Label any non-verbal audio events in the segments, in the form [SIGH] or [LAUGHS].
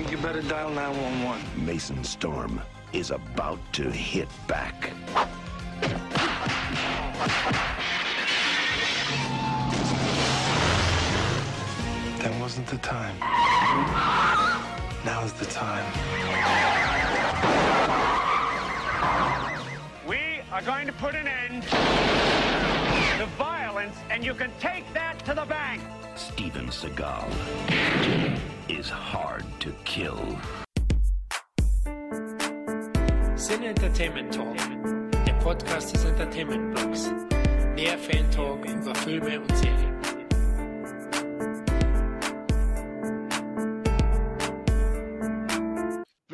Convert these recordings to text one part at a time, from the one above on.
think you better dial 911. Mason Storm is about to hit back. That wasn't the time. Now's the time. We are going to put an end to violence, and you can take that to the bank. Steven Seagal is hard to kill. Sin Entertainment Talk, der Podcast des Entertainment Blogs. Mehr Fan Talk über Filme und Serien.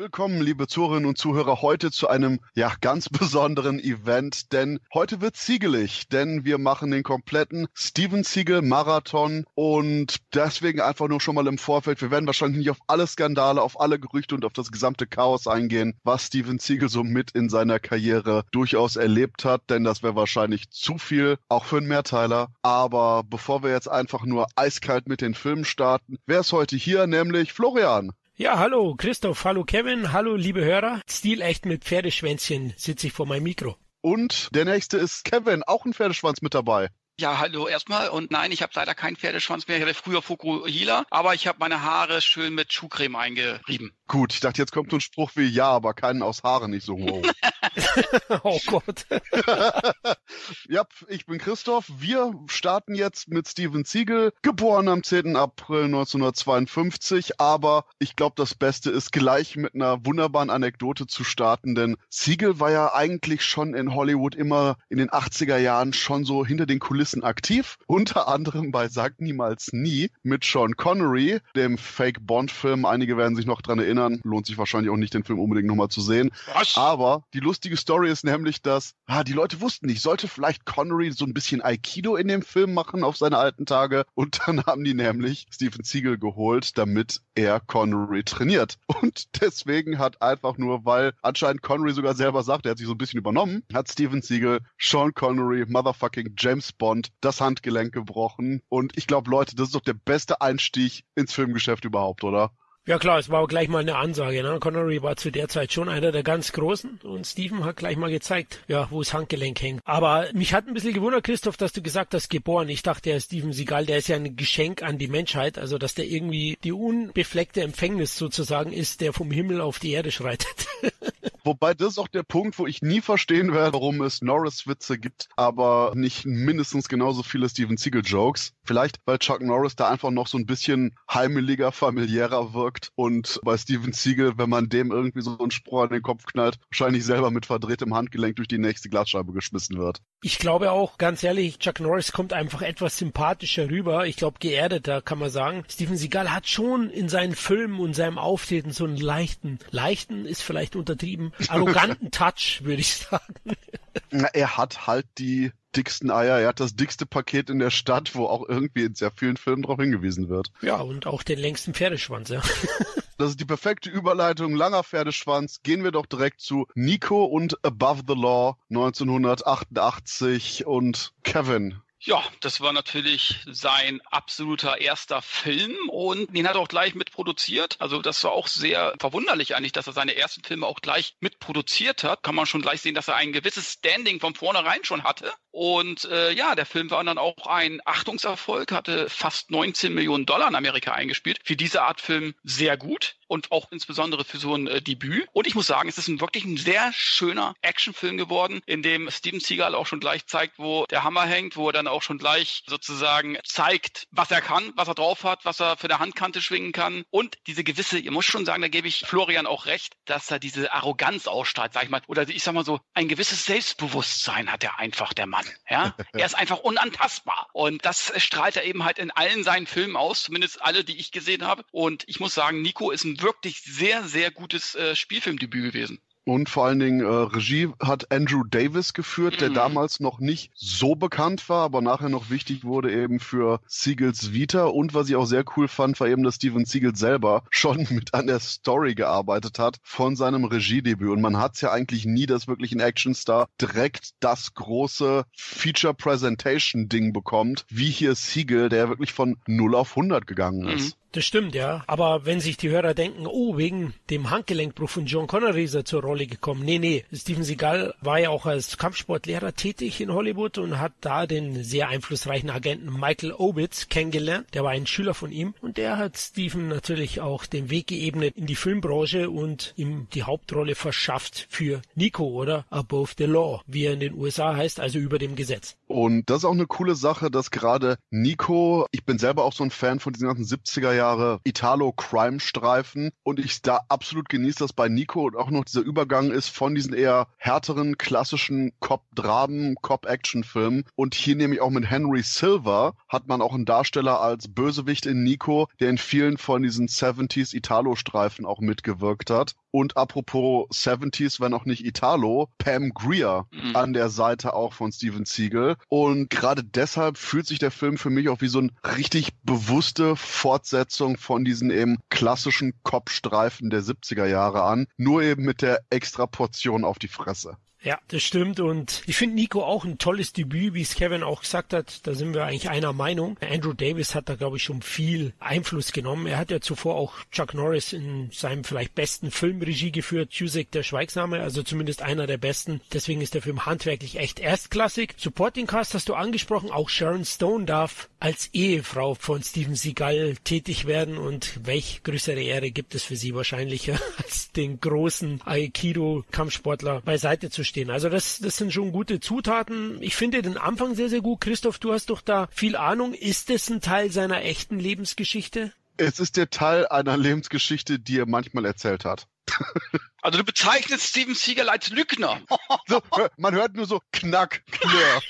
Willkommen, liebe Zuhörerinnen und Zuhörer, heute zu einem ja ganz [LAUGHS] besonderen Event, denn heute wird siegelig, denn wir machen den kompletten Steven Siegel Marathon und deswegen einfach nur schon mal im Vorfeld. Wir werden wahrscheinlich nicht auf alle Skandale, auf alle Gerüchte und auf das gesamte Chaos eingehen, was Steven Siegel so mit in seiner Karriere durchaus erlebt hat, denn das wäre wahrscheinlich zu viel, auch für einen Mehrteiler. Aber bevor wir jetzt einfach nur eiskalt mit den Filmen starten, wer ist heute hier, nämlich Florian. Ja, hallo Christoph, hallo Kevin, hallo liebe Hörer. Stilecht mit Pferdeschwänzchen sitze ich vor meinem Mikro. Und der nächste ist Kevin, auch ein Pferdeschwanz mit dabei. Ja, hallo erstmal. Und nein, ich habe leider keinen Pferdeschwanz mehr. Ich hatte früher Fukuhila, aber ich habe meine Haare schön mit Schuhcreme eingerieben. Gut, ich dachte, jetzt kommt so ein Spruch wie ja, aber keinen aus Haaren nicht so wow. [LAUGHS] [LAUGHS] oh Gott. [LAUGHS] ja, ich bin Christoph. Wir starten jetzt mit Steven Siegel, geboren am 10. April 1952. Aber ich glaube, das Beste ist gleich mit einer wunderbaren Anekdote zu starten, denn Siegel war ja eigentlich schon in Hollywood immer in den 80er Jahren schon so hinter den Kulissen aktiv. Unter anderem bei Sag Niemals Nie mit Sean Connery, dem Fake-Bond-Film. Einige werden sich noch dran erinnern. Lohnt sich wahrscheinlich auch nicht, den Film unbedingt nochmal zu sehen. Was? Aber die lustige Story ist nämlich, dass ah, die Leute wussten nicht, sollte vielleicht Connery so ein bisschen Aikido in dem Film machen auf seine alten Tage. Und dann haben die nämlich Steven Siegel geholt, damit er Connery trainiert. Und deswegen hat einfach nur, weil anscheinend Connery sogar selber sagt, er hat sich so ein bisschen übernommen, hat Steven Siegel Sean Connery, motherfucking James Bond, das Handgelenk gebrochen. Und ich glaube, Leute, das ist doch der beste Einstieg ins Filmgeschäft überhaupt, oder? Ja klar, es war auch gleich mal eine Ansage. Ne? Connery war zu der Zeit schon einer der ganz Großen und Steven hat gleich mal gezeigt, ja, wo das Handgelenk hängt. Aber mich hat ein bisschen gewundert, Christoph, dass du gesagt hast, geboren. Ich dachte, der Steven Seagal, der ist ja ein Geschenk an die Menschheit, also dass der irgendwie die unbefleckte Empfängnis sozusagen ist, der vom Himmel auf die Erde schreitet. [LAUGHS] Wobei das ist auch der Punkt, wo ich nie verstehen werde, warum es Norris-Witze gibt, aber nicht mindestens genauso viele Steven Seagal-Jokes. Vielleicht, weil Chuck Norris da einfach noch so ein bisschen heimeliger, familiärer wirkt und bei Steven Seagal, wenn man dem irgendwie so einen Spruch an den Kopf knallt, wahrscheinlich selber mit verdrehtem Handgelenk durch die nächste Glasscheibe geschmissen wird. Ich glaube auch, ganz ehrlich, Chuck Norris kommt einfach etwas sympathischer rüber. Ich glaube, geerdeter kann man sagen. Steven Seagal hat schon in seinen Filmen und seinem Auftreten so einen leichten, leichten ist vielleicht untertrieben, [LAUGHS] arroganten Touch, würde ich sagen. Na, er hat halt die dicksten Eier. Er hat das dickste Paket in der Stadt, wo auch irgendwie in sehr vielen Filmen darauf hingewiesen wird. Ja, und auch den längsten Pferdeschwanz, ja. [LAUGHS] Das ist die perfekte Überleitung. Langer Pferdeschwanz. Gehen wir doch direkt zu Nico und Above the Law 1988 und Kevin. Ja, das war natürlich sein absoluter erster Film und den hat er auch gleich mitproduziert. Also das war auch sehr verwunderlich eigentlich, dass er seine ersten Filme auch gleich mitproduziert hat. Kann man schon gleich sehen, dass er ein gewisses Standing von vornherein schon hatte. Und äh, ja, der Film war dann auch ein Achtungserfolg, hatte fast 19 Millionen Dollar in Amerika eingespielt. Für diese Art Film sehr gut und auch insbesondere für so ein äh, Debüt. Und ich muss sagen, es ist ein wirklich ein sehr schöner Actionfilm geworden, in dem Steven Seagal auch schon gleich zeigt, wo der Hammer hängt, wo er dann auch schon gleich sozusagen zeigt, was er kann, was er drauf hat, was er für der Handkante schwingen kann. Und diese gewisse, ihr muss schon sagen, da gebe ich Florian auch recht, dass er diese Arroganz ausstrahlt, sag ich mal, oder ich sag mal so, ein gewisses Selbstbewusstsein hat er einfach, der Mann. Ja, [LAUGHS] er ist einfach unantastbar. Und das strahlt er eben halt in allen seinen Filmen aus, zumindest alle, die ich gesehen habe. Und ich muss sagen, Nico ist ein wirklich sehr, sehr gutes äh, Spielfilmdebüt gewesen. Und vor allen Dingen äh, Regie hat Andrew Davis geführt, der Mhm. damals noch nicht so bekannt war, aber nachher noch wichtig wurde eben für Siegels Vita. Und was ich auch sehr cool fand, war eben, dass Steven Siegel selber schon [LAUGHS] mit an der Story gearbeitet hat von seinem Regiedebüt. Und man hat es ja eigentlich nie, dass wirklich ein Actionstar direkt das große Feature-Presentation-Ding bekommt, wie hier Siegel, der wirklich von 0 auf 100 gegangen ist. Mhm. Das stimmt, ja. Aber wenn sich die Hörer denken, oh, wegen dem Handgelenkbruch von John Connery ist er zur Rolle gekommen. Nee, nee. Steven Seagal war ja auch als Kampfsportlehrer tätig in Hollywood und hat da den sehr einflussreichen Agenten Michael Obitz kennengelernt. Der war ein Schüler von ihm und der hat Steven natürlich auch den Weg geebnet in die Filmbranche und ihm die Hauptrolle verschafft für Nico oder Above the Law, wie er in den USA heißt, also über dem Gesetz. Und das ist auch eine coole Sache, dass gerade Nico, ich bin selber auch so ein Fan von diesen ganzen 70er Jahre Italo-Crime-Streifen und ich da absolut genieße, dass bei Nico auch noch dieser Übergang ist von diesen eher härteren, klassischen Cop-Dramen, Cop-Action-Filmen. Und hier nämlich auch mit Henry Silver hat man auch einen Darsteller als Bösewicht in Nico, der in vielen von diesen 70s Italo-Streifen auch mitgewirkt hat. Und apropos 70s, wenn auch nicht Italo, Pam Greer mhm. an der Seite auch von Steven Siegel. Und gerade deshalb fühlt sich der Film für mich auch wie so eine richtig bewusste Fortsetzung von diesen eben klassischen Kopfstreifen der 70er Jahre an. Nur eben mit der extra Portion auf die Fresse. Ja, das stimmt. Und ich finde Nico auch ein tolles Debüt, wie es Kevin auch gesagt hat. Da sind wir eigentlich einer Meinung. Andrew Davis hat da, glaube ich, schon viel Einfluss genommen. Er hat ja zuvor auch Chuck Norris in seinem vielleicht besten Film Regie geführt, Cusick der Schweigsame, also zumindest einer der besten. Deswegen ist der Film handwerklich echt erstklassig. Supporting Cast hast du angesprochen. Auch Sharon Stone darf als Ehefrau von Steven Seagal tätig werden. Und welch größere Ehre gibt es für sie wahrscheinlich, [LAUGHS] als den großen Aikido-Kampfsportler beiseite zu stehen. Also das, das sind schon gute Zutaten. Ich finde den Anfang sehr, sehr gut. Christoph, du hast doch da viel Ahnung. Ist es ein Teil seiner echten Lebensgeschichte? Es ist der Teil einer Lebensgeschichte, die er manchmal erzählt hat. [LAUGHS] Also du bezeichnest Steven Seagal als Lügner. So, man hört nur so knack, klirr.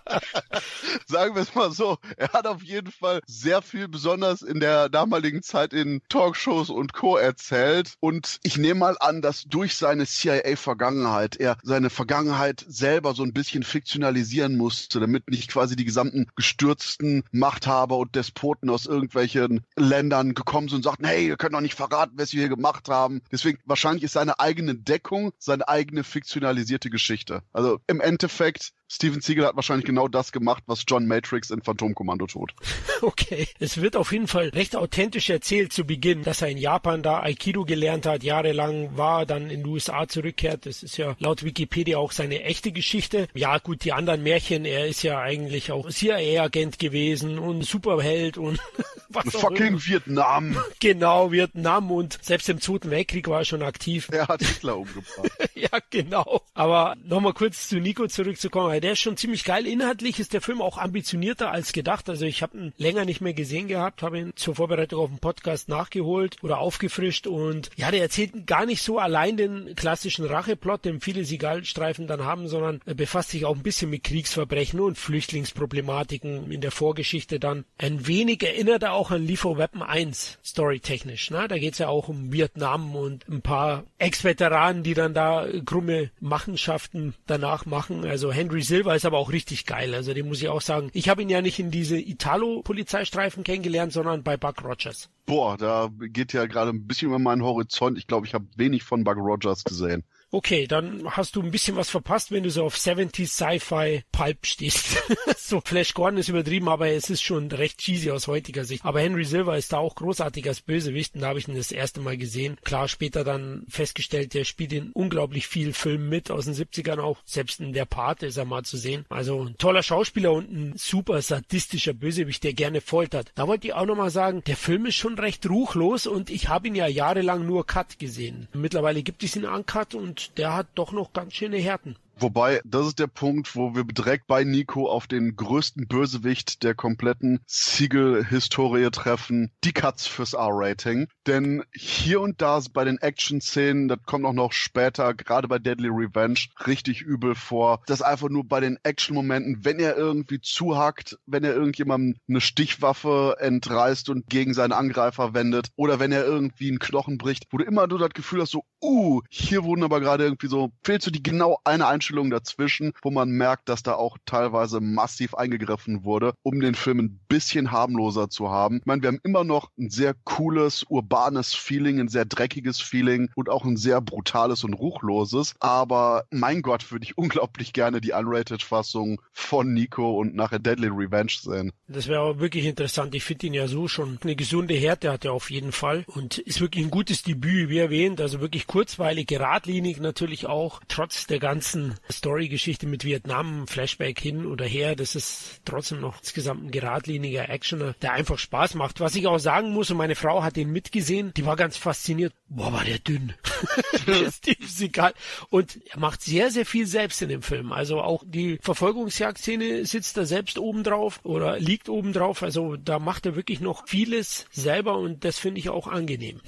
[LAUGHS] [LAUGHS] Sagen wir es mal so, er hat auf jeden Fall sehr viel besonders in der damaligen Zeit in Talkshows und Co. erzählt. Und ich nehme mal an, dass durch seine CIA-Vergangenheit er seine Vergangenheit selber so ein bisschen fiktionalisieren musste, damit nicht quasi die gesamten gestürzten Machthaber und Despoten aus irgendwelchen Ländern gekommen sind und sagten, hey, ihr könnt doch nicht verraten, was wir hier gemacht haben haben. Deswegen wahrscheinlich ist seine eigene Deckung seine eigene fiktionalisierte Geschichte. Also im Endeffekt Steven Siegel hat wahrscheinlich genau das gemacht, was John Matrix in Phantomkommando tut. [LAUGHS] Okay, es wird auf jeden Fall recht authentisch erzählt zu Beginn, dass er in Japan da Aikido gelernt hat, jahrelang war, dann in die USA zurückkehrt. Das ist ja laut Wikipedia auch seine echte Geschichte. Ja gut, die anderen Märchen, er ist ja eigentlich auch CIA-Agent gewesen und Superheld und [LAUGHS] was Fucking Vietnam. [LAUGHS] Genau, Vietnam und selbst im Zweiten Weltkrieg war er schon aktiv. Er hat Hitler umgebracht. ja, genau. Aber nochmal kurz zu Nico zurückzukommen der ist schon ziemlich geil. Inhaltlich ist der Film auch ambitionierter als gedacht. Also ich habe ihn länger nicht mehr gesehen gehabt, habe ihn zur Vorbereitung auf den Podcast nachgeholt oder aufgefrischt und ja, der erzählt gar nicht so allein den klassischen Racheplot, den viele Sigalstreifen dann haben, sondern befasst sich auch ein bisschen mit Kriegsverbrechen und Flüchtlingsproblematiken in der Vorgeschichte dann. Ein wenig erinnert er auch an Lethal Weapon 1, storytechnisch. Ne? Da geht's ja auch um Vietnam und ein paar Ex-Veteranen, die dann da krumme Machenschaften danach machen. Also Henry Silva ist aber auch richtig geil. Also den muss ich auch sagen. Ich habe ihn ja nicht in diese Italo-Polizeistreifen kennengelernt, sondern bei Buck Rogers. Boah, da geht ja gerade ein bisschen über meinen Horizont. Ich glaube, ich habe wenig von Buck Rogers gesehen. Okay, dann hast du ein bisschen was verpasst, wenn du so auf 70s Sci-Fi Pulp stehst. [LAUGHS] so Flash Gordon ist übertrieben, aber es ist schon recht cheesy aus heutiger Sicht. Aber Henry Silver ist da auch großartig als Bösewicht und da habe ich ihn das erste Mal gesehen. Klar, später dann festgestellt, der spielt in unglaublich viel Film mit aus den 70ern auch. Selbst in der Pate ist er mal zu sehen. Also ein toller Schauspieler und ein super sadistischer Bösewicht, der gerne foltert. Da wollte ich auch nochmal sagen, der Film ist schon recht ruchlos und ich habe ihn ja jahrelang nur Cut gesehen. Mittlerweile gibt es ihn Uncut und der hat doch noch ganz schöne Härten. Wobei, das ist der Punkt, wo wir direkt bei Nico auf den größten Bösewicht der kompletten Siegel-Historie treffen. Die Cuts fürs R-Rating. Denn hier und da bei den Action-Szenen, das kommt auch noch später, gerade bei Deadly Revenge, richtig übel vor. Das einfach nur bei den Action-Momenten, wenn er irgendwie zuhackt, wenn er irgendjemandem eine Stichwaffe entreißt und gegen seinen Angreifer wendet, oder wenn er irgendwie einen Knochen bricht, wo du immer nur das Gefühl hast, so, uh, hier wurden aber gerade irgendwie so, fehlt so die genau eine Einstellung Einstellungen dazwischen, wo man merkt, dass da auch teilweise massiv eingegriffen wurde, um den Film ein bisschen harmloser zu haben. Ich meine, wir haben immer noch ein sehr cooles, urbanes Feeling, ein sehr dreckiges Feeling und auch ein sehr brutales und ruchloses. Aber mein Gott, würde ich [LAUGHS] unglaublich gerne die Unrated-Fassung von Nico und nachher Deadly Revenge sehen. Das wäre auch wirklich interessant. Ich finde ihn ja so schon eine gesunde Härte hat er auf jeden Fall und ist wirklich ein gutes Debüt, wie erwähnt. Also wirklich kurzweilig, geradlinig natürlich auch, trotz der ganzen Story-Geschichte mit Vietnam, Flashback hin oder her. Das ist trotzdem noch insgesamt ein geradliniger Actioner, der einfach Spaß macht. Was ich auch sagen muss, und meine Frau hat den mitgesehen, die war ganz fasziniert. Boah, war der dünn. [LAUGHS] der Steve Seagal. Und er macht sehr, sehr viel selbst in dem Film. Also auch die Verfolgungsjagdszene sitzt da selbst oben drauf oder liegt oben drauf. Also da macht er wirklich noch vieles selber und das finde ich auch angenehm.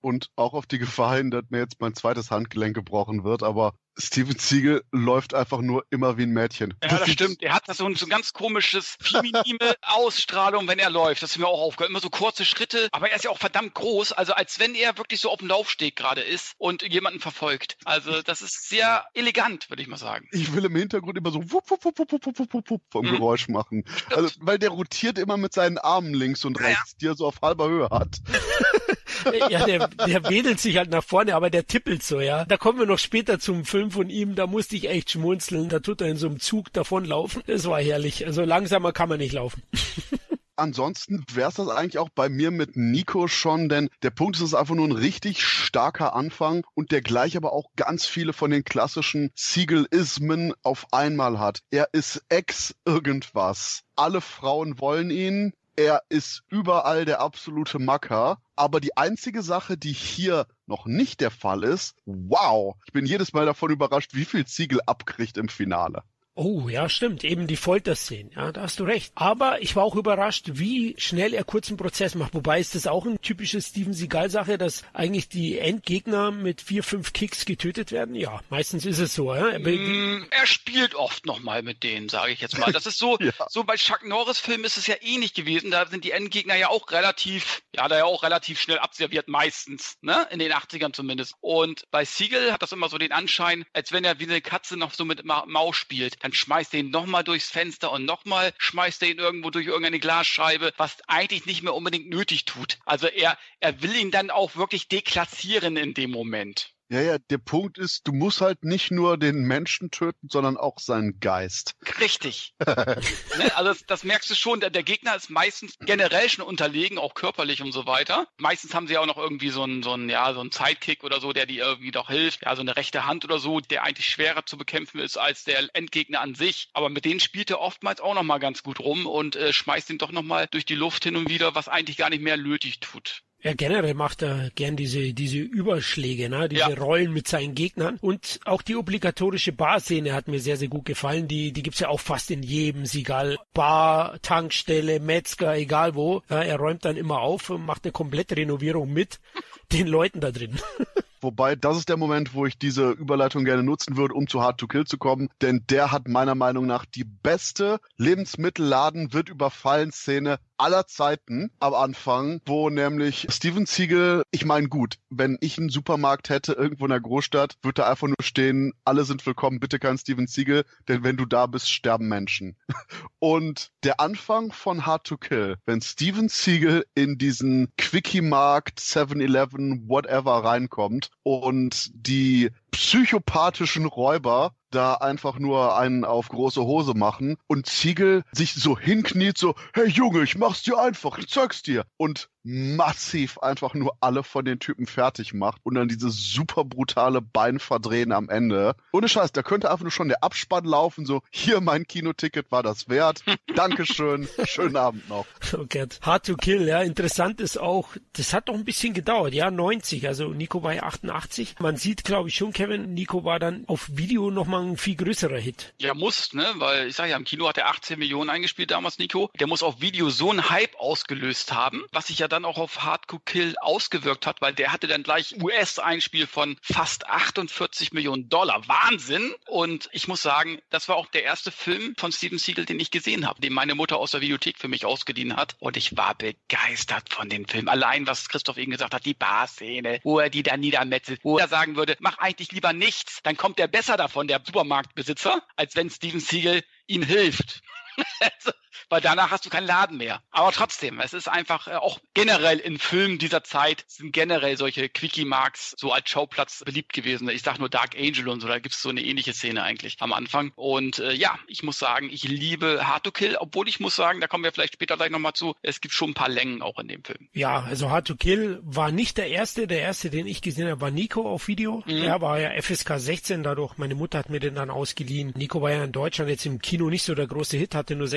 und auch auf die Gefahr hin, dass mir jetzt mein zweites Handgelenk gebrochen wird, aber Steven Siegel läuft einfach nur immer wie ein Mädchen. Ja, das, das stimmt. Er hat so ein, so ein ganz komisches, feminine [LAUGHS] Ausstrahlung, wenn er läuft. Das ist mir auch aufgehört. Immer so kurze Schritte. Aber er ist ja auch verdammt groß. Also als wenn er wirklich so auf dem Laufsteg gerade ist und jemanden verfolgt. Also das ist sehr elegant, würde ich mal sagen. Ich will im Hintergrund immer so wupp, wupp, wupp, wupp, wupp, wupp, wupp vom mhm. Geräusch machen. Also, weil der rotiert immer mit seinen Armen links und rechts, ja. die er so auf halber Höhe hat. [LAUGHS] [LAUGHS] ja, der, der wedelt sich halt nach vorne, aber der tippelt so, ja. Da kommen wir noch später zum Film von ihm, da musste ich echt schmunzeln. Da tut er in so einem Zug davonlaufen. Das war herrlich. Also langsamer kann man nicht laufen. [LAUGHS] ansonsten wäre es das eigentlich auch bei mir mit Nico schon, denn der Punkt ist, es ist einfach nur ein richtig starker Anfang und der gleich aber auch ganz viele von den klassischen Siegelismen auf einmal hat. Er ist ex irgendwas. Alle Frauen wollen ihn, er ist überall der absolute Macker. Aber die einzige Sache, die hier noch nicht der Fall ist, wow, ich bin jedes Mal davon überrascht, wie viel Ziegel abkriegt im Finale. Oh, ja, stimmt. Eben die Folterszenen. Ja, da hast du recht. Aber ich war auch überrascht, wie schnell er kurzen Prozess macht. Wobei ist das auch ein typisches Steven Seagal-Sache, dass eigentlich die Endgegner mit vier, fünf Kicks getötet werden? Ja, meistens ist es so. Ja? Mm, er spielt oft nochmal mit denen, sage ich jetzt mal. Das ist so, [LAUGHS] ja. so bei Chuck Norris-Filmen ist es ja ähnlich gewesen. Da sind die Endgegner ja auch relativ, ja, da ja auch relativ schnell abserviert, meistens, ne? In den 80ern zumindest. Und bei Siegel hat das immer so den Anschein, als wenn er wie eine Katze noch so mit Maus spielt dann schmeißt er ihn nochmal durchs Fenster und nochmal schmeißt er ihn irgendwo durch irgendeine Glasscheibe, was eigentlich nicht mehr unbedingt nötig tut. Also er, er will ihn dann auch wirklich deklassieren in dem Moment. Ja, ja, der Punkt ist, du musst halt nicht nur den Menschen töten, sondern auch seinen Geist. Richtig. [LAUGHS] ne, also das, das, merkst du schon, der, der, Gegner ist meistens generell schon unterlegen, auch körperlich und so weiter. Meistens haben sie auch noch irgendwie so einen, so einen, ja, so einen Sidekick oder so, der dir irgendwie doch hilft. Ja, so eine rechte Hand oder so, der eigentlich schwerer zu bekämpfen ist als der Endgegner an sich. Aber mit denen spielt er oftmals auch nochmal ganz gut rum und äh, schmeißt ihn doch nochmal durch die Luft hin und wieder, was eigentlich gar nicht mehr nötig tut. Ja, generell macht er gern diese, diese Überschläge, ne? diese ja. Rollen mit seinen Gegnern. Und auch die obligatorische Bar-Szene hat mir sehr, sehr gut gefallen. Die, die gibt's ja auch fast in jedem Sigal. Bar, Tankstelle, Metzger, egal wo. Ja, er räumt dann immer auf und macht eine komplette Renovierung mit [LAUGHS] den Leuten da drin. [LAUGHS] Wobei, das ist der Moment, wo ich diese Überleitung gerne nutzen würde, um zu Hard to Kill zu kommen. Denn der hat meiner Meinung nach die beste Lebensmittelladen wird überfallen Szene aller Zeiten am Anfang, wo nämlich Steven Siegel, ich meine gut, wenn ich einen Supermarkt hätte irgendwo in der Großstadt, würde da einfach nur stehen, alle sind willkommen, bitte kein Steven Siegel, denn wenn du da bist, sterben Menschen. [LAUGHS] Und der Anfang von Hard to Kill, wenn Steven Siegel in diesen Quickie-Markt, 7-Eleven, whatever reinkommt und die psychopathischen Räuber da einfach nur einen auf große Hose machen und Ziegel sich so hinkniet, so, hey Junge, ich mach's dir einfach, ich zeig's dir. Und massiv einfach nur alle von den Typen fertig macht und dann dieses super brutale Beinverdrehen am Ende. Ohne Scheiß, da könnte einfach nur schon der Abspann laufen, so, hier mein Kinoticket war das wert. Dankeschön, [LAUGHS] schönen Abend noch. Okay. Hard to kill, ja. Interessant ist auch, das hat doch ein bisschen gedauert, ja, 90, also Nico war ja 88. Man sieht, glaube ich, schon, Kevin, Nico war dann auf Video nochmal ein viel größerer Hit. Ja, muss, ne, weil ich sage ja, im Kino hat er 18 Millionen eingespielt damals, Nico. Der muss auf Video so einen Hype ausgelöst haben, was sich ja dann dann auch auf Hardcore Kill ausgewirkt hat, weil der hatte dann gleich US-Einspiel von fast 48 Millionen Dollar. Wahnsinn! Und ich muss sagen, das war auch der erste Film von Steven Siegel, den ich gesehen habe, den meine Mutter aus der Videothek für mich ausgeliehen hat. Und ich war begeistert von dem Film. Allein, was Christoph eben gesagt hat, die Bar-Szene, wo er die da niedermetzelt, wo er sagen würde, mach eigentlich lieber nichts, dann kommt der besser davon, der Supermarktbesitzer, als wenn Steven Siegel ihm hilft. [LAUGHS] Weil danach hast du keinen Laden mehr. Aber trotzdem, es ist einfach äh, auch generell in Filmen dieser Zeit sind generell solche Quickie-Marks so als Schauplatz beliebt gewesen. Ich sag nur Dark Angel und so, da gibt es so eine ähnliche Szene eigentlich am Anfang. Und äh, ja, ich muss sagen, ich liebe Hard to Kill, obwohl ich muss sagen, da kommen wir vielleicht später gleich nochmal zu, es gibt schon ein paar Längen auch in dem Film. Ja, also Hard to Kill war nicht der erste. Der erste, den ich gesehen habe, war Nico auf Video. Mhm. Er war ja FSK 16, dadurch, meine Mutter hat mir den dann ausgeliehen. Nico war ja in Deutschland jetzt im Kino nicht so der große Hit, hatte nur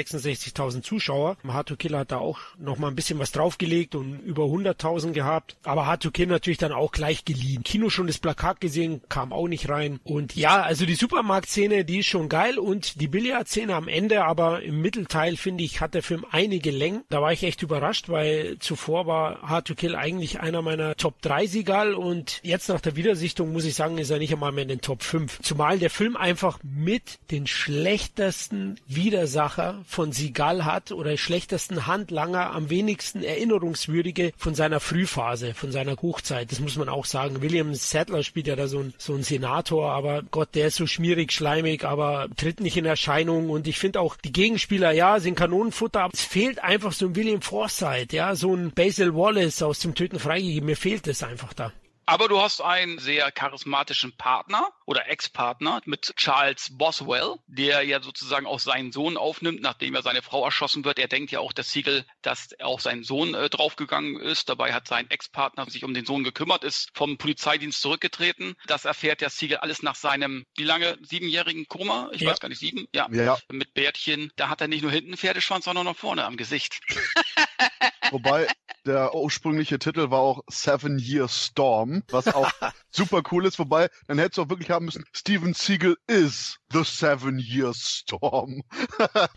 66.000 Zuschauer. Hard hat da auch noch mal ein bisschen was draufgelegt und über 100.000 gehabt. Aber Hard natürlich dann auch gleich geliehen. Kino schon das Plakat gesehen, kam auch nicht rein. Und ja, also die Supermarktszene, die ist schon geil und die Billardszene am Ende, aber im Mittelteil finde ich, hat der Film einige Längen. Da war ich echt überrascht, weil zuvor war Hard eigentlich einer meiner Top 3 Siegal und jetzt nach der Wiedersichtung muss ich sagen, ist er nicht einmal mehr in den Top 5. Zumal der Film einfach mit den schlechtesten Widersacher von Sigal hat oder schlechtesten Handlanger, am wenigsten erinnerungswürdige von seiner Frühphase, von seiner Hochzeit. Das muss man auch sagen. William Sadler spielt ja da so ein, so ein Senator, aber Gott, der ist so schmierig, schleimig, aber tritt nicht in Erscheinung. Und ich finde auch, die Gegenspieler, ja, sind Kanonenfutter, aber es fehlt einfach so ein William Forsythe, ja, so ein Basil Wallace aus dem Töten freigegeben. Mir fehlt es einfach da. Aber du hast einen sehr charismatischen Partner oder Ex-Partner mit Charles Boswell, der ja sozusagen auch seinen Sohn aufnimmt, nachdem er seine Frau erschossen wird. Er denkt ja auch, dass Siegel, dass auch sein Sohn äh, draufgegangen ist. Dabei hat sein Ex-Partner sich um den Sohn gekümmert, ist vom Polizeidienst zurückgetreten. Das erfährt ja Siegel alles nach seinem, wie lange, siebenjährigen Koma? Ich ja. weiß gar nicht, sieben? Ja. ja. Mit Bärtchen. Da hat er nicht nur hinten Pferdeschwanz, sondern noch vorne am Gesicht. [LAUGHS] Wobei der ursprüngliche Titel war auch Seven Year Storm, was auch [LAUGHS] super cool ist. Wobei, dann hättest du auch wirklich haben müssen, Steven Siegel is the Seven Year Storm.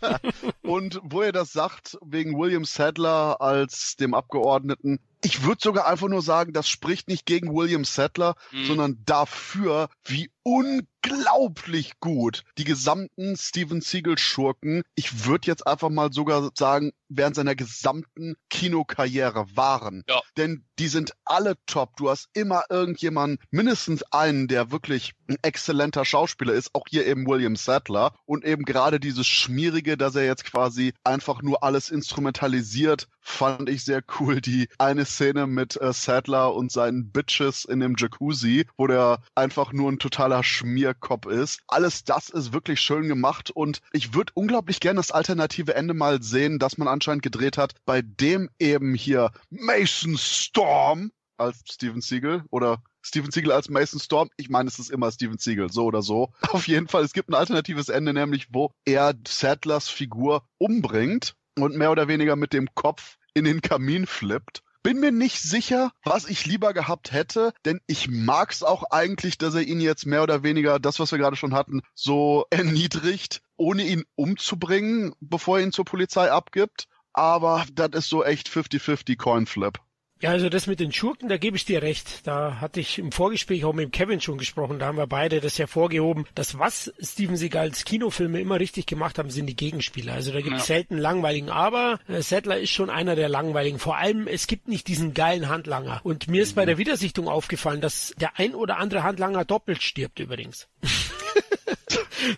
[LAUGHS] Und wo er das sagt, wegen William Sadler als dem Abgeordneten, ich würde sogar einfach nur sagen, das spricht nicht gegen William Sadler, mhm. sondern dafür, wie unglaublich gut die gesamten Steven Siegel Schurken, ich würde jetzt einfach mal sogar sagen, während seiner gesamten Kinokarriere waren. Ja. Denn die sind alle top. Du hast immer irgendjemanden, mindestens einen, der wirklich ein exzellenter Schauspieler ist, auch hier eben William Sadler und eben gerade dieses Schmierige, dass er jetzt quasi einfach nur alles instrumentalisiert, fand ich sehr cool. Die eine Szene mit äh, Sadler und seinen Bitches in dem Jacuzzi, wo der einfach nur ein totaler Schmierkopf ist. Alles das ist wirklich schön gemacht und ich würde unglaublich gerne das alternative Ende mal sehen, das man anscheinend gedreht hat, bei dem eben hier Mason Storm als Steven Siegel oder Steven Siegel als Mason Storm. Ich meine, es ist immer Steven Siegel, so oder so. [LAUGHS] Auf jeden Fall, es gibt ein alternatives Ende, nämlich wo er Sadlers Figur umbringt und mehr oder weniger mit dem Kopf in den Kamin flippt. Bin mir nicht sicher, was ich lieber gehabt hätte, denn ich mag es auch eigentlich, dass er ihn jetzt mehr oder weniger, das, was wir gerade schon hatten, so [LAUGHS] erniedrigt, ohne ihn umzubringen, bevor er ihn zur Polizei abgibt. Aber das ist so echt 50-50 Coinflip. Ja, also das mit den Schurken, da gebe ich dir recht. Da hatte ich im Vorgespräch auch mit Kevin schon gesprochen. Da haben wir beide das hervorgehoben, dass was Steven Seagals Kinofilme immer richtig gemacht haben, sind die Gegenspieler. Also da gibt es ja. selten langweiligen, aber äh, Settler ist schon einer der langweiligen. Vor allem, es gibt nicht diesen geilen Handlanger. Und mir ist mhm. bei der Wiedersichtung aufgefallen, dass der ein oder andere Handlanger doppelt stirbt übrigens. [LAUGHS]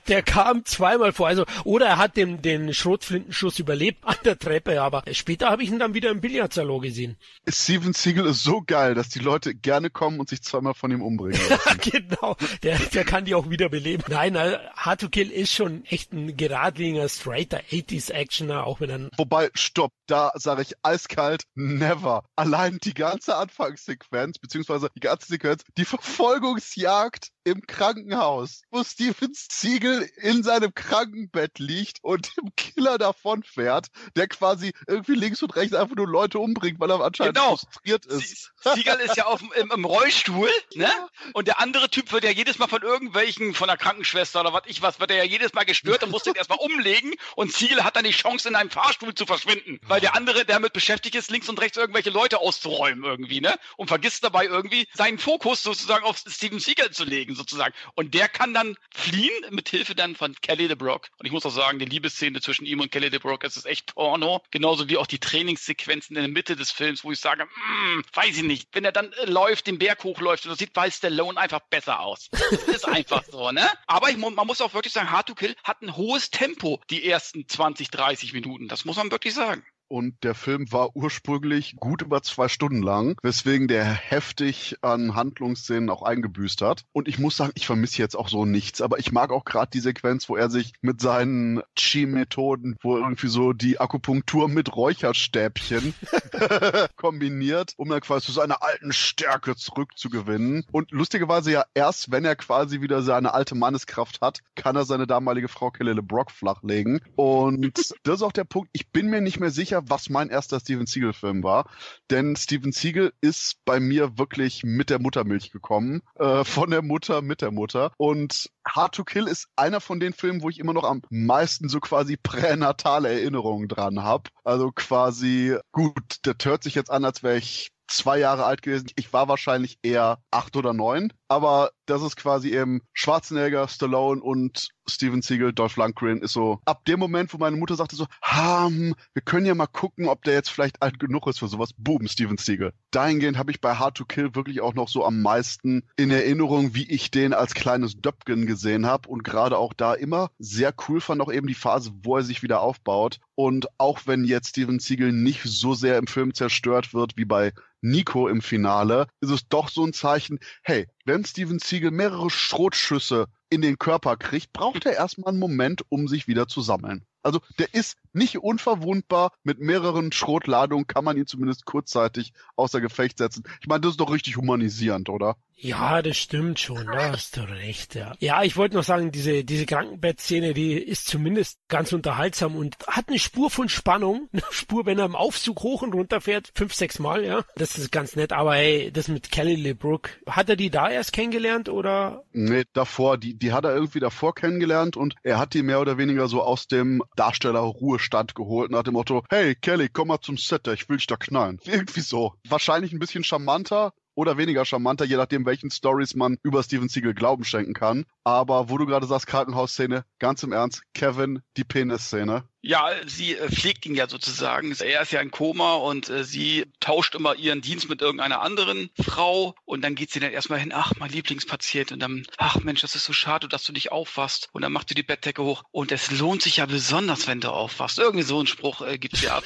der kam zweimal vor. Also, oder er hat den, den Schrotflintenschuss überlebt an der Treppe, aber später habe ich ihn dann wieder im Billardsalon gesehen. Steven Siegel ist so geil, dass die Leute gerne kommen und sich zweimal von ihm umbringen. [LAUGHS] genau, der, der kann die auch wieder beleben. Nein, äh, Hard to Kill ist schon echt ein geradliniger, straighter 80s Actioner, auch wenn er... Wobei, stopp, da sage ich eiskalt, never. Allein die ganze Anfangssequenz, beziehungsweise die ganze Sequenz, die Verfolgungsjagd im Krankenhaus, wo Steven Siegel in seinem Krankenbett liegt und dem Killer davonfährt, der quasi irgendwie links und rechts einfach nur Leute umbringt, weil er anscheinend Genau. frustriert ist. Siegel ist ja auf, dem- im, im Rollstuhl, ne? Und der andere Typ wird ja jedes Mal von irgendwelchen, von der Krankenschwester oder was ich was, wird er ja jedes Mal gestört und muss den erstmal umlegen. Und Siegel hat dann die Chance, in einem Fahrstuhl zu verschwinden. Weil der andere, der damit beschäftigt ist, links und rechts irgendwelche Leute auszuräumen irgendwie, ne? Und vergisst dabei irgendwie seinen Fokus sozusagen auf Steven Siegel zu legen, sozusagen. Und der kann dann fliehen, mit Hilfe dann von Kelly LeBrock. Und ich muss auch sagen, die Liebesszene zwischen ihm und Kelly LeBrock, das ist echt Porno. Genauso wie auch die Trainingssequenzen in der Mitte des Films, wo ich sage, hm, weiß ich nicht, wenn er dann äh, läuft, den Berg hochläuft, und das sieht bei Stallone einfach besser aus. Das ist einfach so, ne? Aber ich, man muss auch wirklich sagen, Hard to Kill hat ein hohes Tempo, die ersten 20, 30 Minuten. Das muss man wirklich sagen. Und der Film war ursprünglich gut über zwei Stunden lang, weswegen der heftig an Handlungsszenen auch eingebüßt hat. Und ich muss sagen, ich vermisse jetzt auch so nichts. Aber ich mag auch gerade die Sequenz, wo er sich mit seinen Chi-Methoden, wo irgendwie so die Akupunktur mit Räucherstäbchen [LAUGHS] kombiniert, um dann quasi zu seiner alten Stärke zurückzugewinnen. Und lustigerweise ja erst, wenn er quasi wieder seine alte Manneskraft hat, kann er seine damalige Frau Kelly LeBrock flachlegen. Und [LAUGHS] das ist auch der Punkt, ich bin mir nicht mehr sicher, was mein erster Steven Seagal-Film war. Denn Steven Seagal ist bei mir wirklich mit der Muttermilch gekommen. Äh, von der Mutter mit der Mutter. Und Hard to Kill ist einer von den Filmen, wo ich immer noch am meisten so quasi pränatale Erinnerungen dran habe. Also quasi, gut, das hört sich jetzt an, als wäre ich zwei Jahre alt gewesen. Ich war wahrscheinlich eher acht oder neun, aber das ist quasi eben Schwarzenegger, Stallone und Steven Seagal, Dolph Lundgren ist so ab dem Moment, wo meine Mutter sagte so, hm, wir können ja mal gucken, ob der jetzt vielleicht alt genug ist für sowas. Boom, Steven Seagal. Dahingehend habe ich bei Hard to Kill wirklich auch noch so am meisten in Erinnerung, wie ich den als kleines Döpken gesehen habe und gerade auch da immer sehr cool fand auch eben die Phase, wo er sich wieder aufbaut und auch wenn jetzt Steven Seagal nicht so sehr im Film zerstört wird wie bei Nico im Finale, ist es doch so ein Zeichen, hey, wenn Steven Seagal mehrere Schrotschüsse in den Körper kriegt, braucht er erstmal einen Moment, um sich wieder zu sammeln. Also der ist nicht unverwundbar. Mit mehreren Schrotladungen kann man ihn zumindest kurzzeitig außer Gefecht setzen. Ich meine, das ist doch richtig humanisierend, oder? Ja, das stimmt schon, da hast du recht, ja. Ja, ich wollte noch sagen, diese, diese Krankenbettszene, die ist zumindest ganz unterhaltsam und hat eine Spur von Spannung, eine Spur, wenn er im Aufzug hoch und runter fährt, fünf, sechs Mal, ja. Das ist ganz nett, aber hey, das mit Kelly LeBrook, hat er die da erst kennengelernt oder? Nee, davor, die, die hat er irgendwie davor kennengelernt und er hat die mehr oder weniger so aus dem Darstellerruhestand geholt nach dem Motto, hey Kelly, komm mal zum Set, ich will dich da knallen. [LAUGHS] Irgendwie so. Wahrscheinlich ein bisschen charmanter, oder weniger charmanter, je nachdem, welchen Stories man über Steven Seagal Glauben schenken kann. Aber wo du gerade sagst, Krankenhausszene, ganz im Ernst, Kevin, die Penis-Szene. Ja, sie äh, pflegt ihn ja sozusagen. Er ist ja in Koma und äh, sie tauscht immer ihren Dienst mit irgendeiner anderen Frau und dann geht sie dann erstmal hin, ach, mein Lieblingspatient und dann, ach Mensch, das ist so schade, dass du dich aufwachst und dann macht sie die Bettdecke hoch und es lohnt sich ja besonders, wenn du aufwachst. Irgendwie so einen Spruch äh, gibt [LAUGHS] sie ab.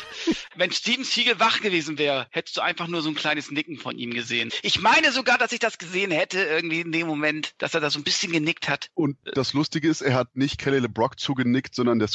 wenn Steven Siegel wach gewesen wäre, hättest du einfach nur so ein kleines Nicken von ihm gesehen. Ich meine sogar, dass ich das gesehen hätte irgendwie in dem Moment, dass er da so ein bisschen genickt hat. Und das Lustige ist, er hat nicht Kelly LeBrock zugenickt, sondern der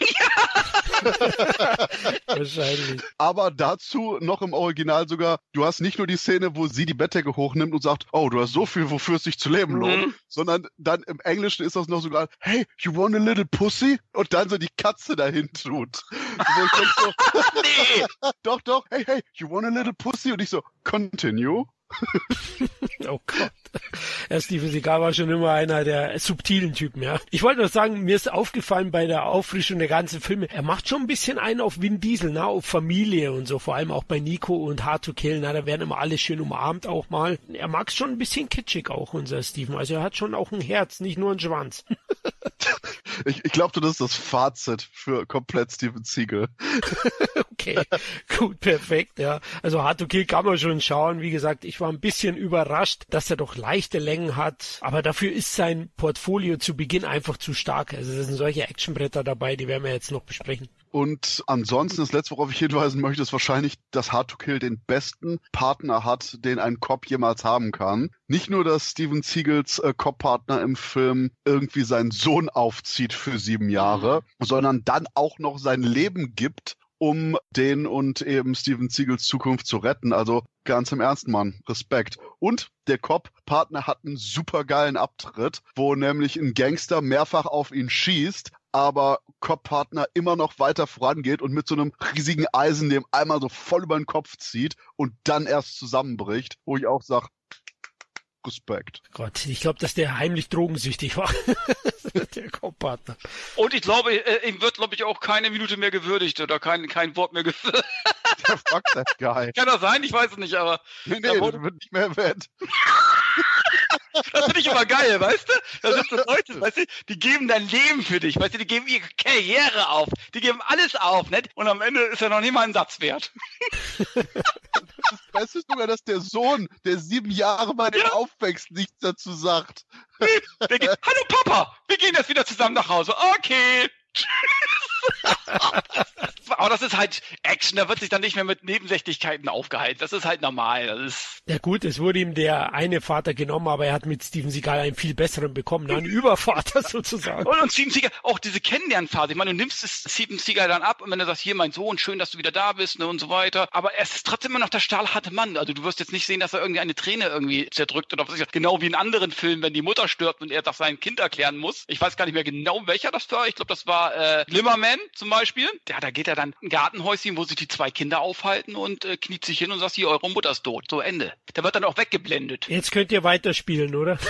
[LAUGHS] [LAUGHS] Wahrscheinlich. Aber dazu noch im Original sogar, du hast nicht nur die Szene, wo sie die Bettdecke hochnimmt und sagt, oh, du hast so viel, wofür es sich zu leben lohnt, Mhm. sondern dann im Englischen ist das noch sogar, hey, you want a little pussy? Und dann so die Katze dahin tut. Wo ich denk so, [LAUGHS] Nee! doch, doch, hey, hey, you want a little pussy? Und ich so, continue. Oh Gott. Ja, Steven Seagal war schon immer einer der subtilen Typen, ja. Ich wollte nur sagen, mir ist aufgefallen bei der Auffrischung der ganzen Filme, er macht schon ein bisschen einen auf Vin Diesel, na, auf Familie und so, vor allem auch bei Nico und Hard to Kill, na, da werden immer alle schön umarmt auch mal. Er mag es schon ein bisschen kitschig auch, unser Steven. Also er hat schon auch ein Herz, nicht nur einen Schwanz. [LAUGHS] Ich, ich glaube, das ist das Fazit für komplett Steven Seagal. [LAUGHS] Okay, gut, perfekt, ja. Also Hard to Kill kann man schon schauen. Wie gesagt, ich war ein bisschen überrascht, dass er doch leichte Längen hat. Aber dafür ist sein Portfolio zu Beginn einfach zu stark. Also es sind solche Actionbretter dabei, die werden wir jetzt noch besprechen. Und ansonsten, das letzte, worauf ich hinweisen möchte, ist wahrscheinlich, dass Hard to Kill den besten Partner hat, den ein Cop jemals haben kann. Nicht nur, dass Steven Seagals äh, Cop-Partner im Film irgendwie seinen Sohn aufzieht für sieben Jahre, sondern dann auch noch sein Leben gibt, um den und eben Steven Siegels Zukunft zu retten. Also ganz im Ernst, Mann. Respekt. Und der Cop-Partner hat einen supergeilen Abtritt, wo nämlich ein Gangster mehrfach auf ihn schießt, aber Cop-Partner immer noch weiter vorangeht und mit so einem riesigen Eisen dem einmal so voll über den Kopf zieht und dann erst zusammenbricht, wo ich auch sage, Respekt. Gott, ich glaube, dass der heimlich drogensüchtig war. [LAUGHS] der Co-Partner. Und ich glaube, äh, ihm wird, glaube ich, auch keine Minute mehr gewürdigt oder kein, kein Wort mehr geführt. [LAUGHS] Der fuck that guy. Kann das sein? Ich weiß es nicht, aber. Nee, nee, das wird nicht mehr erwähnt. [LAUGHS] Das finde ich immer geil, weißt du? Da sind so Leute, weißt du, die geben dein Leben für dich, weißt du, die geben ihre Karriere auf, die geben alles auf, nicht? Und am Ende ist er noch nicht mal ein Satz wert. Das Beste ist sogar, dass der Sohn, der sieben Jahre bei dem Ja. aufwächst, nichts dazu sagt. Der geht, Hallo Papa, wir gehen jetzt wieder zusammen nach Hause. Okay. [LAUGHS] [LAUGHS] Aber das ist halt Action, da wird sich dann nicht mehr mit Nebensächlichkeiten aufgehalten. Das ist halt normal. Das ist Ja gut, es wurde ihm der eine Vater genommen, aber er hat mit Steven Seagal einen viel besseren bekommen, einen Übervater [LAUGHS] sozusagen. Und, und Steven Seagal, auch diese Kennenlernphase. Ich meine, du nimmst es Steven Seagal dann ab und wenn du sagst, hier mein Sohn, schön, dass du wieder da bist ne, und so weiter. Aber er ist trotzdem immer noch der stahlharte Mann. Also du wirst jetzt nicht sehen, dass er irgendwie eine Träne irgendwie zerdrückt oder was ich. Genau wie in anderen Filmen, wenn die Mutter stirbt und er das seinem Kind erklären muss. Ich weiß gar nicht mehr genau, welcher das war. Ich glaube, das war äh, Glimmerman zum Beispiel. Ja, da geht er dann ein Gartenhäuschen, wo sich die zwei Kinder aufhalten und äh, kniet sich hin und sagt, hier, eure Mutter ist tot. So, Ende. Da wird dann auch weggeblendet. Jetzt könnt ihr weiterspielen, oder? [LAUGHS]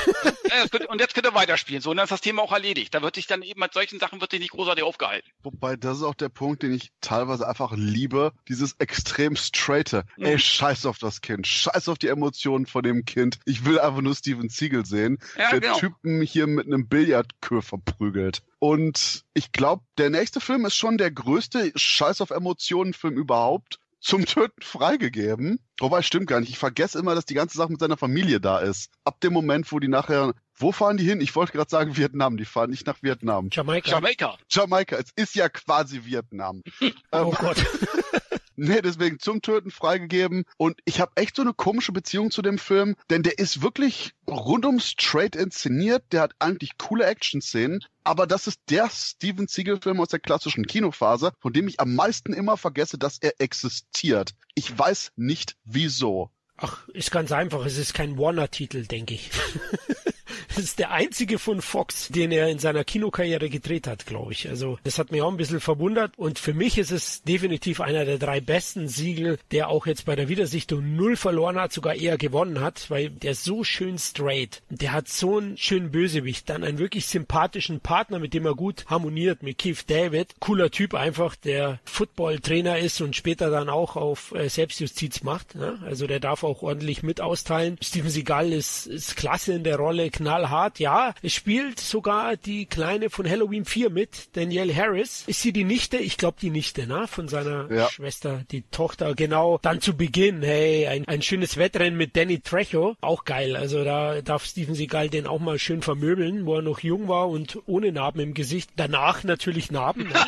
Ja, und jetzt könnt ihr weiterspielen. So, und dann ist das Thema auch erledigt. Da wird sich dann eben mit solchen Sachen wird sich nicht großartig aufgehalten. Wobei, das ist auch der Punkt, den ich teilweise einfach liebe. Dieses extrem straighte. Mhm. Ey, scheiß auf das Kind. Scheiß auf die Emotionen von dem Kind. Ich will einfach nur Steven Siegel sehen, Ja, der genau. Typen hier mit einem Billardkür verprügelt. Und ich glaube, der nächste Film ist schon der größte Scheiß auf Emotionen Film überhaupt. Zum Töten freigegeben. Wobei, stimmt gar nicht. Ich vergesse immer, dass die ganze Sache mit seiner Familie da ist. Ab dem Moment, wo die nachher. Wo fahren die hin? Ich wollte gerade sagen Vietnam. Die fahren nicht nach Vietnam. Jamaika. Jamaika. Jamaika, es ist ja quasi Vietnam. [LAUGHS] Oh ähm, Gott. [LAUGHS] nee, deswegen zum Töten freigegeben. Und ich habe echt so eine komische Beziehung zu dem Film, denn der ist wirklich rundum straight inszeniert. Der hat eigentlich coole Action-Szenen. Aber das ist der Steven Seagal-Film aus der klassischen Kinophase, von dem ich am meisten immer vergesse, dass er existiert. Ich weiß nicht wieso. Ach, ist ganz einfach. Es ist kein Warner-Titel, denke ich. [LAUGHS] Das ist der einzige von Fox, den er in seiner Kinokarriere gedreht hat, glaube ich. Also das hat mich auch ein bisschen verwundert. Und für mich ist es definitiv einer der drei besten Siegel, der auch jetzt bei der Wiedersichtung null verloren hat, sogar eher gewonnen hat, weil der ist so schön straight. Der hat so einen schönen Bösewicht, dann einen wirklich sympathischen Partner, mit dem er gut harmoniert, mit Keith David. Cooler Typ einfach, der Football-Trainer ist und später dann auch auf äh, Selbstjustiz macht. Ne? Also der darf auch ordentlich mit austeilen. Steven Seagal ist, ist klasse in der Rolle, knallhart. Ja, es spielt sogar die Kleine von Halloween 4 mit, Danielle Harris. Ist sie die Nichte? Ich glaube die Nichte, ne? Von seiner Ja. Schwester, die Tochter, genau. Dann zu Beginn, hey, ein, ein schönes Wettrennen mit Danny Trejo. Auch geil. Also da darf Steven Seagal den auch mal schön vermöbeln, wo er noch jung war und ohne Narben im Gesicht. Danach natürlich Narben. Ne? [LAUGHS]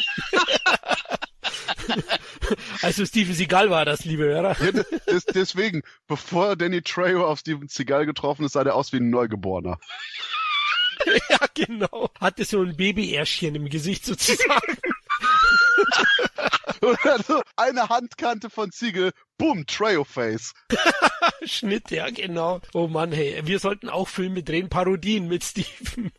[LAUGHS] also Steven Seagal war das, liebe Hörer. Ja, des, deswegen, bevor Danny Trejo auf Steven Seagal getroffen ist, sah der aus wie ein Neugeborener. [LAUGHS] ja, genau. Hatte so ein Babyärschchen im Gesicht sozusagen. [LAUGHS] Also eine Handkante von Ziegel, boom, Trejo-Face. [LAUGHS] Schnitt, ja, genau. Oh Mann, hey, wir sollten auch Filme drehen, Parodien mit Steven.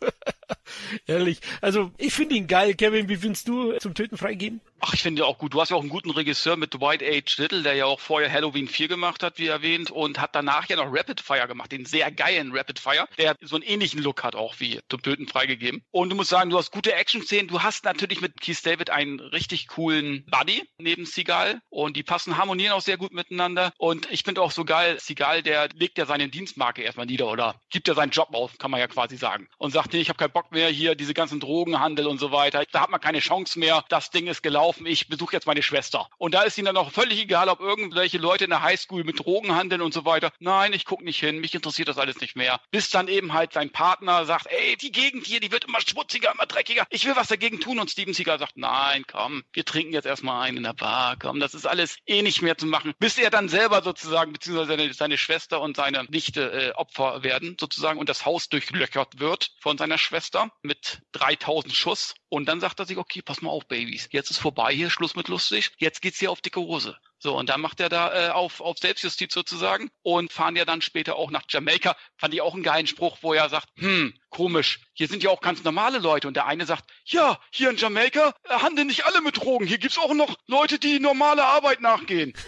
Ehrlich. Also, ich finde ihn geil. Kevin, wie findest du zum Töten freigeben? Ach, ich finde auch gut. Du hast ja auch einen guten Regisseur mit Dwight H. Little, der ja auch vorher Halloween 4 gemacht hat, wie erwähnt, und hat danach ja noch Rapid Fire gemacht, den sehr geilen Rapid Fire, der so einen ähnlichen Look hat auch wie zum Töten freigegeben. Und du musst sagen, du hast gute Action-Szenen. Du hast natürlich mit Keith David einen richtig coolen Buddy neben Seagal und die passen, harmonieren auch sehr gut miteinander. Und ich finde auch so geil, Seagal, der legt ja seine Dienstmarke erstmal nieder oder gibt ja seinen Job auf, kann man ja quasi sagen. Und sagt, nee, ich habe keinen Bock mehr hier, diese ganzen Drogenhandel und so weiter. Da hat man keine Chance mehr. Das Ding ist gelaufen. Ich besuche jetzt meine Schwester. Und da ist ihnen dann auch völlig egal, ob irgendwelche Leute in der Highschool mit Drogen handeln und so weiter. Nein, ich gucke nicht hin. Mich interessiert das alles nicht mehr. Bis dann eben halt sein Partner sagt, ey, die Gegend hier, die wird immer schmutziger, immer dreckiger. Ich will was dagegen tun. Und Steven Seagal sagt, nein, komm, wir trinken jetzt erstmal einen in der Bar. Komm, das ist alles eh nicht mehr zu machen. Bis er dann selber sozusagen, beziehungsweise seine, seine Schwester und seine Nichte äh, Opfer werden, sozusagen, und das Haus durchlöchert wird von seiner Schwester. Panzer mit 3000 Schuss. Und dann sagt er sich, okay, pass mal auf, Babys. Jetzt ist vorbei hier, Schluss mit lustig. Jetzt geht's hier auf dicke Hose. So, und dann macht er da äh, auf, auf Selbstjustiz sozusagen und fahren ja dann später auch nach Jamaika. Fand ich auch einen geilen Spruch, wo er sagt, hm, komisch, hier sind ja auch ganz normale Leute. Und der eine sagt, ja, hier in Jamaika äh, handeln nicht alle mit Drogen. Hier gibt's auch noch Leute, die normale Arbeit nachgehen. [LAUGHS]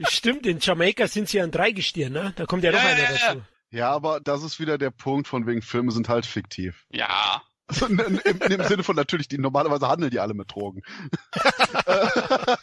[LAUGHS] Stimmt, in Jamaika sind sie ja ein Dreigestirn, ne? Da kommt ja noch Ja, einer ja. dazu. Ja, aber das ist wieder der Punkt von wegen Filme sind halt fiktiv. Ja, [LAUGHS] in dem Sinne von natürlich, die normalerweise handeln die alle mit Drogen. [LAUGHS]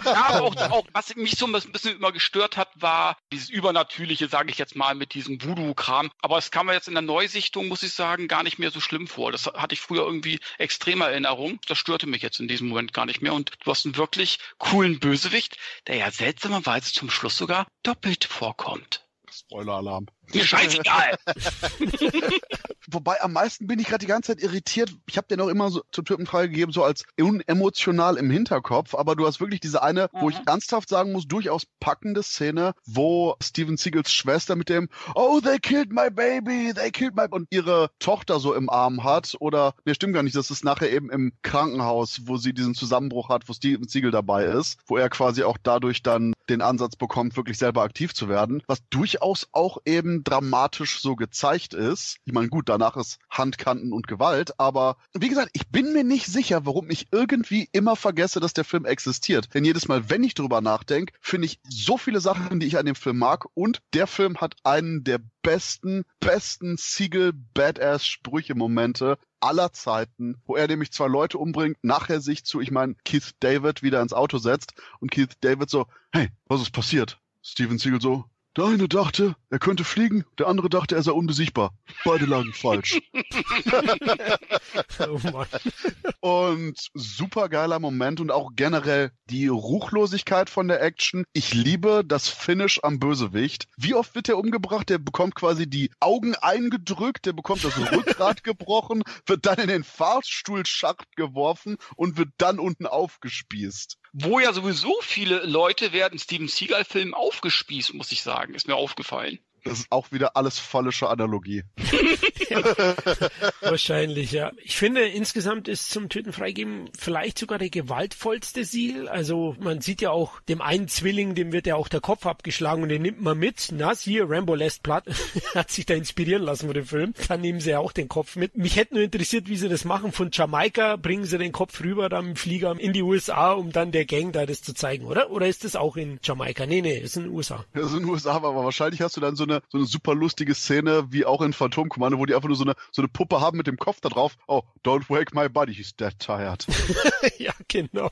Ja, aber auch, [LAUGHS] auch, was mich so ein bisschen immer gestört hat, war dieses Übernatürliche, sage ich jetzt mal, mit diesem Voodoo-Kram. Aber es kam mir jetzt in der Neusichtung, muss ich sagen, gar nicht mehr so schlimm vor. Das hatte ich früher irgendwie extreme Erinnerung. Das störte mich jetzt in diesem Moment gar nicht mehr. Und du hast einen wirklich coolen Bösewicht, der ja seltsamerweise zum Schluss sogar doppelt vorkommt. Spoiler-Alarm. Mir scheißegal. [LAUGHS] Wobei am meisten bin ich gerade die ganze Zeit irritiert. Ich habe den auch immer so zur Typen freigegeben, so als unemotional im Hinterkopf. Aber du hast wirklich diese eine, wo ich Mhm. ernsthaft sagen muss, durchaus packende Szene, wo Steven Seagals Schwester mit dem Oh, they killed my baby, they killed my und ihre Tochter so im Arm hat. Oder, ne, stimmt gar nicht, das ist nachher eben im Krankenhaus, wo sie diesen Zusammenbruch hat, wo Steven Seagal dabei ist, wo er quasi auch dadurch dann den Ansatz bekommt, wirklich selber aktiv zu werden, was durchaus auch eben dramatisch so gezeigt ist. Ich meine, gut, danach ist Handkanten und Gewalt, aber wie gesagt, ich bin mir nicht sicher, warum ich irgendwie immer vergesse, dass der Film existiert. Denn jedes Mal, wenn ich drüber nachdenke, finde ich so viele Sachen, die ich an dem Film mag und der Film hat einen der besten, besten Siegel-Badass-Sprüche-Momente aller Zeiten, wo er nämlich zwei Leute umbringt, nachher sich zu, ich meine, Keith David wieder ins Auto setzt und Keith David so, hey, was ist passiert? Steven Siegel so, der eine dachte, er könnte fliegen, der andere dachte, er sei unbesiegbar. Beide lagen falsch. [LAUGHS] Oh. Und super geiler Moment und auch generell die Ruchlosigkeit von der Action. Ich liebe das Finish am Bösewicht. Wie oft wird der umgebracht? Der bekommt quasi die Augen eingedrückt, der bekommt das [LAUGHS] Rückgrat gebrochen, wird dann in den Fahrstuhlschacht geworfen und wird dann unten aufgespießt. Wo ja sowieso viele Leute werden Steven Seagal-Filmen aufgespießt, muss ich sagen. Ist mir aufgefallen. Das ist auch wieder alles fallische Analogie. [LAUGHS] Wahrscheinlich, ja. Ich finde, insgesamt ist zum Töten freigeben vielleicht sogar der gewaltvollste Siegel. Also man sieht ja auch, dem einen Zwilling, dem wird ja auch der Kopf abgeschlagen und den nimmt man mit. Na, hier, Rambo lässt platt. [LAUGHS] Hat sich da inspirieren lassen von dem Film. Dann nehmen sie ja auch den Kopf mit. Mich hätte nur interessiert, wie sie das machen. Von Jamaika bringen sie den Kopf rüber dann im Flieger in die USA, um dann der Gang da das zu zeigen, oder? Oder ist das auch in Jamaika? Nee, nee, ist in den USA. Das ist in den USA, aber wahrscheinlich hast du dann so eine, so eine super lustige Szene wie auch in Phantomkommando, wo die einfach nur so eine, so eine Puppe haben mit dem Kopf da drauf. Oh, don't wake my buddy, he's dead tired. [LAUGHS] ja, genau.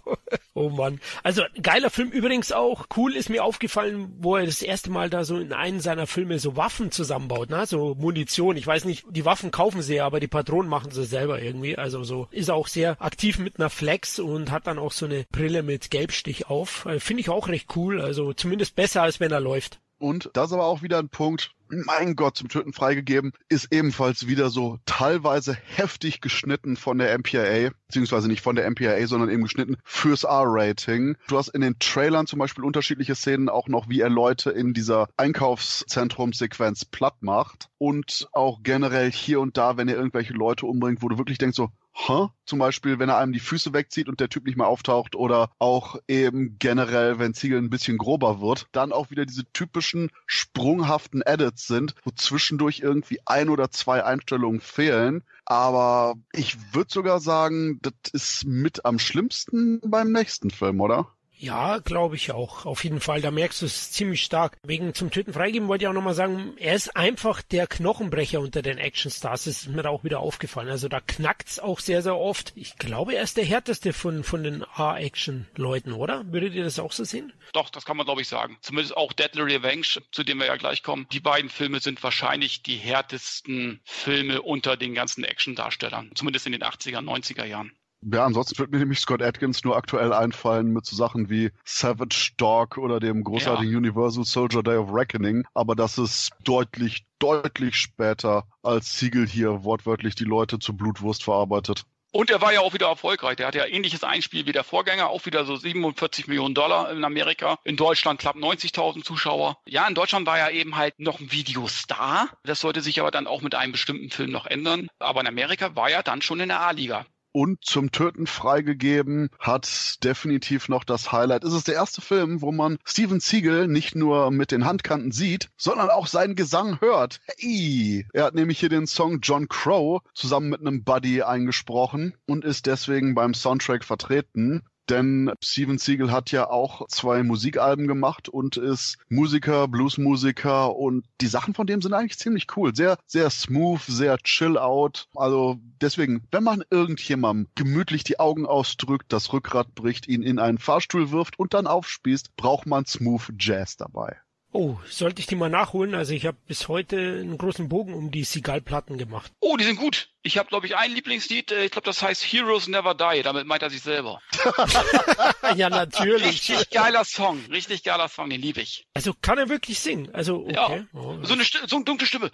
Oh Mann. Also geiler Film übrigens auch. Cool ist mir aufgefallen, wo er das erste Mal da so in einen seiner Filme so Waffen zusammenbaut, ne? So Munition. Ich weiß nicht, die Waffen kaufen sie ja, aber die Patronen machen sie selber irgendwie. Also so ist auch sehr aktiv mit einer Flex und hat dann auch so eine Brille mit Gelbstich auf. Äh, Finde ich auch recht cool. Also zumindest besser, als wenn er läuft. Und das ist aber auch wieder ein Punkt, mein Gott, zum Töten freigegeben, ist ebenfalls wieder so teilweise heftig geschnitten von der MPAA, beziehungsweise nicht von der MPAA, sondern eben geschnitten fürs R-Rating. Du hast in den Trailern zum Beispiel unterschiedliche Szenen auch noch, wie er Leute in dieser Einkaufszentrumsequenz platt macht und auch generell hier und da, wenn er irgendwelche Leute umbringt, wo du wirklich denkst so, Huh? Zum Beispiel, wenn er einem die Füße wegzieht und der Typ nicht mehr auftaucht oder auch eben generell, wenn Ziegel ein bisschen grober wird, dann auch wieder diese typischen sprunghaften Edits sind, wo zwischendurch irgendwie ein oder zwei Einstellungen fehlen. Aber ich würde sogar sagen, das ist mit am schlimmsten beim nächsten Film, oder? Ja, glaube ich auch. Auf jeden Fall. Da merkst du es ziemlich stark. Wegen zum Töten freigeben wollte ich auch nochmal sagen, er ist einfach der Knochenbrecher unter den Actionstars. Das ist mir da auch wieder aufgefallen. Also da knackt's auch sehr, sehr oft. Ich glaube, er ist der härteste von, von den A-Action-Leuten, oder? Würdet ihr das auch so sehen? Doch, das kann man glaube ich sagen. Zumindest auch Deadly Revenge, zu dem wir ja gleich kommen. Die beiden Filme sind wahrscheinlich die härtesten Filme unter den ganzen Action-Darstellern. Zumindest in den 80er, 90er Jahren. Ja, ansonsten wird mir nämlich Scott Atkins nur aktuell einfallen mit so Sachen wie Savage Dog oder dem großartigen Universal Soldier Day of Reckoning. Aber das ist deutlich, deutlich später, als Siegel hier wortwörtlich die Leute zu Blutwurst verarbeitet. Und er war ja auch wieder erfolgreich. Der hatte ja ähnliches Einspiel wie der Vorgänger, auch wieder so 47 Millionen Dollar in Amerika. In Deutschland knapp 90.000 Zuschauer. Ja, in Deutschland war er eben halt noch ein Videostar. Das sollte sich aber dann auch mit einem bestimmten Film noch ändern. Aber in Amerika war er dann schon in der A-Liga und zum Töten freigegeben hat definitiv noch das Highlight. Es ist der erste Film, wo man Steven Siegel nicht nur mit den Handkanten sieht, sondern auch seinen Gesang hört. Hey! Er hat nämlich hier den Song John Crow zusammen mit einem Buddy eingesprochen und ist deswegen beim Soundtrack vertreten. Denn Steven Siegel hat ja auch zwei Musikalben gemacht und ist Musiker, Bluesmusiker und die Sachen von dem sind eigentlich ziemlich cool. Sehr, sehr smooth, sehr chill out. Also deswegen, wenn man irgendjemandem gemütlich die Augen ausdrückt, das Rückgrat bricht, ihn in einen Fahrstuhl wirft und dann aufspießt, braucht man Smooth Jazz dabei. Oh, sollte ich die mal nachholen? Also ich habe bis heute einen großen Bogen um die Sigal-Platten gemacht. Oh, die sind gut. Ich habe, glaube ich, ein Lieblingslied, äh, ich glaube, das heißt Heroes Never Die, damit meint er sich selber. [LAUGHS] [LAUGHS] ja, natürlich. Richtig geiler Song, richtig geiler Song, den liebe ich. Also kann er wirklich singen? Also, okay. Ja. Oh, so, eine so eine dunkle Stimme.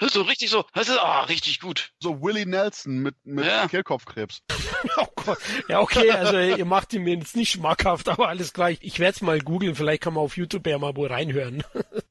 So richtig so, das ist ah, richtig gut. So Willie Nelson mit, mit ja. Kehlkopfkrebs. [LAUGHS] oh Gott. Ja, okay, also ihr macht ihn mir jetzt nicht schmackhaft, aber alles gleich. Ich werde es mal googeln, vielleicht kann man auf YouTube ja mal wohl reinhören.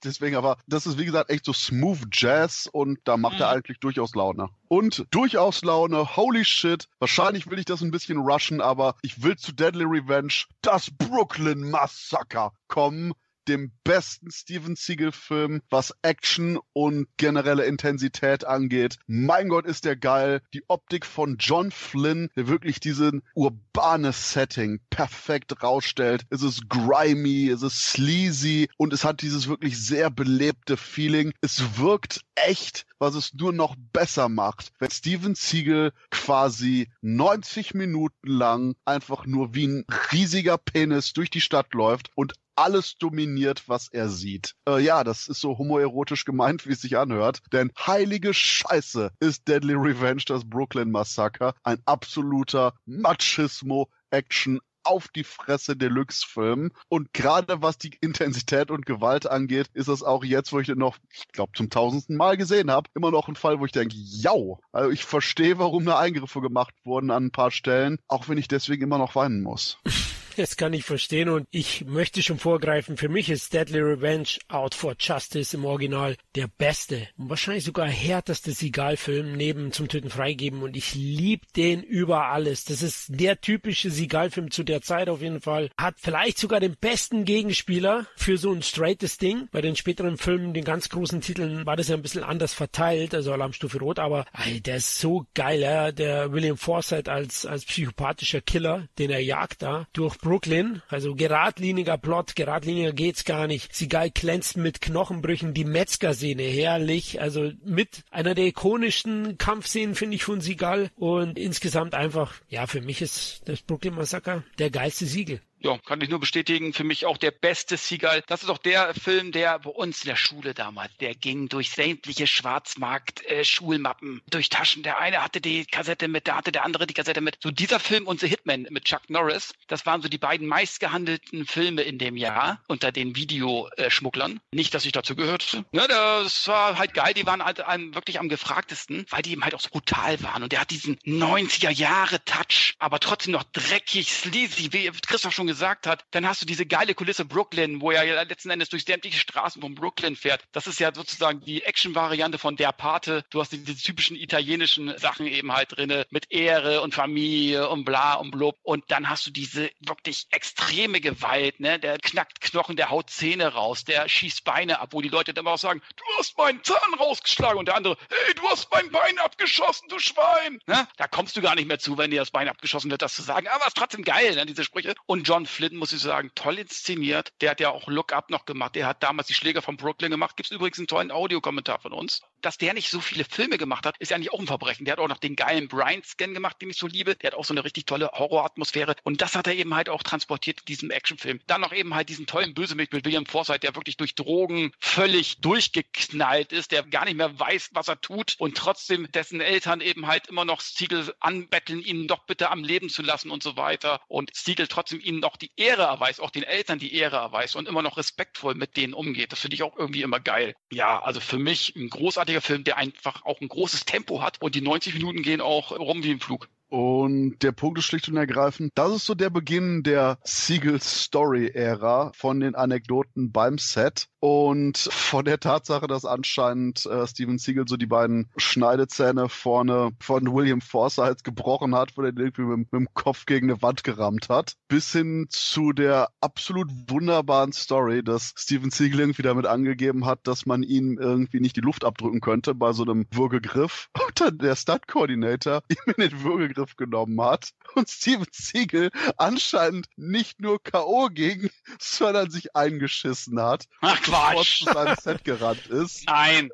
Deswegen aber, das ist wie gesagt echt so smooth Jazz und da macht mhm. er eigentlich durchaus Laune. Und durchaus Laune, holy shit. Wahrscheinlich will ich das ein bisschen rushen, aber ich will zu Deadly Revenge, das Brooklyn Massacre kommen dem besten Steven Seagal-Film, was Action und generelle Intensität angeht. Mein Gott, ist der geil. Die Optik von John Flynn, der wirklich diesen urbane Setting perfekt rausstellt. Es ist grimy, es ist sleazy und es hat dieses wirklich sehr belebte Feeling. Es wirkt echt, was es nur noch besser macht, wenn Steven Siegel quasi 90 Minuten lang einfach nur wie ein riesiger Penis durch die Stadt läuft und alles dominiert, was er sieht. Äh, ja, das ist so homoerotisch gemeint, wie es sich anhört. Denn heilige Scheiße ist Deadly Revenge, das Brooklyn Massaker, ein absoluter Machismo-Action auf die Fresse Deluxe-Film. Und gerade was die Intensität und Gewalt angeht, ist das auch jetzt, wo ich den noch, ich glaube, zum tausendsten Mal gesehen habe, immer noch ein Fall, wo ich denke, ja, also ich verstehe, warum da Eingriffe gemacht wurden an ein paar Stellen, auch wenn ich deswegen immer noch weinen muss. [LAUGHS] [LAUGHS] Das kann ich verstehen und ich möchte schon vorgreifen. Für mich ist Deadly Revenge Out for Justice im Original der beste und wahrscheinlich sogar härteste Sigal-Film neben Zum Töten freigeben und ich liebe den über alles. Das ist der typische Sigal-Film zu der Zeit auf jeden Fall. Hat vielleicht sogar den besten Gegenspieler für so ein straightes Ding. Bei den späteren Filmen, den ganz großen Titeln, war das ja ein bisschen anders verteilt, also Alarmstufe Rot, aber ey, der ist so geil, ja? der William Forsythe als, als psychopathischer Killer, den er jagt da durch Brooklyn. Also geradliniger Plot, geradliniger geht's gar nicht. Sigal glänzt mit Knochenbrüchen, die Metzger-Szene, herrlich. Also mit einer der ikonischsten Kampfszenen, finde ich, von Sigal. Und insgesamt einfach, ja, für mich ist das Brooklyn Massaker der geilste Siegel ja, kann ich nur bestätigen, für mich auch der beste Seagull. Das ist auch der Film, der bei uns in der Schule damals, der ging durch sämtliche Schwarzmarkt-Schulmappen, äh, durch Taschen. Der eine hatte die Kassette mit, der hatte der andere die Kassette mit. So dieser Film und The Hitman mit Chuck Norris, das waren so die beiden meistgehandelten Filme in dem Jahr unter den Videoschmugglern. Nicht, dass ich dazu gehörte. Ja, das war halt geil. Die waren halt wirklich am gefragtesten, weil die eben halt auch so brutal waren. Und der hat diesen 90er-Jahre-Touch, aber trotzdem noch dreckig, sleazy, wie Christoph schon schon gesagt hat, dann hast du diese geile Kulisse Brooklyn, wo er ja letzten Endes durch sämtliche Straßen von Brooklyn fährt. Das ist ja sozusagen die Action-Variante von der Pate. Du hast diese typischen italienischen Sachen eben halt drinne mit Ehre und Familie und bla und blub. Und dann hast du diese wirklich extreme Gewalt, ne? Der knackt Knochen, der haut Zähne raus, der schießt Beine ab, wo die Leute dann auch sagen, du hast meinen Zahn rausgeschlagen und der andere, hey, du hast mein Bein abgeschossen, du Schwein. Ne? Da kommst du gar nicht mehr zu, wenn dir das Bein abgeschossen wird, das zu sagen. Aber es ist trotzdem geil, ne, diese Sprüche. Und John John Flynn, muss ich sagen, toll inszeniert. Der hat ja auch Look Up noch gemacht. Der hat damals die Schläger von Brooklyn gemacht. Gibt es übrigens einen tollen Audiokommentar von uns. Dass der nicht so viele Filme gemacht hat, ist ja eigentlich auch ein Verbrechen. Der hat auch noch den geilen Brian-Scan gemacht, den ich so liebe. Der hat auch so eine richtig tolle Horroratmosphäre. Und das hat er eben halt auch transportiert in diesem Actionfilm. Dann noch eben halt diesen tollen Bösewicht mit William Forsythe, der wirklich durch Drogen völlig durchgeknallt ist, der gar nicht mehr weiß, was er tut und trotzdem dessen Eltern eben halt immer noch Siegel anbetteln, ihn doch bitte am Leben zu lassen und so weiter. Und Siegel trotzdem ihnen noch die Ehre erweist, auch den Eltern die Ehre erweist und immer noch respektvoll mit denen umgeht. Das finde ich auch irgendwie immer geil. Ja, also für mich ein großartiger großartiger Film, der einfach auch ein großes Tempo hat und die 90 Minuten gehen auch rum wie im Flug. Und der Punkt ist schlicht und ergreifend, das ist so der Beginn der Siegel Story Ära von den Anekdoten beim Set und von der Tatsache, dass anscheinend äh, Steven Siegel so die beiden Schneidezähne vorne von William Forsythe gebrochen hat, wo er irgendwie mit, mit dem Kopf gegen eine Wand gerammt hat, bis hin zu der absolut wunderbaren Story, dass Steven Siegel irgendwie damit angegeben hat, dass man ihm irgendwie nicht die Luft abdrücken könnte bei so einem Würgegriff [LAUGHS] und dann der Stunt-Coordinator ihm in den Würgegriff genommen hat und Steven Siegel anscheinend nicht nur K.O. ging, sondern sich eingeschissen hat. Ach Quatsch. zu seinem Set gerannt ist. Nein.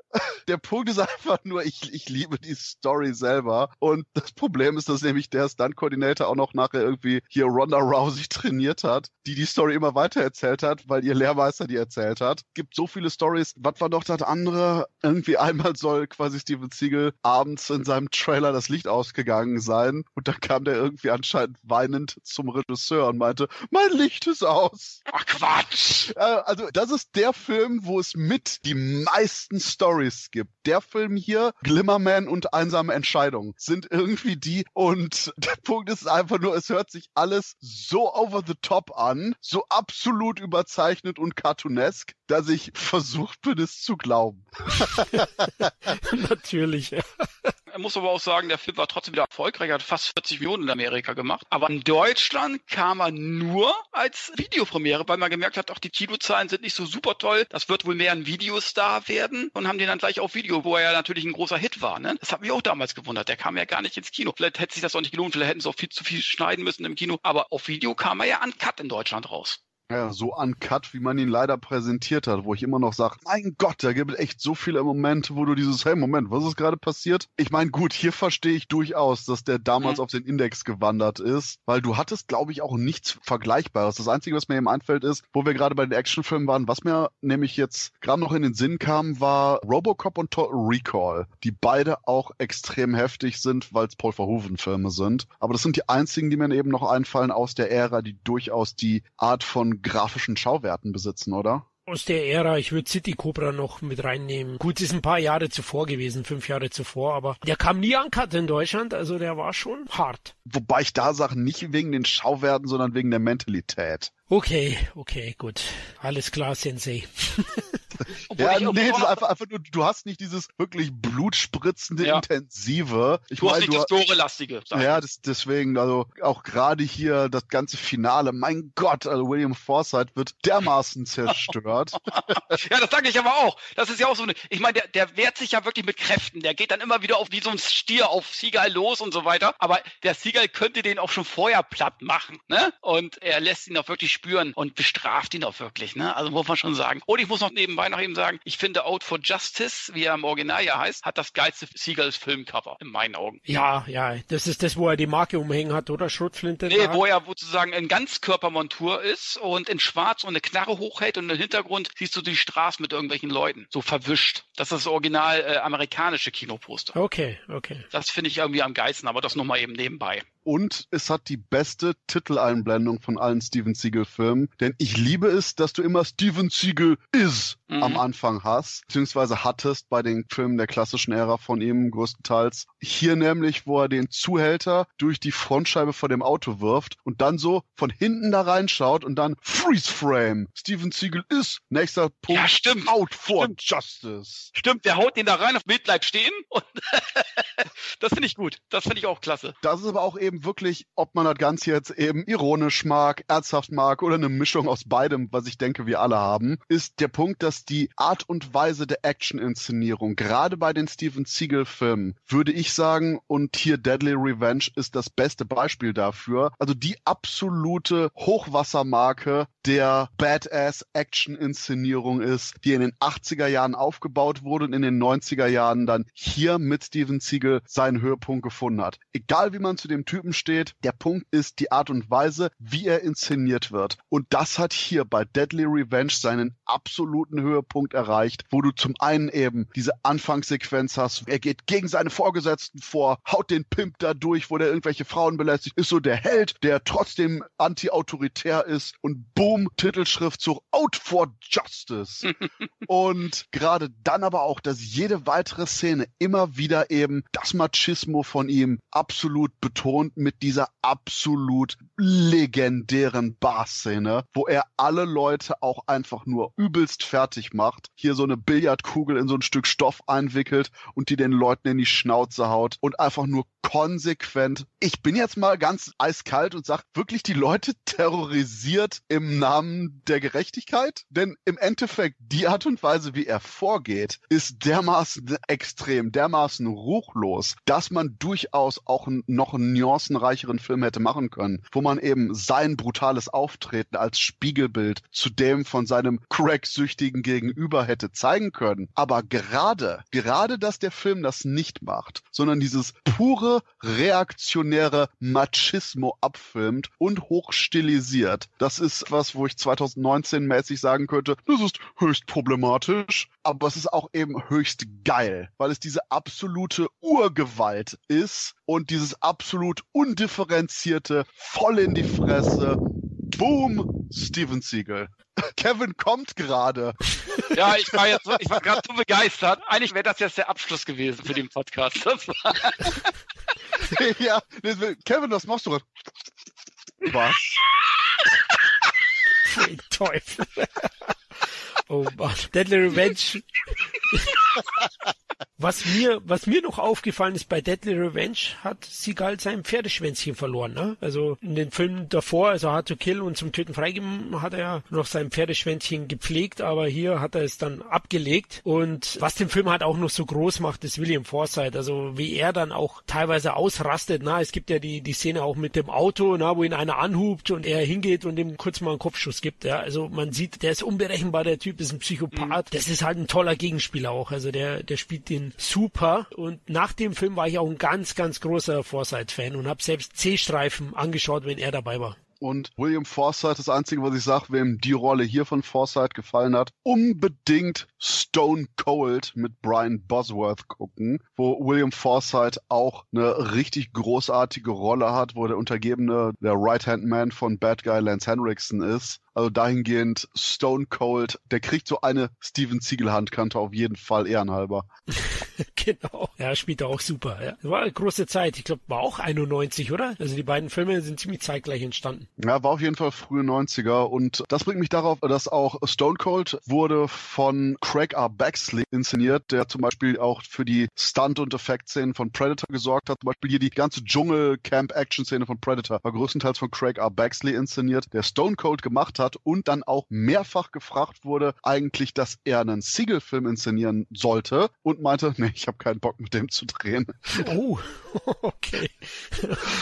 Der Punkt ist einfach nur, ich, ich liebe die Story selber. Und das Problem ist, dass nämlich der Stunt-Coordinator auch noch nachher irgendwie hier Ronda Rousey trainiert hat, die die Story immer weiter erzählt hat, weil ihr Lehrmeister die erzählt hat. Gibt so viele Stories. Was war doch das andere? Irgendwie einmal soll quasi Steven Siegel abends in seinem Trailer das Licht ausgegangen sein. Und dann kam der irgendwie anscheinend weinend zum Regisseur und meinte, mein Licht ist aus. Ach Quatsch. Äh, also das ist der Film, wo es mit die meisten Stories gibt. Der Film hier, Glimmerman und Einsame Entscheidung, sind irgendwie die. Und [LAUGHS] der Punkt ist einfach nur, es hört sich alles so over the top an, so absolut überzeichnet und cartoonesk, dass ich versucht bin, es zu glauben. [LAUGHS] Natürlich. Er muss aber auch sagen, der Film war trotzdem wieder erfolgreich, er hat fast 40 Millionen in Amerika gemacht. Aber in Deutschland kam er nur als Videopremiere, weil man gemerkt hat, auch die Kinozahlen sind nicht so super toll. Das wird wohl mehr ein Videostar werden und haben den dann gleich auf Video, wo er ja natürlich ein großer Hit war. Ne? Das hat mich auch damals gewundert. Der kam ja gar nicht ins Kino. Vielleicht hätte sich das auch nicht gelohnt, vielleicht hätten sie auch viel zu viel schneiden müssen im Kino. Aber auf Video kam er ja an Cut in Deutschland raus. Ja, so uncut, wie man ihn leider präsentiert hat, wo ich immer noch sage, mein Gott, da gibt es echt so viele Momente, wo du dieses, hey, Moment, was ist gerade passiert? Ich meine, gut, hier verstehe ich durchaus, dass der damals Mhm. auf den Index gewandert ist, weil du hattest, glaube ich, auch nichts Vergleichbares. Das Einzige, was mir eben einfällt, ist, wo wir gerade bei den Actionfilmen waren, was mir nämlich jetzt gerade noch in den Sinn kam, war Robocop und Total Recall, die beide auch extrem heftig sind, weil es Paul Verhoeven-Filme sind. Aber das sind die einzigen, die mir eben noch einfallen aus der Ära, die durchaus die Art von grafischen Schauwerten besitzen, oder? Aus der Ära, ich würde City Cobra noch mit reinnehmen. Gut, ist ein paar Jahre zuvor gewesen, fünf Jahre zuvor, aber der kam nie an Cut in Deutschland, also der war schon hart. Wobei ich da sage, nicht wegen den Schauwerten, sondern wegen der Mentalität. Okay, okay, gut. Alles klar, Sensei. [LAUGHS] [LAUGHS] Obwohl ja, ich nee, das einfach, einfach nur, du hast nicht dieses wirklich blutspritzende, Ja. intensive. Ich du hast meine, nicht das Tore-lastige. sag ich. ja, das, deswegen, also auch gerade hier das ganze Finale, mein Gott, also William Forsythe wird dermaßen zerstört. [LAUGHS] Ja, das sage ich aber auch. Das ist ja auch so eine. Ich meine, der, der wehrt sich ja wirklich mit Kräften. Der geht dann immer wieder auf wie so ein Stier auf Seagull los und so weiter. Aber der Seagull könnte den auch schon vorher platt machen, ne? Und er lässt ihn auch wirklich spüren und bestraft ihn auch wirklich, ne? Also muss man schon sagen. Und ich muss noch nebenbei noch eben sagen, ich finde Out for Justice, wie er im Original ja heißt, hat das geilste Seagulls Filmcover in meinen Augen. Ja, ja, das ist das, wo er die Marke umhängen hat, oder? Schrotflinte? Nee, wo er sozusagen in Ganzkörpermontur ist und in schwarz und eine Knarre hochhält und im Hintergrund siehst du die Straße mit irgendwelchen Leuten. So verwischt. Das ist das original äh, amerikanische Kinoposter. Okay, okay. Das finde ich irgendwie am geilsten, aber das nochmal eben nebenbei. Und es hat die beste Titeleinblendung von allen Steven Siegel-Filmen. Denn ich liebe es, dass du immer Steven Siegel is Mhm. am Anfang hast, beziehungsweise hattest bei den Filmen der klassischen Ära von ihm größtenteils. Hier nämlich, wo er den Zuhälter durch die Frontscheibe vor dem Auto wirft und dann so von hinten da reinschaut und dann Freeze Frame. Steven Siegel is. Nächster Punkt. Ja, stimmt. Out for Stimmt. Justice. Stimmt, der haut den da rein, auf Bild bleibt stehen und [LAUGHS] das finde ich gut. Das finde ich auch klasse. Das ist aber auch eben wirklich, ob man das Ganze jetzt eben ironisch mag, ernsthaft mag oder eine Mischung aus beidem, was ich denke, wir alle haben, ist der Punkt, dass die Art und Weise der Action-Inszenierung, gerade bei den Steven Seagal-Filmen, würde ich sagen, und hier Deadly Revenge ist das beste Beispiel dafür, also die absolute Hochwassermarke der Badass-Action-Inszenierung ist, die in den 80er Jahren aufgebaut wurde und in den 90er Jahren dann hier mit Steven Siegel seinen Höhepunkt gefunden hat. Egal wie man zu dem Typen Typen steht. Der Punkt ist die Art und Weise, wie er inszeniert wird. Und das hat hier bei Deadly Revenge seinen absoluten Höhepunkt erreicht, wo du zum einen eben diese Anfangssequenz hast. Er geht gegen seine Vorgesetzten vor, haut den Pimp da durch, wo der irgendwelche Frauen belästigt, ist so der Held, der trotzdem anti-autoritär ist und boom, Titelschrift so Out for Justice. [LAUGHS] und gerade dann aber auch, dass jede weitere Szene immer wieder eben das Machismo von ihm absolut betont mit dieser absolut legendären Bar-Szene, wo er alle Leute auch einfach nur übelst fertig macht, hier so eine Billardkugel in so ein Stück Stoff einwickelt und die den Leuten in die Schnauze haut und einfach nur konsequent. Ich bin jetzt mal ganz eiskalt und sag wirklich die Leute [LAUGHS] terrorisiert im Namen der Gerechtigkeit, denn im Endeffekt die Art und Weise, wie er vorgeht, ist dermaßen extrem, dermaßen ruchlos, dass man durchaus auch noch einen nuancenreicheren Film hätte machen können, wo man eben sein brutales Auftreten als Spiegelbild zu dem von seinem Crack-süchtigen Gegenüber hätte zeigen können. Aber gerade, gerade, dass der Film das nicht macht, sondern dieses pure reaktionäre Machismo abfilmt und hochstilisiert. Das ist was, wo ich 2019 mäßig sagen könnte, das ist höchst problematisch, aber es ist auch eben höchst geil, weil es diese absolute Urgewalt ist und dieses absolut undifferenzierte, voll in die Fresse, Boom, Steven Siegel. [LAUGHS] Kevin kommt gerade. Ja, ich war jetzt, ich war gerade so begeistert. Eigentlich wäre das jetzt der Abschluss gewesen für den Podcast. [LAUGHS] ja, Kevin, was machst du gerade? Was? Teufel. Oh Mann. Deadly Revenge. [LAUGHS] Was mir, was mir noch aufgefallen ist, bei Deadly Revenge hat Seagal sein Pferdeschwänzchen verloren. Ne? Also in den Filmen davor, also Hard to Kill und zum Töten freigeben, hat er noch sein Pferdeschwänzchen gepflegt, aber hier hat er es dann abgelegt. Und was den Film halt auch noch so groß macht, ist William Forsythe. Also wie er dann auch teilweise ausrastet. Na, es gibt ja die, die Szene auch mit dem Auto, na, wo ihn einer anhubt und er hingeht und ihm kurz mal einen Kopfschuss gibt. Ja, also man sieht, der ist unberechenbar, der Typ ist ein Psychopath. Mhm. Das ist halt ein toller Gegenspieler auch. Also der, der spielt den super. Und nach dem Film war ich auch ein ganz, ganz großer Forsyth-Fan und habe selbst C-Streifen angeschaut, wenn er dabei war. Und William Forsythe, das Einzige, was ich sage, wem die Rolle hier von Forsythe gefallen hat, unbedingt Stone Cold mit Brian Bosworth gucken, wo William Forsythe auch eine richtig großartige Rolle hat, wo der Untergebene der Right-Hand-Man von Bad Guy Lance Henriksen ist. Also dahingehend Stone Cold, der kriegt so eine Steven Siegel Handkante auf jeden Fall ehrenhalber. [LAUGHS] genau. Ja, spielt er auch super. Ja. War eine große Zeit. Ich glaube, war auch 91, oder? Also die beiden Filme sind ziemlich zeitgleich entstanden. Ja, war auf jeden Fall frühe 90er. Und das bringt mich darauf, dass auch Stone Cold wurde von Craig R. Baxley inszeniert, der zum Beispiel auch für die Stunt- und Effekt-Szenen von Predator gesorgt hat. Zum Beispiel hier die ganze Dschungel-Camp-Action-Szene von Predator war größtenteils von Craig R. Baxley inszeniert, der Stone Cold gemacht hat hat und dann auch mehrfach gefragt wurde, eigentlich, dass er einen Siegel-Film inszenieren sollte und meinte, nee, ich habe keinen Bock mit dem zu drehen. Oh, [LAUGHS] okay.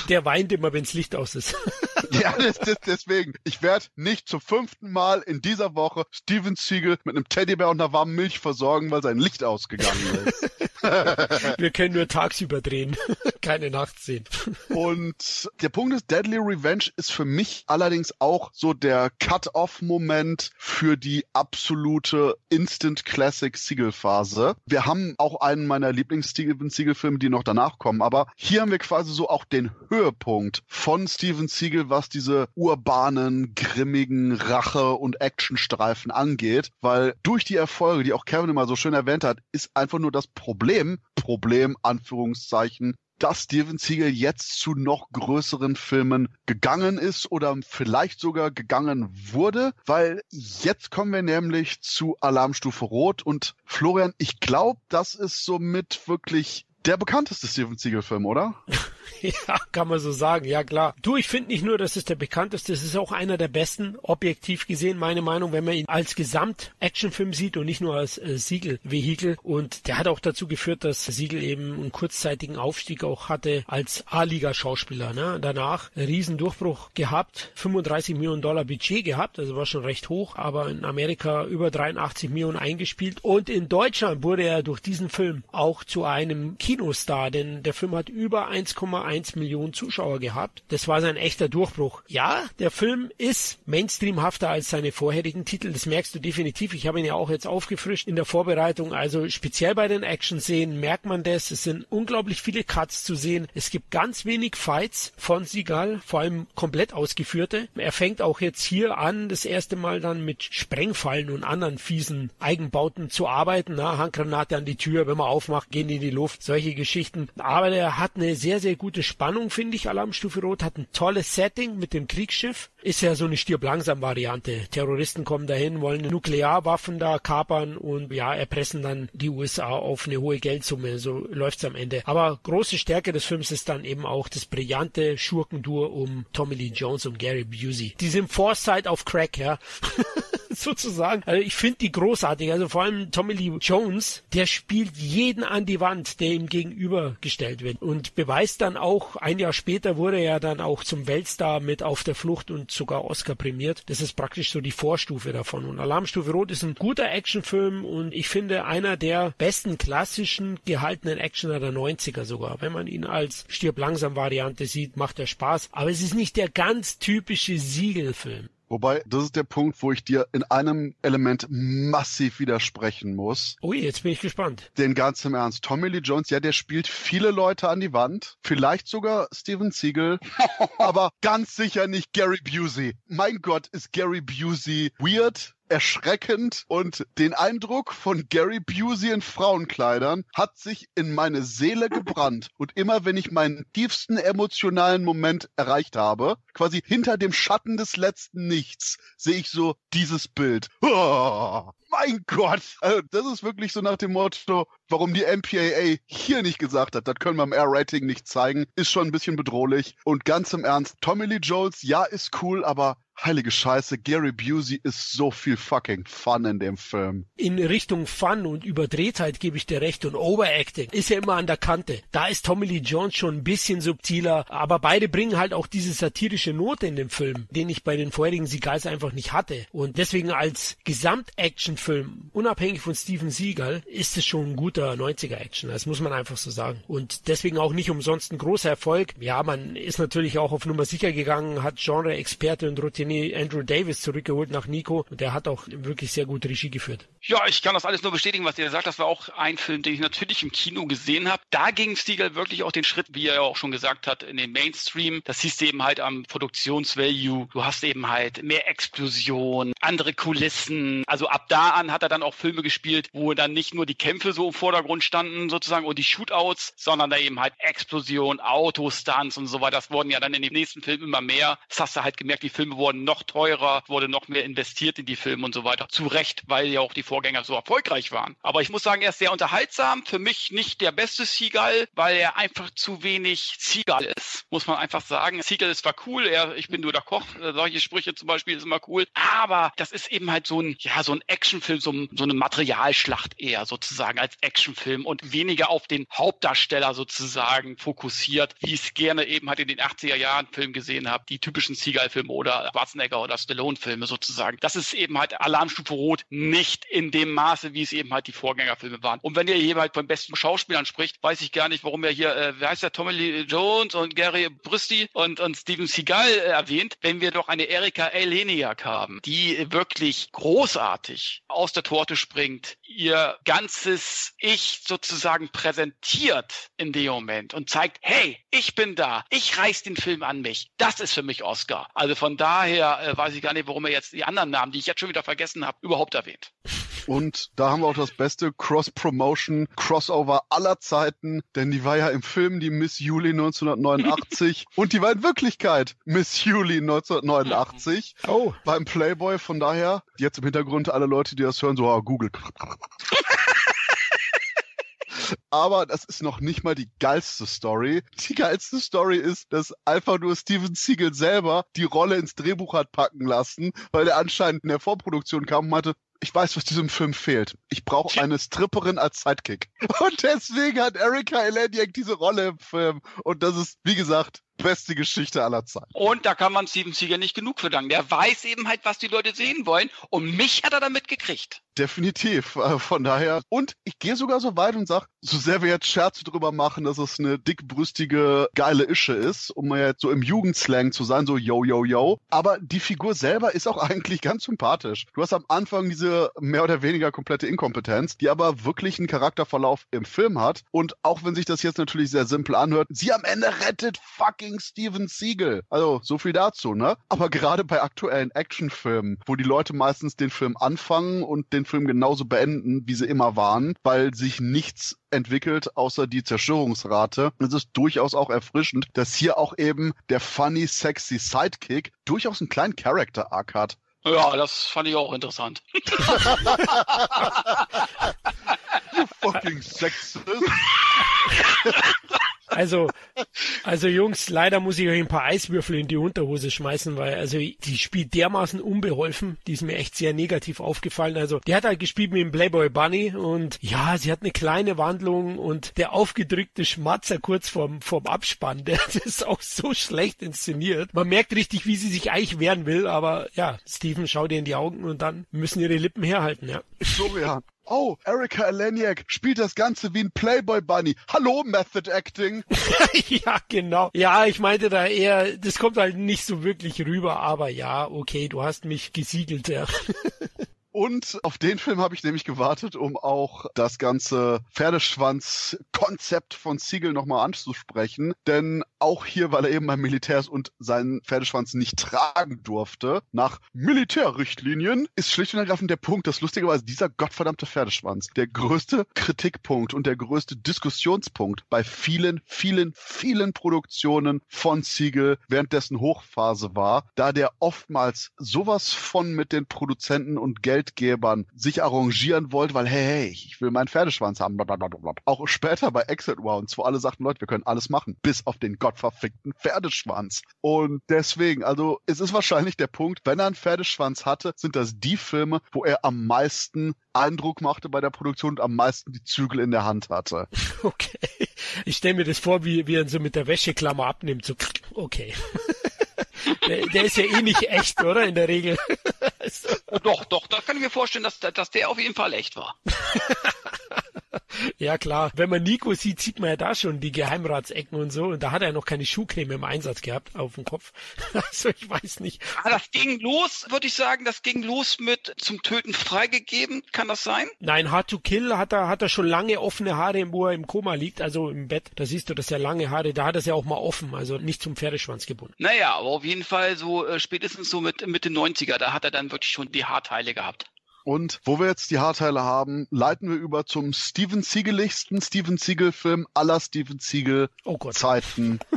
Der weint immer, wenns Licht aus ist. [LAUGHS] ja, das, das, deswegen. Ich werde nicht zum fünften Mal in dieser Woche Steven Siegel mit einem Teddybär und einer warmen Milch versorgen, weil sein Licht ausgegangen ist. [LAUGHS] Wir können nur tagsüber drehen, keine Nachtszenen. Und der Punkt ist, Deadly Revenge ist für mich allerdings auch so der Cut-Off-Moment für die absolute Instant Classic Siegel-Phase. Wir haben auch einen meiner Lieblings-Steven Siegel-Filme, die noch danach kommen, aber hier haben wir quasi so auch den Höhepunkt von Steven Siegel, was diese urbanen, grimmigen Rache- und Actionstreifen angeht, weil durch die Erfolge, die auch Kevin immer so schön erwähnt hat, ist einfach nur das Problem, Problem, Anführungszeichen, dass Steven Siegel jetzt zu noch größeren Filmen gegangen ist oder vielleicht sogar gegangen wurde, weil jetzt kommen wir nämlich zu Alarmstufe Rot und Florian, ich glaube, das ist somit wirklich der bekannteste Steven Siegel-Film, oder? [LAUGHS] [LAUGHS] ja, kann man so sagen, ja klar. Du, ich finde nicht nur, dass es der bekannteste, es ist auch einer der besten, objektiv gesehen, meine Meinung, wenn man ihn als Gesamt-Actionfilm sieht und nicht nur als äh, Siegel-Vehikel. Und der hat auch dazu geführt, dass Siegel eben einen kurzzeitigen Aufstieg auch hatte als A-Liga-Schauspieler. Ne? Danach einen riesen Durchbruch gehabt, 35 Millionen Dollar Budget gehabt, also war schon recht hoch, aber in Amerika über 83 Millionen eingespielt. Und in Deutschland wurde er durch diesen Film auch zu einem Kinostar, denn der Film hat über 1,5 1,1 Millionen Zuschauer gehabt. Das war sein echter Durchbruch. Ja, der Film ist mainstreamhafter als seine vorherigen Titel. Das merkst du definitiv. Ich habe ihn ja auch jetzt aufgefrischt in der Vorbereitung. Also speziell bei den Action-Szenen merkt man das. Es sind unglaublich viele Cuts zu sehen. Es gibt ganz wenig Fights von Seagal, vor allem komplett ausgeführte. Er fängt auch jetzt hier an, das erste Mal dann mit Sprengfallen und anderen fiesen Eigenbauten zu arbeiten. Na, Handgranate an die Tür, wenn man aufmacht, gehen die in die Luft. Solche Geschichten. Aber er hat eine sehr, sehr gute Spannung, finde ich. Alarmstufe Rot hat ein tolles Setting mit dem Kriegsschiff. Ist ja so eine stirb langsam Variante. Terroristen kommen dahin, wollen Nuklearwaffen da kapern und ja, erpressen dann die USA auf eine hohe Geldsumme. So läuft's am Ende. Aber große Stärke des Films ist dann eben auch das brillante Schurkendur um Tommy Lee Jones und Gary Busey. Die sind Foresight auf Crack, ja. [LAUGHS] [LAUGHS] sozusagen. Also ich finde die großartig. Also vor allem Tommy Lee Jones, der spielt jeden an die Wand, der ihm gegenübergestellt wird und beweist dann auch, ein Jahr später wurde er dann auch zum Weltstar mit Auf der Flucht und sogar Oscar prämiert. Das ist praktisch so die Vorstufe davon. Und Alarmstufe Rot ist ein guter Actionfilm und ich finde einer der besten klassischen gehaltenen Actioner der 90er sogar. Wenn man ihn als Stirb langsam Variante sieht, macht er Spaß. Aber es ist nicht der ganz typische Siegelfilm. Wobei, das ist der Punkt, wo ich dir in einem Element massiv widersprechen muss. Ui, jetzt bin ich gespannt. Den ganz im Ernst. Tommy Lee Jones, ja, der spielt viele Leute an die Wand. Vielleicht sogar Steven Siegel. [LAUGHS] aber ganz sicher nicht Gary Busey. Mein Gott, ist Gary Busey weird, erschreckend und den Eindruck von Gary Busey in Frauenkleidern hat sich in meine Seele gebrannt. Und immer wenn ich meinen tiefsten emotionalen Moment erreicht habe, quasi hinter dem Schatten des letzten Nichts, sehe ich so dieses Bild. Mein Gott! Also das ist wirklich so nach dem Motto, warum die MPAA hier nicht gesagt hat, das können wir im R-Rating nicht zeigen, ist schon ein bisschen bedrohlich. Und ganz im Ernst, Tommy Lee Jones, ja, ist cool, aber heilige Scheiße, Gary Busey ist so viel fucking Fun in dem Film. In Richtung Fun und Überdrehtheit gebe ich dir recht und Overacting ist ja immer an der Kante. Da ist Tommy Lee Jones schon ein bisschen subtiler, aber beide bringen halt auch diese satirische Note in dem Film, den ich bei den vorherigen Seagals einfach nicht hatte. Und deswegen als Gesamt-Action-Film, unabhängig von Steven Seagal, ist es schon ein guter 90er-Action. Das muss man einfach so sagen. Und deswegen auch nicht umsonst ein großer Erfolg. Ja, man ist natürlich auch auf Nummer sicher gegangen, hat Genre-Experte und Routine Andrew Davis zurückgeholt nach Nico und der hat auch wirklich sehr gut Regie geführt. Ja, ich kann das alles nur bestätigen, was ihr sagt. Das war auch ein Film, den ich natürlich im Kino gesehen habe. Da ging Stiegel wirklich auch den Schritt, wie er ja auch schon gesagt hat, in den Mainstream. Das du eben halt am Produktionsvalue. Du hast eben halt mehr Explosion, andere Kulissen. Also ab da an hat er dann auch Filme gespielt, wo dann nicht nur die Kämpfe so im Vordergrund standen sozusagen und die Shootouts, sondern da eben halt Explosion, Autostunts und so weiter. Das wurden ja dann in den nächsten Filmen immer mehr. Das hast du halt gemerkt, die Filme wurden noch teurer, wurde noch mehr investiert in die Filme und so weiter. Zu Recht, weil ja auch die Vorgänger so erfolgreich waren. Aber ich muss sagen, er ist sehr unterhaltsam. Für mich nicht der beste Seagull, weil er einfach zu wenig Seagull ist, muss man einfach sagen. Seagull ist zwar cool, er, ich bin nur der Koch, äh, solche Sprüche zum Beispiel ist immer cool, aber das ist eben halt so ein, ja, so ein Actionfilm, so, so eine Materialschlacht eher sozusagen als Actionfilm und weniger auf den Hauptdarsteller sozusagen fokussiert, wie ich es gerne eben halt in den 80er Jahren Filmen gesehen habe, die typischen Seagull-Filme oder Schwarzenegger oder Stallone-Filme sozusagen. Das ist eben halt Alarmstufe Rot nicht in dem Maße, wie es eben halt die Vorgängerfilme waren. Und wenn ihr hier halt von besten Schauspielern spricht, weiß ich gar nicht, warum er hier, äh, wer heißt der, Tommy Lee Jones und Gary Brüsti und, und Steven Seagal äh, erwähnt, wenn wir doch eine Erika Eleniak haben, die wirklich großartig aus der Torte springt, ihr ganzes Ich sozusagen präsentiert in dem Moment und zeigt, hey, ich bin da, ich reiß den Film an mich. Das ist für mich Oscar. Also von daher äh, weiß ich gar nicht, warum er jetzt die anderen Namen, die ich jetzt schon wieder vergessen habe, überhaupt erwähnt. Und da haben wir auch das beste Cross-Promotion, Crossover aller Zeiten, denn die war ja im Film die Miss Juli 1989 [LAUGHS] und die war in Wirklichkeit Miss Juli 1989 oh. beim Playboy. Von daher, jetzt im Hintergrund alle Leute, die das hören, so, oh, Google. Aber das ist noch nicht mal die geilste Story. Die geilste Story ist, dass einfach nur Steven Siegel selber die Rolle ins Drehbuch hat packen lassen, weil er anscheinend in der Vorproduktion kam und meinte, ich weiß, was diesem Film fehlt. Ich brauche eine Stripperin als Sidekick. Und deswegen hat Erika Eleniak diese Rolle im Film. Und das ist, wie gesagt, beste Geschichte aller Zeiten. Und da kann man Steven Seagal nicht genug verdanken. Der weiß eben halt, was die Leute sehen wollen. Und mich hat er damit gekriegt. Definitiv. Äh, Von daher. Und ich gehe sogar so weit und sage, so sehr wir jetzt Scherze drüber machen, dass es eine dickbrüstige, geile Ische ist, um mal jetzt so im Jugendslang zu sein, so yo, yo, yo. Aber die Figur selber ist auch [LAUGHS] eigentlich ganz sympathisch. Du hast am Anfang diese mehr oder weniger komplette Inkompetenz, die aber wirklich einen Charakterverlauf im Film hat. Und auch wenn sich das jetzt natürlich sehr simpel anhört, sie am Ende rettet fucking Steven Seagal. Also so viel dazu, ne? Aber gerade bei aktuellen Actionfilmen, wo die Leute meistens den Film anfangen und den Film genauso beenden, wie sie immer waren, weil sich nichts entwickelt, außer die Zerstörungsrate. Es ist durchaus auch erfrischend, dass hier auch eben der funny, sexy Sidekick durchaus einen kleinen Character-Arc hat. Ja, das fand ich auch interessant. [LAUGHS] Fucking sexist. [LAUGHS] Also, also Jungs, leider muss ich euch ein paar Eiswürfel in die Unterhose schmeißen, weil also die spielt dermaßen unbeholfen, die ist mir echt sehr negativ aufgefallen. Also die hat halt gespielt mit dem Playboy Bunny und ja, sie hat eine kleine Wandlung und der aufgedrückte Schmatzer kurz vorm, vorm Abspann, [LAUGHS] der ist auch so schlecht inszeniert. Man merkt richtig, wie sie sich eigentlich wehren will, aber ja, Steven schaut ihr in die Augen und dann müssen ihre Lippen herhalten, ja. Florian. Oh, Erika Eleniak spielt das Ganze wie ein Playboy Bunny. Hallo, Method Acting. [LAUGHS] ja, genau. Ja, ich meinte da eher, das kommt halt nicht so wirklich rüber, aber ja, okay, du hast mich gesiegelt, ja. [LAUGHS] Und auf den Film habe ich nämlich gewartet, um auch das ganze Pferdeschwanz-Konzept von Siegel nochmal anzusprechen. Denn auch hier, weil er eben beim Militär ist und seinen Pferdeschwanz nicht tragen durfte, nach Militärrichtlinien, ist schlicht und ergreifend der Punkt, dass lustigerweise dieser gottverdammte Pferdeschwanz der größte Kritikpunkt und der größte Diskussionspunkt bei vielen, vielen, vielen Produktionen von Siegel während dessen Hochphase war, da der oftmals sowas von mit den Produzenten und Geldgebern sich arrangieren wollte, weil hey, hey, ich will meinen Pferdeschwanz haben, blablabla. Auch später bei Exit Rounds, wo alle sagten, Leute, wir können alles machen, bis auf den gottverfickten Pferdeschwanz. Und deswegen, also es ist wahrscheinlich der Punkt, wenn er einen Pferdeschwanz hatte, sind das die Filme, wo er am meisten Eindruck machte bei der Produktion und am meisten die Zügel in der Hand hatte. [LAUGHS] Okay. Ich stelle mir das vor, wie, wie er so mit der Wäscheklammer abnimmt. So, okay. [LAUGHS] Der, der ist ja eh nicht echt, oder? In der Regel. [LAUGHS] Also, Doch, doch, da kann ich mir vorstellen, dass, dass der auf jeden Fall echt war. [LAUGHS] ja klar, wenn man Nico sieht, sieht man ja da schon die Geheimratsecken und so. Und da hat er noch keine Schuhcreme im Einsatz gehabt auf dem Kopf. [LAUGHS] Also ich weiß nicht. Ah, das ging los, würde ich sagen, das ging los mit zum Töten freigegeben. Kann das sein? Nein, Hard to Kill hat er, hat er schon lange offene Haare, wo er im Koma liegt, also im Bett. Da siehst du, dass er lange Haare, da hat er es ja auch mal offen, also nicht zum Pferdeschwanz gebunden. Naja, aber auf jeden Fall so äh, spätestens so mit Mitte 90er, da hat er dann wirklich schon die Haarteile gehabt. Und wo wir jetzt die Haarteile haben, leiten wir über zum Steven Siegeligsten Steven Siegel-Film aller Steven Oh. Siegel-Zeiten. [LAUGHS]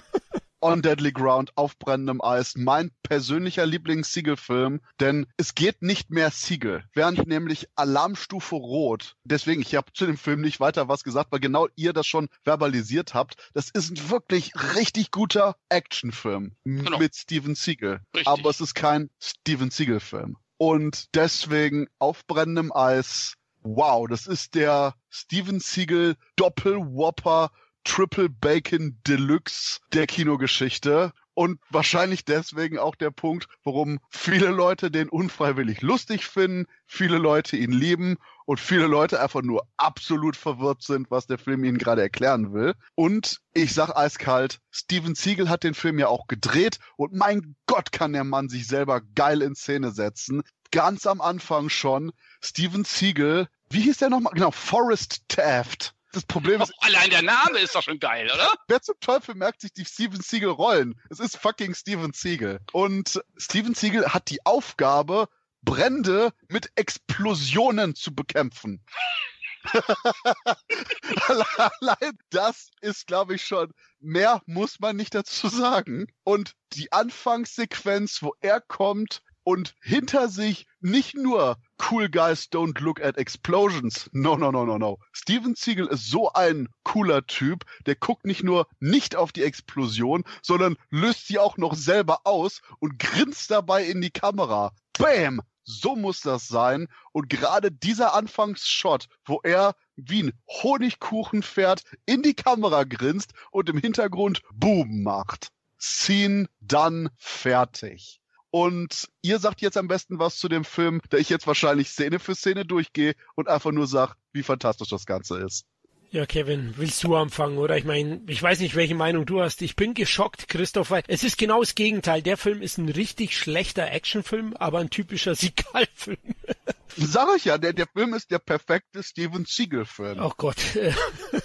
On Deadly Ground, auf brennendem Eis, mein persönlicher Lieblings-Siegel-Film, denn es geht nicht mehr Siegel, während nämlich Alarmstufe Rot, deswegen, ich habe zu dem Film nicht weiter was gesagt, weil genau ihr das schon verbalisiert habt, das ist ein wirklich richtig guter Actionfilm Genau. mit Steven Siegel, Richtig. aber es ist kein Steven Siegel-Film. Und deswegen auf brennendem Eis, wow, das ist der Steven Siegel Doppel-Whopper Triple Bacon Deluxe der Kinogeschichte. Und wahrscheinlich deswegen auch der Punkt, warum viele Leute den unfreiwillig lustig finden, viele Leute ihn lieben und viele Leute einfach nur absolut verwirrt sind, was der Film ihnen gerade erklären will. Und ich sag eiskalt, Steven Siegel hat den Film ja auch gedreht und mein Gott kann der Mann sich selber geil in Szene setzen. Ganz am Anfang schon, Steven Siegel, wie hieß der nochmal? Genau, Forrest Taft. Das Problem ist, Allein der Name ist doch schon geil, oder? [LAUGHS] wer zum Teufel merkt sich die Steven Siegel Rollen? Es ist fucking Steven Siegel. Und Steven Siegel hat die Aufgabe, Brände mit Explosionen zu bekämpfen. [LAUGHS] Allein das ist, glaube ich, schon mehr muss man nicht dazu sagen. Und die Anfangssequenz, wo er kommt und hinter sich nicht nur Cool Guys Don't Look at Explosions. No, no, no, no, no. Steven Siegel ist so ein cooler Typ, der guckt nicht nur nicht auf die Explosion, sondern löst sie auch noch selber aus und grinst dabei in die Kamera. Bam! so muss das sein. Und gerade dieser Anfangsshot, wo er wie ein Honigkuchenpferd in die Kamera grinst und im Hintergrund Boom macht. Scene dann fertig. Und ihr sagt jetzt am besten was zu dem Film, da ich jetzt wahrscheinlich Szene für Szene durchgehe und einfach nur sag, wie fantastisch das Ganze ist. Ja, Kevin, willst du anfangen, oder? Ich meine, ich weiß nicht, welche Meinung du hast. Ich bin geschockt, Christoph, weil es ist genau das Gegenteil. Der Film ist ein richtig schlechter Actionfilm, aber ein typischer [LAUGHS] Sigal-Film. Sag ich ja, der, der Film ist der perfekte Steven Seagal-Film. Oh Gott. [LAUGHS]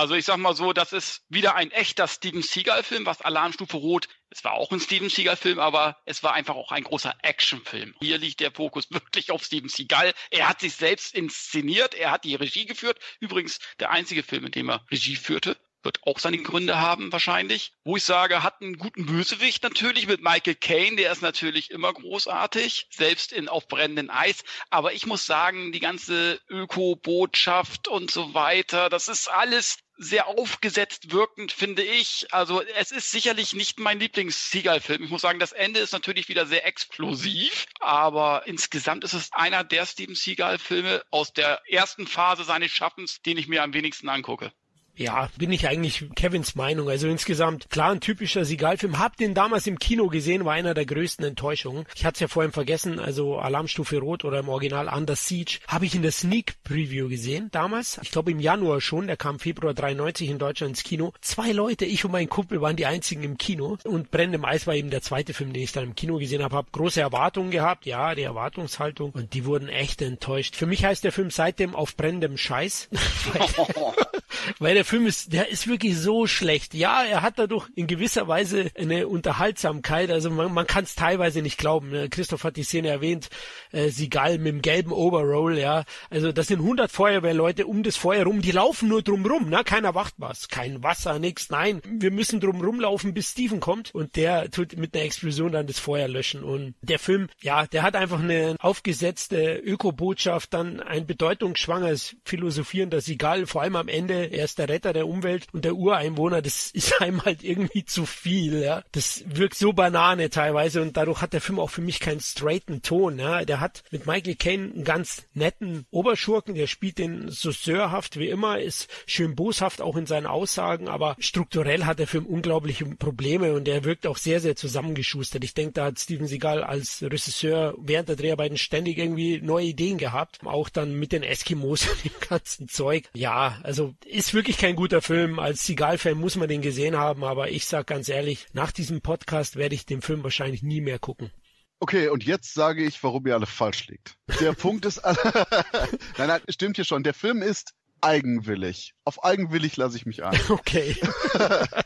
Also ich sag mal so, das ist wieder ein echter Steven Seagal-Film, was Alarmstufe Rot, es war auch ein Steven Seagal-Film, aber es war einfach auch ein großer Actionfilm. Hier liegt der Fokus [LAUGHS] wirklich auf Steven Seagal. Er hat sich selbst inszeniert, er hat die Regie geführt. Übrigens der einzige Film, in dem er Regie führte wird auch seine Gründe haben wahrscheinlich. Wo ich sage, hat einen guten Bösewicht natürlich mit Michael Caine, der ist natürlich immer großartig, selbst in auf brennendem Eis. Aber ich muss sagen, die ganze Öko-Botschaft und so weiter, das ist alles sehr aufgesetzt wirkend, finde ich. Also es ist sicherlich nicht mein Lieblings-Seagal-Film. Ich muss sagen, das Ende ist natürlich wieder sehr explosiv, aber insgesamt ist es einer der Steven Seagal-Filme aus der ersten Phase seines Schaffens, den ich mir am wenigsten angucke. Ja, bin ich eigentlich Kevins Meinung. Also insgesamt klar ein typischer Sigal-Film. Hab den damals im Kino gesehen, war einer der größten Enttäuschungen. Ich hatte es ja vorhin vergessen, also Alarmstufe Rot oder im Original Under Siege habe ich in der Sneak Preview gesehen damals. Ich glaube im Januar schon, der kam Februar 93 in Deutschland ins Kino. Zwei Leute, ich und mein Kumpel waren die einzigen im Kino und Brennendem Eis war eben der zweite Film, den ich dann im Kino gesehen habe. Hab große Erwartungen gehabt, ja, die Erwartungshaltung und die wurden echt enttäuscht. Für mich heißt der Film seitdem auf brennendem Scheiß, weil, [LAUGHS] weil der [LAUGHS] Film ist, der ist wirklich so schlecht. Ja, er hat dadurch in gewisser Weise eine Unterhaltsamkeit. Also man, man kann es teilweise nicht glauben. Ne? Christoph hat die Szene erwähnt, äh, Sigal mit dem gelben Overroll, ja. Also das sind 100 Feuerwehrleute um das Feuer rum, die laufen nur drum rum, ne? Keiner wacht was, kein Wasser, nix. Nein, wir müssen drum rumlaufen, bis Steven kommt und der tut mit einer Explosion dann das Feuer löschen. Und der Film, ja, der hat einfach eine aufgesetzte Ökobotschaft, dann ein bedeutungsschwangeres Philosophieren, dass Sigal vor allem am Ende, er ist der Retter Retter der Umwelt und der Ureinwohner, das ist einem halt irgendwie zu viel, ja. Das wirkt so Banane teilweise und dadurch hat der Film auch für mich keinen straighten Ton, ja. Der hat mit Michael Caine einen ganz netten Oberschurken, der spielt den so sörhaft wie immer, ist schön boshaft auch in seinen Aussagen, aber strukturell hat der Film unglaubliche Probleme und er wirkt auch sehr, sehr zusammengeschustert. Ich denke, da hat Steven Seagal als Regisseur während der Dreharbeiten ständig irgendwie neue Ideen gehabt, auch dann mit den Eskimos [LAUGHS] und dem ganzen Zeug. Ja, also ist wirklich kein guter Film. Als Seagal-Fan muss man den gesehen haben, aber ich sag ganz ehrlich, nach diesem Podcast werde ich den Film wahrscheinlich nie mehr gucken. Okay, und jetzt sage ich, warum ihr alle falsch liegt. Der [LAUGHS] Punkt ist, [LAUGHS] nein, nein, stimmt hier schon. Der Film ist eigenwillig. Auf eigenwillig lasse ich mich ein. [LAUGHS] Okay. [LAUGHS]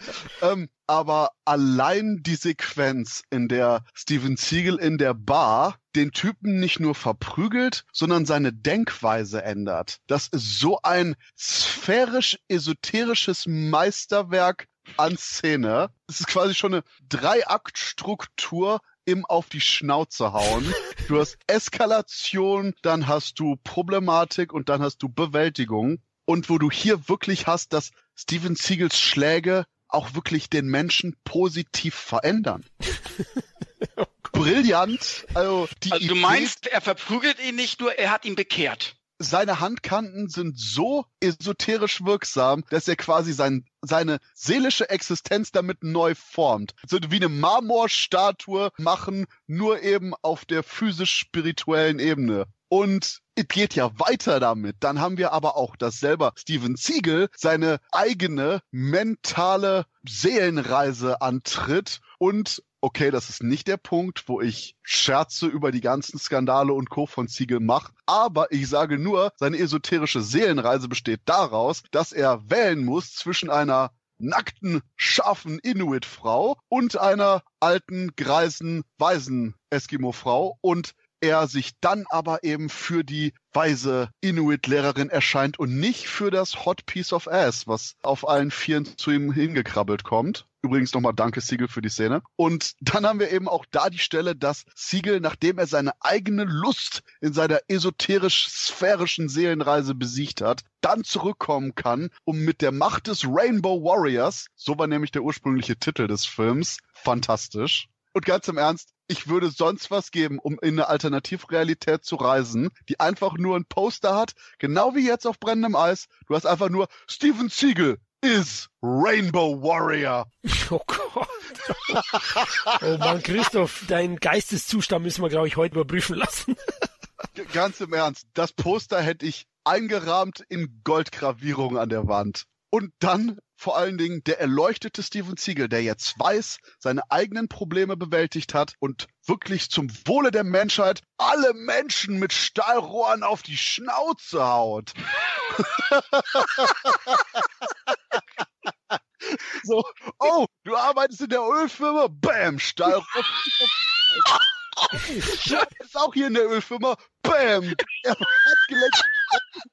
ähm, aber allein die Sequenz, in der Steven Siegel in der Bar den Typen nicht nur verprügelt, sondern seine Denkweise ändert. Das ist so ein sphärisch-esoterisches Meisterwerk an Szene. Es ist quasi schon eine Dreiaktstruktur im auf die Schnauze hauen. Du hast Eskalation, dann hast du Problematik und dann hast du Bewältigung. Und wo du hier wirklich hast, dass Steven Siegels Schläge auch wirklich den Menschen positiv verändern. [LAUGHS] Brillant. Also, die also du meinst, er verprügelt ihn nicht nur, er hat ihn bekehrt seine Handkanten sind so esoterisch wirksam, dass er quasi sein, seine seelische Existenz damit neu formt. So wie eine Marmorstatue machen, nur eben auf der physisch-spirituellen Ebene. Und es geht ja weiter damit. Dann haben wir aber auch, dass selber Steven Siegel seine eigene mentale Seelenreise antritt und okay, das ist nicht der Punkt, wo ich Scherze über die ganzen Skandale und Co. von Ziegel mache. Aber ich sage nur, seine esoterische Seelenreise besteht daraus, dass er wählen muss zwischen einer nackten, scharfen Inuit-Frau und einer alten, greisen, weisen Eskimo-Frau und er sich dann aber eben für die weise Inuit-Lehrerin erscheint und nicht für das Hot Piece of Ass, was auf allen Vieren zu ihm hingekrabbelt kommt. Übrigens nochmal danke Siegel für die Szene. Und dann haben wir eben auch da die Stelle, dass Siegel, nachdem er seine eigene Lust in seiner esoterisch-sphärischen Seelenreise besiegt hat, dann zurückkommen kann, um mit der Macht des Rainbow Warriors, so war nämlich der ursprüngliche Titel des Films, fantastisch. Und ganz im Ernst, ich würde sonst was geben, um in eine Alternativrealität zu reisen, die einfach nur ein Poster hat, genau wie jetzt auf brennendem Eis. Du hast einfach nur Steven Siegel is Rainbow Warrior. [LAUGHS] Oh Gott. Oh Mann, Christoph, deinen Geisteszustand müssen wir, glaube ich, heute überprüfen lassen. Ganz im Ernst, das Poster hätte ich eingerahmt in Goldgravierung an der Wand. Und dann vor allen Dingen der erleuchtete Steven Siegel, der jetzt weiß, seine eigenen Probleme bewältigt hat und wirklich zum Wohle der Menschheit alle Menschen mit Stahlrohren auf die Schnauze haut. [LAUGHS] so, oh, du arbeitest in der Ölfirma, bam, Stahlrohr. [LAUGHS] Du arbeitest auch hier in der Ölfirma, bam, er hat geleckt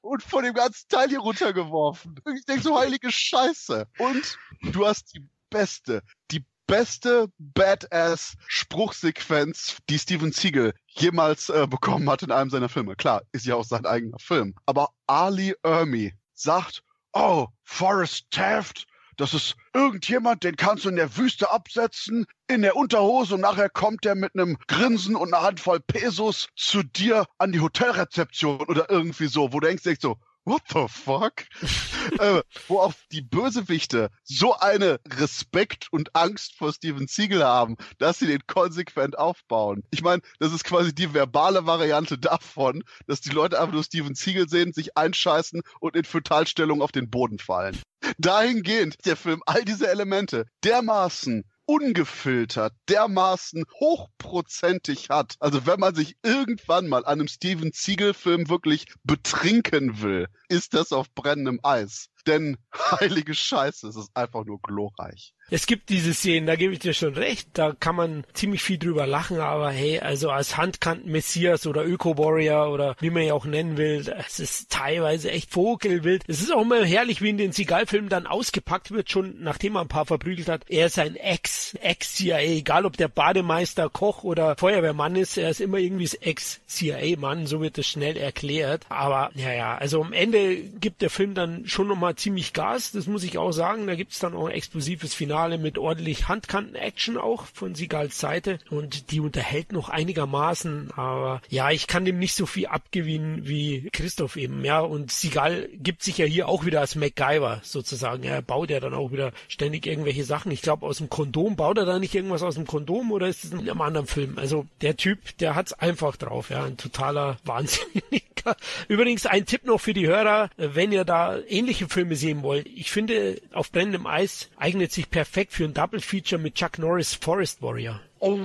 und von dem ganzen Teil hier runtergeworfen. Ich denke so, heilige Scheiße. Und du hast die beste, die beste Badass-Spruchsequenz, die Steven Siegel jemals äh, bekommen hat in einem seiner Filme. Klar, ist ja auch sein eigener Film. Aber Ali Ermi sagt, oh, Forrest Taft, das ist irgendjemand, den kannst du in der Wüste absetzen, in der Unterhose und nachher kommt er mit einem Grinsen und einer Handvoll Pesos zu dir an die Hotelrezeption oder irgendwie so, wo du denkst, denkst so, what the fuck? [LAUGHS] äh, wo auch die Bösewichte so eine Respekt und Angst vor Steven Siegel haben, dass sie den konsequent aufbauen. Ich meine, das ist quasi die verbale Variante davon, dass die Leute einfach nur Steven Siegel sehen, sich einscheißen und in Fötalstellung auf den Boden fallen. Dahingehend der Film all diese Elemente dermaßen ungefiltert, dermaßen hochprozentig hat. Also wenn man sich irgendwann mal an einem Steven Siegel-Film wirklich betrinken will, ist das auf brennendem Eis. Denn [LAUGHS] heilige Scheiße, es ist einfach nur glorreich. Es gibt diese Szenen, da gebe ich dir schon recht, da kann man ziemlich viel drüber lachen, aber hey, also als Handkanten-Messias oder Öko-Warrior oder wie man ja auch nennen will, es ist teilweise echt vogelwild. Es ist auch immer herrlich, wie in den Seagal-Filmen dann ausgepackt wird, schon nachdem er ein paar verprügelt hat. Er ist ein Ex, Ex-CIA, egal ob der Bademeister, Koch oder Feuerwehrmann ist, er ist immer irgendwie Ex-CIA-Mann, so wird es schnell erklärt. Aber ja, ja, also am Ende gibt der Film dann schon nochmal ziemlich Gas, das muss ich auch sagen, da gibt's dann auch ein explosives Finale mit ordentlich Handkanten-Action auch von Sigals Seite. Und die unterhält noch einigermaßen, aber ja, ich kann dem nicht so viel abgewinnen wie Christoph eben, ja, und Sigal gibt sich ja hier auch wieder als MacGyver sozusagen, er baut ja dann auch wieder ständig irgendwelche Sachen, ich glaube aus dem Kondom, baut er da nicht irgendwas aus dem Kondom oder ist es in einem anderen Film? Also der Typ, der hat's einfach drauf, ja, ein totaler [LAUGHS] Wahnsinniger. Übrigens ein Tipp noch für die Hörer, wenn ihr da ähnliche Filme sehen wollt, ich finde auf brennendem Eis eignet sich per perfekt für ein Double Feature mit Chuck Norris Forest Warrior. Oh,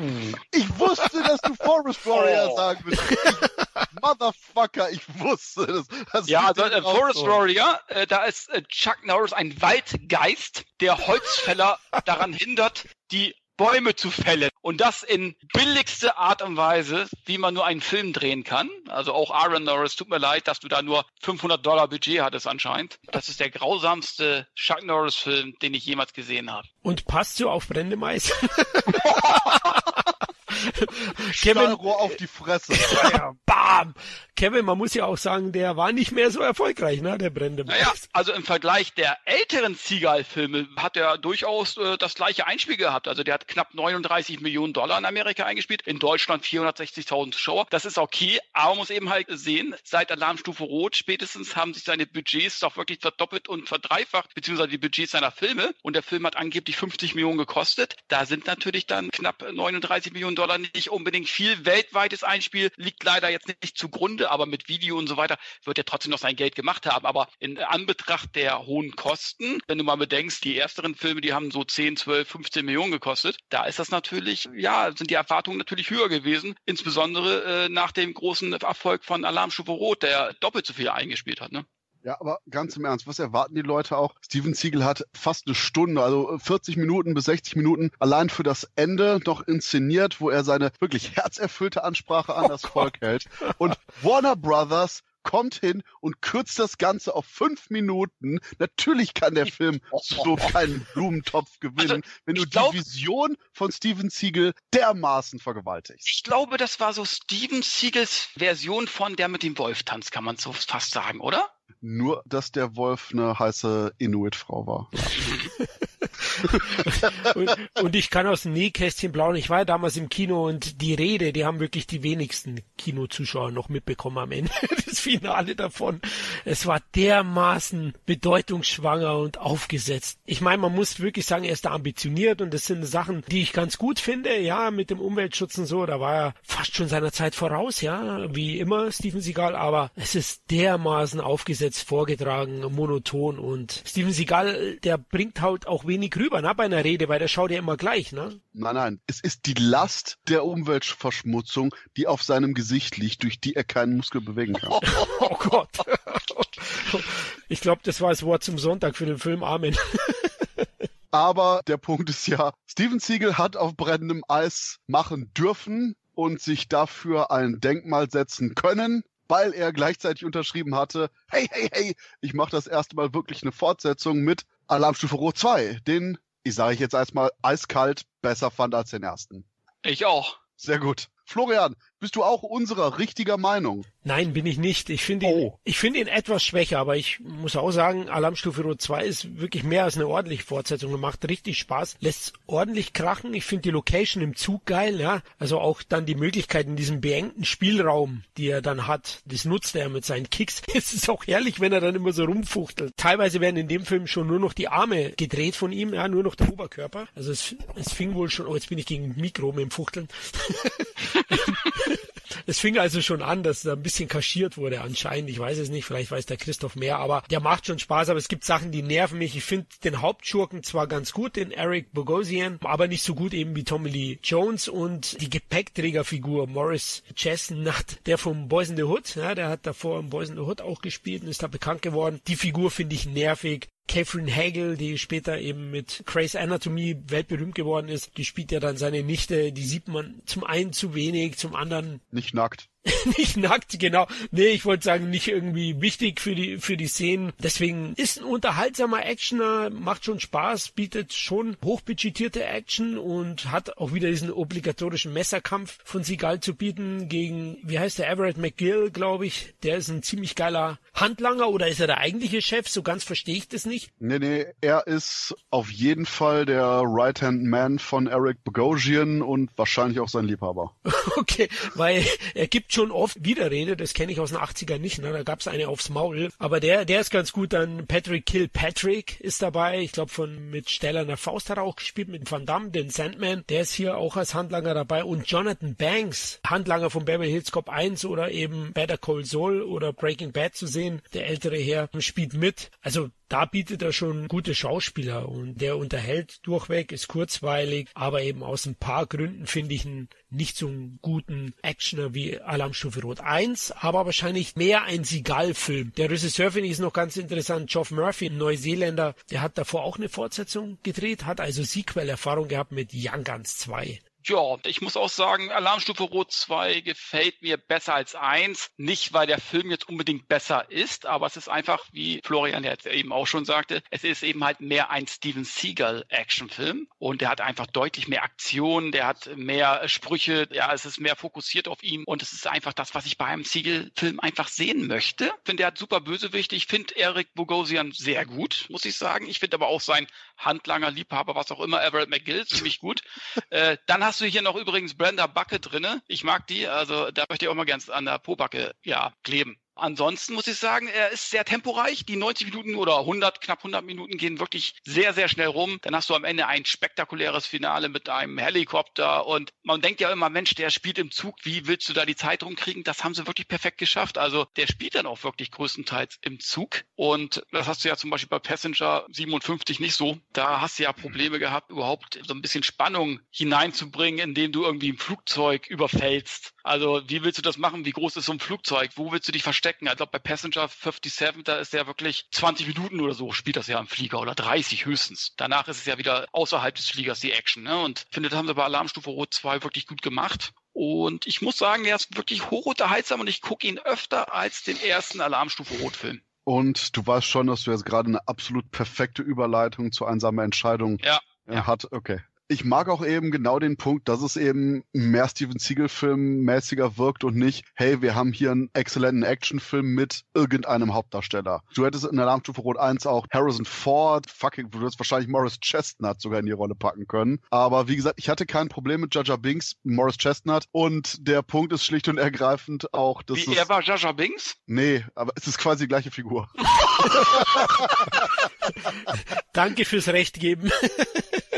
ich wusste, dass du Forest Warrior oh. sagen willst. [LAUGHS] Motherfucker, ich wusste das. das ja, also, äh, Forest Warrior, äh, da ist äh, Chuck Norris ein Waldgeist, der Holzfäller [LAUGHS] daran hindert, die Bäume zu fällen. Und das in billigste Art und Weise, wie man nur einen Film drehen kann. Also auch Aaron Norris, tut mir leid, dass du da nur 500 Dollar Budget hattest anscheinend. Das ist der grausamste Chuck Norris Film, den ich jemals gesehen habe. Und passt so auf Brendemais? [LAUGHS] [LAUGHS] Kevin Rohr auf die Fresse. Bam! Kevin, man muss ja auch sagen, der war nicht mehr so erfolgreich, ne, der brennende Maus. Naja, also im Vergleich der älteren Seagal-Filme hat er durchaus äh, das gleiche Einspiel gehabt. Also der hat knapp 39 Millionen Dollar in Amerika eingespielt, in Deutschland 460.000 Zuschauer. Das ist okay, aber man muss eben halt sehen, seit Alarmstufe Rot spätestens haben sich seine Budgets doch wirklich verdoppelt und verdreifacht, beziehungsweise die Budgets seiner Filme. Und der Film hat angeblich 50 Millionen gekostet. Da sind natürlich dann knapp 39 Millionen Dollar nicht unbedingt viel. Weltweites Einspiel liegt leider jetzt nicht zugrunde aber mit Video und so weiter wird er trotzdem noch sein Geld gemacht haben. Aber in Anbetracht der hohen Kosten, wenn du mal bedenkst, die ersteren Filme, die haben so 10, 12, 15 Millionen gekostet, da ist das natürlich, ja, sind die Erwartungen natürlich höher gewesen, insbesondere äh, nach dem großen Erfolg von Alarmstufe Rot, der doppelt so viel eingespielt hat. Ne? Ja, aber ganz im Ernst, was erwarten die Leute auch? Steven Siegel hat fast eine Stunde, also 40 Minuten bis 60 Minuten allein für das Ende noch inszeniert, wo er seine wirklich herzerfüllte Ansprache an oh das Gott. Volk hält. Und Warner Brothers kommt hin und kürzt das Ganze auf fünf Minuten. Natürlich kann der Film so [LAUGHS] keinen Blumentopf gewinnen, also, wenn du glaub, die Vision von Steven Siegel dermaßen vergewaltigst. Ich glaube, das war so Steven Siegels Version von der mit dem Wolf tanzt, kann man so fast sagen, oder? Nur, dass der Wolf eine heiße Inuit-Frau war. [LAUGHS] und, und, ich kann aus dem Nähkästchen blauen. Ich war ja damals im Kino und die Rede, die haben wirklich die wenigsten Kinozuschauer noch mitbekommen am Ende. [LAUGHS] Das Finale davon. Es war dermaßen bedeutungsschwanger und aufgesetzt. Ich meine, man muss wirklich sagen, er ist da ambitioniert und das sind Sachen, die ich ganz gut finde. Ja, mit dem Umweltschutz und so, da war er fast schon seiner Zeit voraus, ja, wie immer Steven Seagal, aber es ist dermaßen aufgesetzt, vorgetragen, monoton und Steven Seagal, der bringt halt auch wenig rüber, ne, bei einer Rede, weil der schaut ja immer gleich, ne? Nein, nein, es ist die Last der Umweltverschmutzung, die auf seinem Gesicht liegt, durch die er keinen Muskel bewegen kann. oh, [LAUGHS] oh Gott. Ich glaube, das war das Wort zum Sonntag für den Film Amen. Aber der Punkt ist ja, Steven Siegel hat auf brennendem Eis machen dürfen und sich dafür ein Denkmal setzen können, weil er gleichzeitig unterschrieben hatte, hey, hey, hey, ich mache das erste Mal wirklich eine Fortsetzung mit Alarmstufe Rot 2, den, ich sage ich jetzt erstmal, eiskalt besser fand als den ersten. Ich auch. Sehr gut. Florian, bist du auch unserer richtiger Meinung? Nein, bin ich nicht. Ich finde ihn, oh. ich finde ihn etwas schwächer, aber ich muss auch sagen, Alarmstufe Rot 2 ist wirklich mehr als eine ordentliche Fortsetzung und macht richtig Spaß, lässt ordentlich krachen. Ich finde die Location im Zug geil, ja. Also auch dann die Möglichkeit in diesem beengten Spielraum, die er dann hat, das nutzt er mit seinen Kicks. [LAUGHS] Es ist auch herrlich, wenn er dann immer so rumfuchtelt. Teilweise werden in dem Film schon nur noch die Arme gedreht von ihm, ja, nur noch der Oberkörper. Also es, es fing wohl schon, oh, jetzt bin ich gegen Mikro mit dem Fuchteln. [LAUGHS] [LAUGHS] Es fing also schon an, dass da ein bisschen kaschiert wurde anscheinend. Ich weiß es nicht, vielleicht weiß der Christoph mehr, aber der macht schon Spaß, aber es gibt Sachen, die nerven mich. Ich finde den Hauptschurken zwar ganz gut, den Eric Bogosian, aber nicht so gut eben wie Tommy Lee Jones und die Gepäckträgerfigur Morris Chestnut, der vom Boys in the Hood, ja, der hat davor im Boys in the Hood auch gespielt und ist da bekannt geworden. Die Figur finde ich nervig. Catherine Hagel, die später eben mit Grey's Anatomy weltberühmt geworden ist, die spielt ja dann seine Nichte, die sieht man zum einen zu wenig, zum anderen nicht nackt. [LAUGHS] nicht nackt, genau. Nee, ich wollte sagen, nicht irgendwie wichtig für die, für die Szenen. Deswegen ist ein unterhaltsamer Actioner, macht schon Spaß, bietet schon hochbudgetierte Action und hat auch wieder diesen obligatorischen Messerkampf von Seagal zu bieten gegen, wie heißt der, Everett McGill, glaube ich. Der ist ein ziemlich geiler Handlanger oder ist er der eigentliche Chef? So ganz verstehe ich das nicht. Nee, nee, er ist auf jeden Fall der Right-Hand-Man von Eric Bogosian und wahrscheinlich auch sein Liebhaber. [LAUGHS] okay, weil er gibt schon oft Widerrede, das kenne ich aus den 80ern nicht, ne? da gab es eine aufs Maul. Aber der, der ist ganz gut. Dann Patrick Kilpatrick ist dabei. Ich glaube, von mit Stellerner Faust hat er auch gespielt, mit Van Damme, den Sandman. Der ist hier auch als Handlanger dabei. Und Jonathan Banks, Handlanger von Beverly Hills Cop 1 oder eben Better Call Saul oder Breaking Bad zu sehen. Der ältere Herr spielt mit. Also da bietet er schon gute Schauspieler und der unterhält durchweg, ist kurzweilig, aber eben aus ein paar Gründen finde ich ihn nicht so einen guten Actioner wie Alarmstufe Rot 1, aber wahrscheinlich mehr ein Seagal-Film. Der Regisseur finde ich ist noch ganz interessant, Geoff Murphy, ein Neuseeländer, der hat davor auch eine Fortsetzung gedreht, hat also Sequel-Erfahrung gehabt mit Young Guns 2. Ja, ich muss auch sagen, Alarmstufe Rot 2 gefällt mir besser als 1. Nicht, weil der Film jetzt unbedingt besser ist, aber es ist einfach, wie Florian jetzt eben auch schon sagte, es ist eben halt mehr ein Steven Seagal Actionfilm und der hat einfach deutlich mehr Aktion, der hat mehr Sprüche, ja, es ist mehr fokussiert auf ihn und es ist einfach das, was ich bei einem Seagal-Film einfach sehen möchte. Ich finde, er hat super Bösewicht. Ich finde Eric Bogosian sehr gut, muss ich sagen. Ich finde aber auch sein Handlanger, Liebhaber, was auch immer, Everett McGill, ziemlich gut. [LAUGHS] äh, dann hast hast du hier noch übrigens Brenda Backe drinne. Ich mag die, also da möchte ich auch mal ganz an der Pobacke ja kleben. Ansonsten muss ich sagen, er ist sehr temporeich. Die 90 Minuten oder 100, knapp 100 Minuten gehen wirklich sehr, sehr schnell rum. Dann hast du am Ende ein spektakuläres Finale mit einem Helikopter und man denkt ja immer, Mensch, der spielt im Zug. Wie willst du da die Zeit rumkriegen? Das haben sie wirklich perfekt geschafft. Also der spielt dann auch wirklich größtenteils im Zug und das hast du ja zum Beispiel bei Passenger 57 nicht so. Da hast du ja Probleme gehabt, überhaupt so ein bisschen Spannung hineinzubringen, indem du irgendwie ein Flugzeug überfällst. Also wie willst du das machen? Wie groß ist so ein Flugzeug? Wo willst du dich verstecken? glaube, bei Passenger 57, da ist der wirklich 20 Minuten oder so, spielt das ja im Flieger oder 30 höchstens. Danach ist es ja wieder außerhalb des Fliegers die Action. Ne? Und ich finde, das haben sie bei Alarmstufe Rot 2 wirklich gut gemacht. Und ich muss sagen, der ist wirklich hochunterhaltsam und ich gucke ihn öfter als den ersten Alarmstufe Rot-Film. Und du weißt schon, dass du jetzt gerade eine absolut perfekte Überleitung zu einsamer Entscheidung ja, ja. hat. Okay. Ich mag auch eben genau den Punkt, dass es eben mehr Steven Seagal-Film mäßiger wirkt und nicht, hey, wir haben hier einen exzellenten Actionfilm mit irgendeinem Hauptdarsteller. Du hättest in Alarmstufe Rot 1 auch Harrison Ford, fucking, du hättest wahrscheinlich Morris Chestnut sogar in die Rolle packen können. Aber wie gesagt, ich hatte kein Problem mit Jaja Binks, Morris Chestnut und der Punkt ist schlicht und ergreifend auch, dass Wie, es... er war Jaja Binks? Nee, aber es ist quasi die gleiche Figur. [LAUGHS] [LAUGHS] Danke fürs Recht geben. [LAUGHS]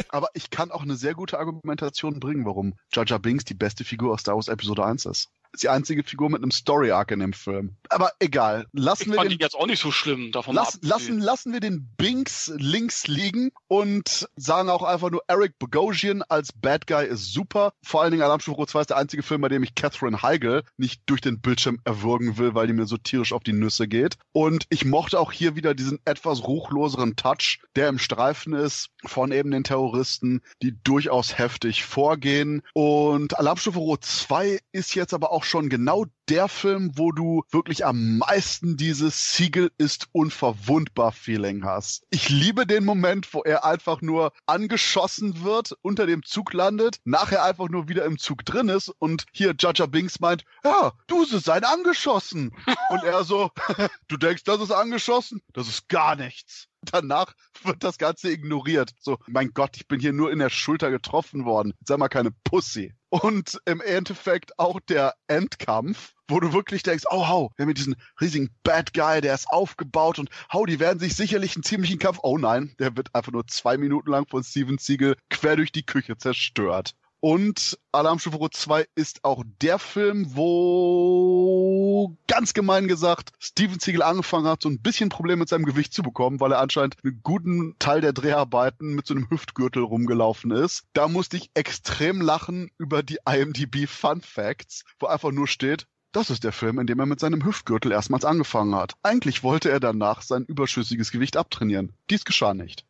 Aber ich kann auch eine sehr gute Argumentation bringen, warum Jaja Binks die beste Figur aus Star Wars Episode 1 ist. Ist die einzige Figur mit einem Story-Arc in dem Film. Aber egal. Lassen Ich wir fand den ihn jetzt auch nicht so schlimm, davon Lass, lassen, lassen wir den Binks links liegen und sagen auch einfach nur, Eric Bogosian als Bad Guy ist super. Vor allen Dingen Alarmstufe Rot 2 ist der einzige Film, bei dem ich Catherine Heigl nicht durch den Bildschirm erwürgen will, weil die mir so tierisch auf die Nüsse geht. Und ich mochte auch hier wieder diesen etwas ruchloseren Touch, der im Streifen ist von eben den Terroristen, die durchaus heftig vorgehen. Und Alarmstufe Rot 2 ist jetzt aber auch schon genau der Film, wo du wirklich am meisten dieses Siegel ist unverwundbar Feeling hast. Ich liebe den Moment, wo er einfach nur angeschossen wird, unter dem Zug landet, nachher einfach nur wieder im Zug drin ist und hier Jaja Binks meint, ja, du sie seien angeschossen. [LAUGHS] und er so, [LAUGHS] du denkst, das ist angeschossen? Das ist gar nichts. Danach wird das Ganze ignoriert. So, mein Gott, ich bin hier nur in der Schulter getroffen worden. Sei mal keine Pussy. Und im Endeffekt auch der Endkampf, wo du wirklich denkst, oh, hau, wir haben hier diesen riesigen Bad Guy, der ist aufgebaut und hau, die werden sich sicherlich einen ziemlichen Kampf. Oh nein, der wird einfach nur zwei Minuten lang von Steven Siegel quer durch die Küche zerstört. Und Alarmstufe Rot 2 ist auch der Film, wo ganz gemein gesagt Steven Siegel angefangen hat, so ein bisschen Probleme mit seinem Gewicht zu bekommen, weil er anscheinend einen guten Teil der Dreharbeiten mit so einem Hüftgürtel rumgelaufen ist. Da musste ich extrem lachen über die IMDb Fun Facts, wo einfach nur steht, das ist der Film, in dem er mit seinem Hüftgürtel erstmals angefangen hat. Eigentlich wollte er danach sein überschüssiges Gewicht abtrainieren. Dies geschah nicht.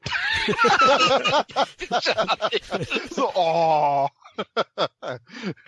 [LAUGHS] [LAUGHS] so, oh.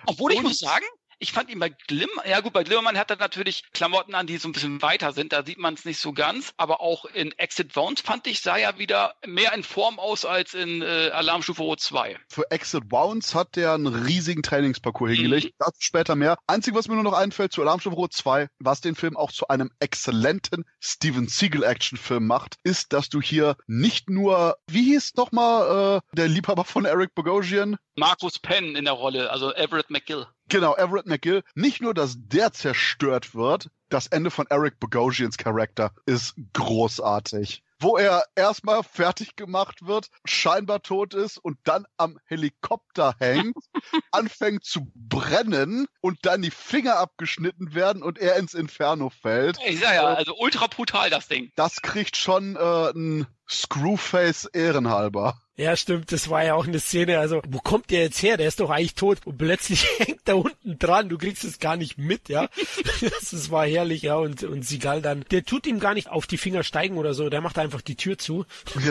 Obwohl ich muss sagen, ich fand ihn bei Glimm, ja gut, bei Glimmermann hat er natürlich Klamotten an, die so ein bisschen weiter sind, da sieht man es nicht so ganz, aber auch in Exit Wounds fand ich, sah er wieder mehr in Form aus als in äh, Alarmstufe Rot 2. Für Exit Wounds hat der einen riesigen Trainingsparcours hingelegt. Mhm. Dazu später mehr. Einzig, was mir nur noch einfällt zu Alarmstufe Rot 2, was den Film auch zu einem exzellenten Steven Seagal Actionfilm macht, ist, dass du hier nicht nur, wie hieß nochmal äh, der Liebhaber von Eric Bogosian? Markus Penn in der Rolle, also Everett McGill. Genau, Everett McGill. Nicht nur, dass der zerstört wird, das Ende von Eric Bogosians Charakter ist großartig. Wo er erstmal fertig gemacht wird, scheinbar tot ist und dann am Helikopter hängt, [LAUGHS] anfängt zu brennen und dann die Finger abgeschnitten werden und er ins Inferno fällt. Ich sag ja, also ultra brutal das Ding. Das kriegt schon äh, ein Screwface ehrenhalber. Ja, stimmt, das war ja auch eine Szene. Also, wo kommt der jetzt her? Der ist doch eigentlich tot. Und plötzlich [LAUGHS] hängt er unten dran. Du kriegst es gar nicht mit, ja. [LAUGHS] Das war herrlich, ja. Und, und Sigal dann, der tut ihm gar nicht auf die Finger steigen oder so. Der macht einfach die Tür zu. [LAUGHS]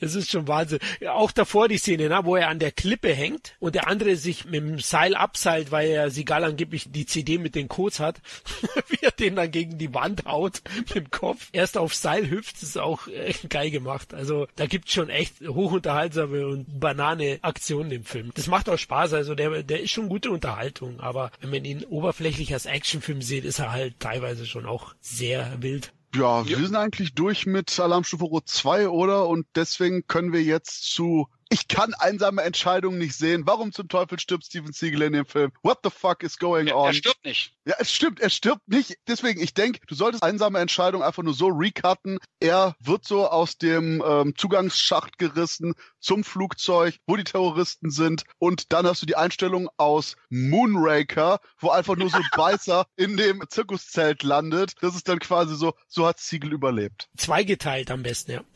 Das ist schon Wahnsinn. Auch davor die Szene, ne, wo er an der Klippe hängt und der andere sich mit dem Seil abseilt, weil er Sigal angeblich die CD mit den Codes hat, [LAUGHS] wie er den dann gegen die Wand haut mit dem Kopf. Erst auf Seil hüpft, ist auch äh, geil gemacht. Also da gibt's schon echt hochunterhaltsame und banane Aktionen im Film. Das macht auch Spaß, also der, der ist schon gute Unterhaltung, aber wenn man ihn oberflächlich als Actionfilm sieht, ist er halt teilweise schon auch sehr wild. Ja, wir sind eigentlich durch mit Alarmstufe Rot 2, oder? Und deswegen können wir jetzt zu Ich kann einsame Entscheidungen nicht sehen. Warum zum Teufel stirbt Steven Seagal in dem Film? What the fuck is going Er, on? er stirbt nicht. Ja, es stimmt, er stirbt nicht. Deswegen, ich denke, du solltest einsame Entscheidung einfach nur so recutten. Er wird so aus dem ähm, Zugangsschacht gerissen zum Flugzeug, wo die Terroristen sind. Und dann hast du die Einstellung aus Moonraker, wo einfach nur so ein [LAUGHS] Beißer in dem Zirkuszelt landet. Das ist dann quasi so, so hat Siegel überlebt. Zweigeteilt am besten, ja. [LAUGHS]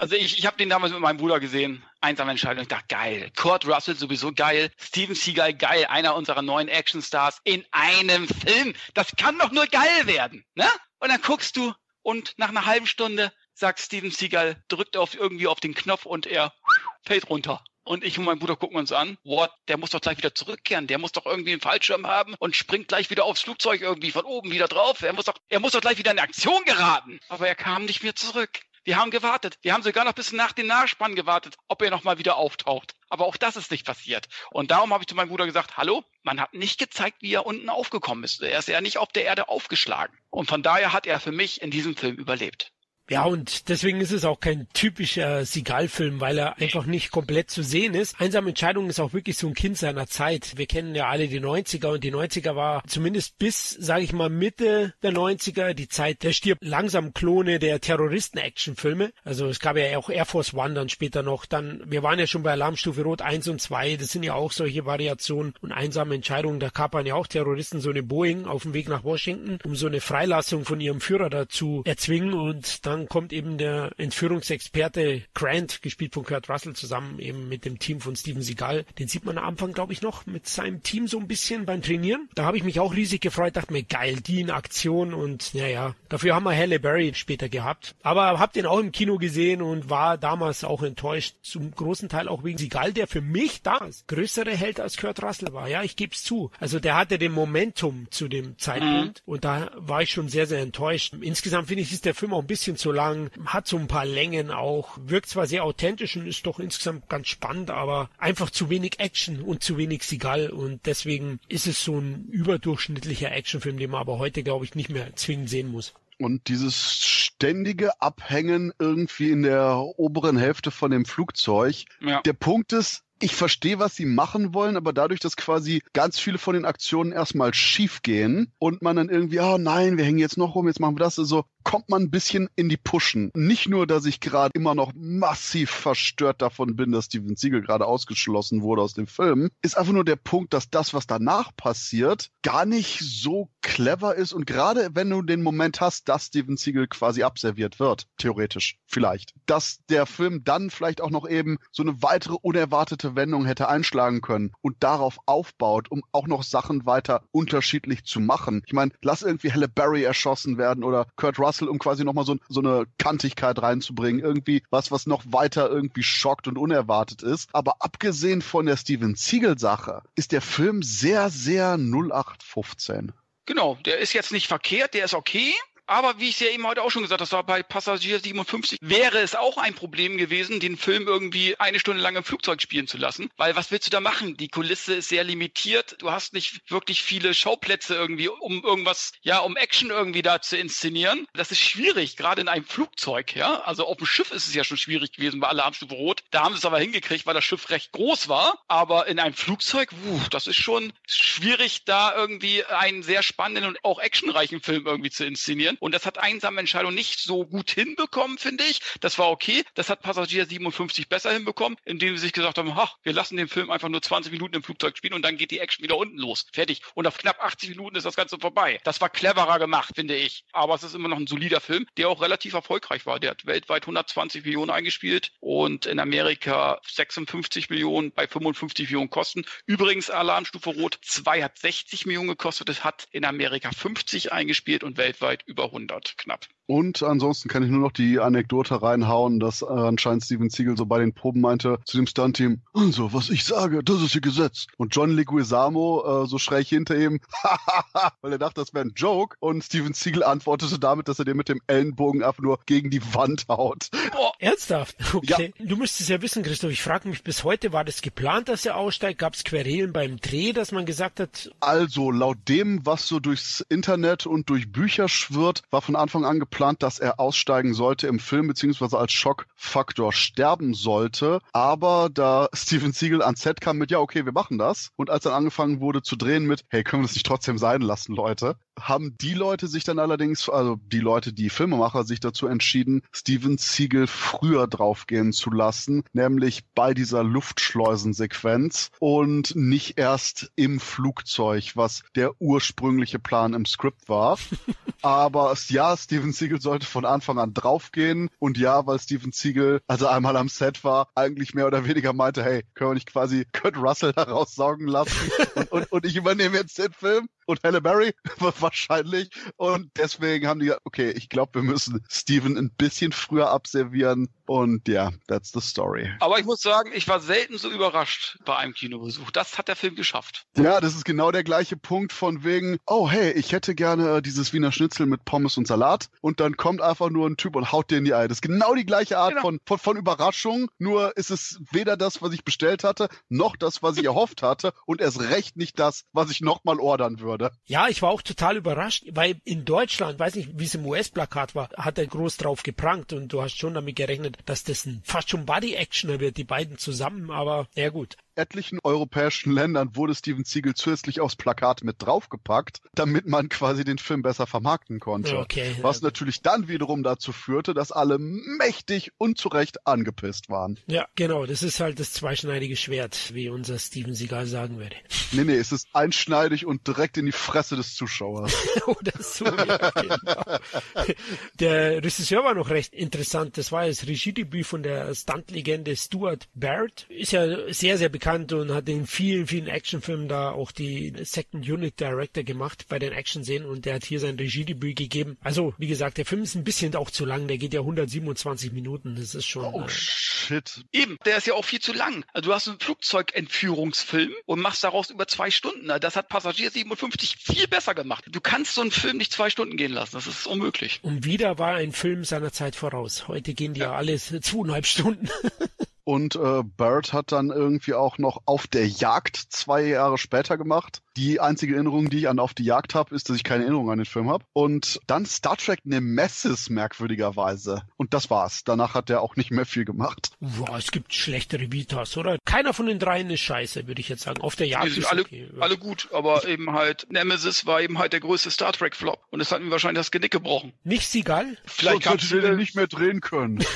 Also ich, ich habe den damals mit meinem Bruder gesehen. Einsame Entscheidung. Ich dachte, geil. Kurt Russell sowieso geil. Steven Seagal geil. Einer unserer neuen Actionstars in einem Film. Das kann doch nur geil werden. Ne? Und dann guckst du und nach einer halben Stunde sagt Steven Seagal, drückt auf irgendwie auf den Knopf und er fällt runter. Und ich und mein Bruder gucken uns an. What? Der muss doch gleich wieder zurückkehren. Der muss doch irgendwie einen Fallschirm haben und springt gleich wieder aufs Flugzeug irgendwie von oben wieder drauf. Er muss doch, er muss doch gleich wieder in Aktion geraten. Aber er kam nicht mehr zurück. Wir haben gewartet. Wir haben sogar noch bis nach dem Nachspann gewartet, ob er nochmal wieder auftaucht. Aber auch das ist nicht passiert. Und darum habe ich zu meinem Bruder gesagt, hallo, man hat nicht gezeigt, wie er unten aufgekommen ist. Er ist ja nicht auf der Erde aufgeschlagen. Und von daher hat er für mich in diesem Film überlebt. Ja, und deswegen ist es auch kein typischer Sigal-Film, weil er einfach nicht komplett zu sehen ist. Einsame Entscheidung ist auch wirklich so ein Kind seiner Zeit. Wir kennen ja alle die 90er und die 90er war zumindest bis, sage ich mal, Mitte der 90er die Zeit der stirbt langsam Klone der Terroristen-Action-Filme. Also es gab ja auch Air Force One dann später noch. Dann, wir waren ja schon bei Alarmstufe Rot 1 und 2. Das sind ja auch solche Variationen und einsame Entscheidungen. Da kapern ja auch Terroristen so eine Boeing auf dem Weg nach Washington, um so eine Freilassung von ihrem Führer dazu erzwingen und dann dann kommt eben der Entführungsexperte Grant, gespielt von Kurt Russell, zusammen eben mit dem Team von Steven Seagal. Den sieht man am Anfang, glaube ich, noch mit seinem Team so ein bisschen beim Trainieren. Da habe ich mich auch riesig gefreut, dachte mir, geil, die in Aktion und naja, dafür haben wir Halle Berry später gehabt. Aber hab den auch im Kino gesehen und war damals auch enttäuscht, zum großen Teil auch wegen Seagal, der für mich damals größere Held als Kurt Russell war. Ja, ich gebe es zu. Also der hatte den Momentum zu dem Zeitpunkt mhm. und da war ich schon sehr, sehr enttäuscht. Insgesamt finde ich, ist der Film auch ein bisschen zu lang, hat so ein paar Längen auch, wirkt zwar sehr authentisch und ist doch insgesamt ganz spannend, aber einfach zu wenig Action und zu wenig Sigal und deswegen ist es so ein überdurchschnittlicher Actionfilm, den man aber heute, glaube ich, nicht mehr zwingend sehen muss. Und dieses ständige Abhängen irgendwie in der oberen Hälfte von dem Flugzeug. Ja. Der Punkt ist, ich verstehe, was sie machen wollen, aber dadurch, dass quasi ganz viele von den Aktionen erstmal schief gehen und man dann irgendwie, oh nein, wir hängen jetzt noch rum, jetzt machen wir das, also kommt man ein bisschen in die Pushen. Nicht nur, dass ich gerade immer noch massiv verstört davon bin, dass Steven Siegel gerade ausgeschlossen wurde aus dem Film, ist einfach nur der Punkt, dass das, was danach passiert, gar nicht so clever ist und gerade wenn du den Moment hast, dass Steven Siegel quasi abserviert wird, theoretisch, vielleicht, dass der Film dann vielleicht auch noch eben so eine weitere unerwartete Wendung hätte einschlagen können und darauf aufbaut, um auch noch Sachen weiter unterschiedlich zu machen. Ich meine, lass irgendwie Halle Berry erschossen werden oder Kurt Russell, um quasi nochmal so, so eine Kantigkeit reinzubringen. Irgendwie was, was noch weiter irgendwie schockt und unerwartet ist. Aber abgesehen von der Steven Siegel-Sache ist der Film sehr, sehr 0815. Genau, der ist jetzt nicht verkehrt, der ist okay. Aber wie ich es ja eben heute auch schon gesagt habe, das war bei Passagier 57, wäre es auch ein Problem gewesen, den Film irgendwie eine Stunde lang im Flugzeug spielen zu lassen. Weil was willst du da machen? Die Kulisse ist sehr limitiert. Du hast nicht wirklich viele Schauplätze irgendwie, um irgendwas, ja, um Action irgendwie da zu inszenieren. Das ist schwierig, gerade in einem Flugzeug, ja. Also auf dem Schiff ist es ja schon schwierig gewesen bei Alarmstufe Rot. Da haben sie es aber hingekriegt, weil das Schiff recht groß war. Aber in einem Flugzeug, wuh, das ist schon schwierig, da irgendwie einen sehr spannenden und auch actionreichen Film irgendwie zu inszenieren. Und das hat Einsame Entscheidung nicht so gut hinbekommen, finde ich. Das war okay. Das hat Passagier 57 besser hinbekommen, indem sie sich gesagt haben, ach, wir lassen den Film einfach nur 20 Minuten im Flugzeug spielen und dann geht die Action wieder unten los. Fertig. Und auf knapp 80 Minuten ist das Ganze vorbei. Das war cleverer gemacht, finde ich. Aber es ist immer noch ein solider Film, der auch relativ erfolgreich war. Der hat weltweit 120 Millionen eingespielt und in Amerika 56 Millionen bei 55 Millionen Kosten. Übrigens Alarmstufe Rot 2 hat 60 Millionen gekostet. Es hat in Amerika 50 eingespielt und weltweit über 100 knapp. Und ansonsten kann ich nur noch die Anekdote reinhauen, dass anscheinend Steven Siegel so bei den Proben meinte zu dem Stunt-Team, also was ich sage, das ist ihr Gesetz. Und John Leguizamo äh, so schräg hinter ihm, [LAUGHS] weil er dachte, das wäre ein Joke. Und Steven Siegel antwortete damit, dass er den mit dem Ellenbogen einfach nur gegen die Wand haut. Oh, ernsthaft? Okay. Ja. Du müsstest ja wissen, Christoph, ich frage mich bis heute, war das geplant, dass er aussteigt? Gab es Querelen beim Dreh, dass man gesagt hat? Also, laut dem, was so durchs Internet und durch Bücher schwirrt, war von Anfang an geplant, geplant, dass er aussteigen sollte im Film, beziehungsweise als Schockfaktor sterben sollte. Aber da [LAUGHS] Steven Siegel ans Set kam mit, ja, okay, wir machen das. Und als dann angefangen wurde zu drehen mit, hey, können wir das nicht trotzdem sein lassen, Leute? Haben die Leute sich dann allerdings, also die Leute, die Filmemacher, sich dazu entschieden, Steven Siegel früher draufgehen zu lassen, nämlich bei dieser Luftschleusensequenz und nicht erst im Flugzeug, was der ursprüngliche Plan im Skript war. [LAUGHS] Aber ja, Steven Siegel sollte von Anfang an draufgehen und ja, weil Steven Siegel, als er einmal am Set war, eigentlich mehr oder weniger meinte, hey, können wir nicht quasi Kurt Russell [LAUGHS] daraus saugen lassen und, und, und ich übernehme jetzt den Film und Halle Berry [LAUGHS] wahrscheinlich. Und deswegen haben die gesagt, okay, ich glaube, wir müssen Steven ein bisschen früher abservieren, Und ja, that's the story. Aber ich muss sagen, ich war selten so überrascht bei einem Kinobesuch. Das hat der Film geschafft. Ja, das ist genau der gleiche Punkt von wegen, oh hey, ich hätte gerne dieses Wiener Schnitzel mit Pommes und Salat. Und dann kommt einfach nur ein Typ und haut dir in die Eier. Das ist genau die gleiche Art Genau. von, von, von Überraschung. Nur ist es weder das, was ich bestellt hatte, noch das, was ich [LAUGHS] erhofft hatte. Und erst recht nicht das, was ich nochmal ordern würde. Ja, ich war auch total überrascht, weil in Deutschland, weiß nicht, wie es im US-Plakat war, hat er groß drauf geprangt und du hast schon damit gerechnet, dass das ein fast schon Body-Actioner wird, die beiden zusammen, aber ja gut. Etlichen europäischen Ländern wurde Steven Siegel zusätzlich aufs Plakat mit draufgepackt, damit man quasi den Film besser vermarkten konnte. Okay. Was natürlich dann wiederum dazu führte, dass alle mächtig und zu Recht angepisst waren. Ja, genau, das ist halt das zweischneidige Schwert, wie unser Steven Seagal sagen würde. Nee, nee, es ist einschneidig und direkt in die Fresse des Zuschauers. [LAUGHS] Oder so. Ja, genau. Der Regisseur war noch recht interessant. Das war das Regiedebüt von der Stuntlegende Stuart Baird. Ist ja sehr, sehr bekannt und hat in vielen, vielen Actionfilmen da auch die Second Unit Director gemacht bei den Action-Szenen und der hat hier sein Regiedebüt gegeben. Also, wie gesagt, der Film ist ein bisschen auch zu lang. Der geht ja 127 Minuten. Das ist schon. Oh äh, shit. Eben, der ist ja auch viel zu lang. Also du hast einen Flugzeugentführungsfilm und machst daraus über zwei Stunden. Das hat Passagier 57 viel besser gemacht. Du kannst so einen Film nicht zwei Stunden gehen lassen. Das ist unmöglich. und wieder war ein Film seiner Zeit voraus. Heute gehen die ja, alle zweieinhalb Stunden. [LAUGHS] Und äh, Bird hat dann irgendwie auch noch Auf der Jagd zwei Jahre später gemacht. Die einzige Erinnerung, die ich an Auf die Jagd habe, ist, dass ich keine Erinnerung an den Film habe. Und dann Star Trek Nemesis merkwürdigerweise. Und das war's. Danach hat er auch nicht mehr viel gemacht. Boah, es gibt schlechtere Vitas, oder? Keiner von den dreien ist scheiße, würde ich jetzt sagen. Auf der Jagd Die sind ist alle, okay. alle gut, aber eben halt Nemesis war eben halt der größte Star Trek Flop und es hat mir wahrscheinlich das Genick gebrochen. Nicht Seagal? Vielleicht kannst hätte du den nicht mehr drehen können. [LAUGHS]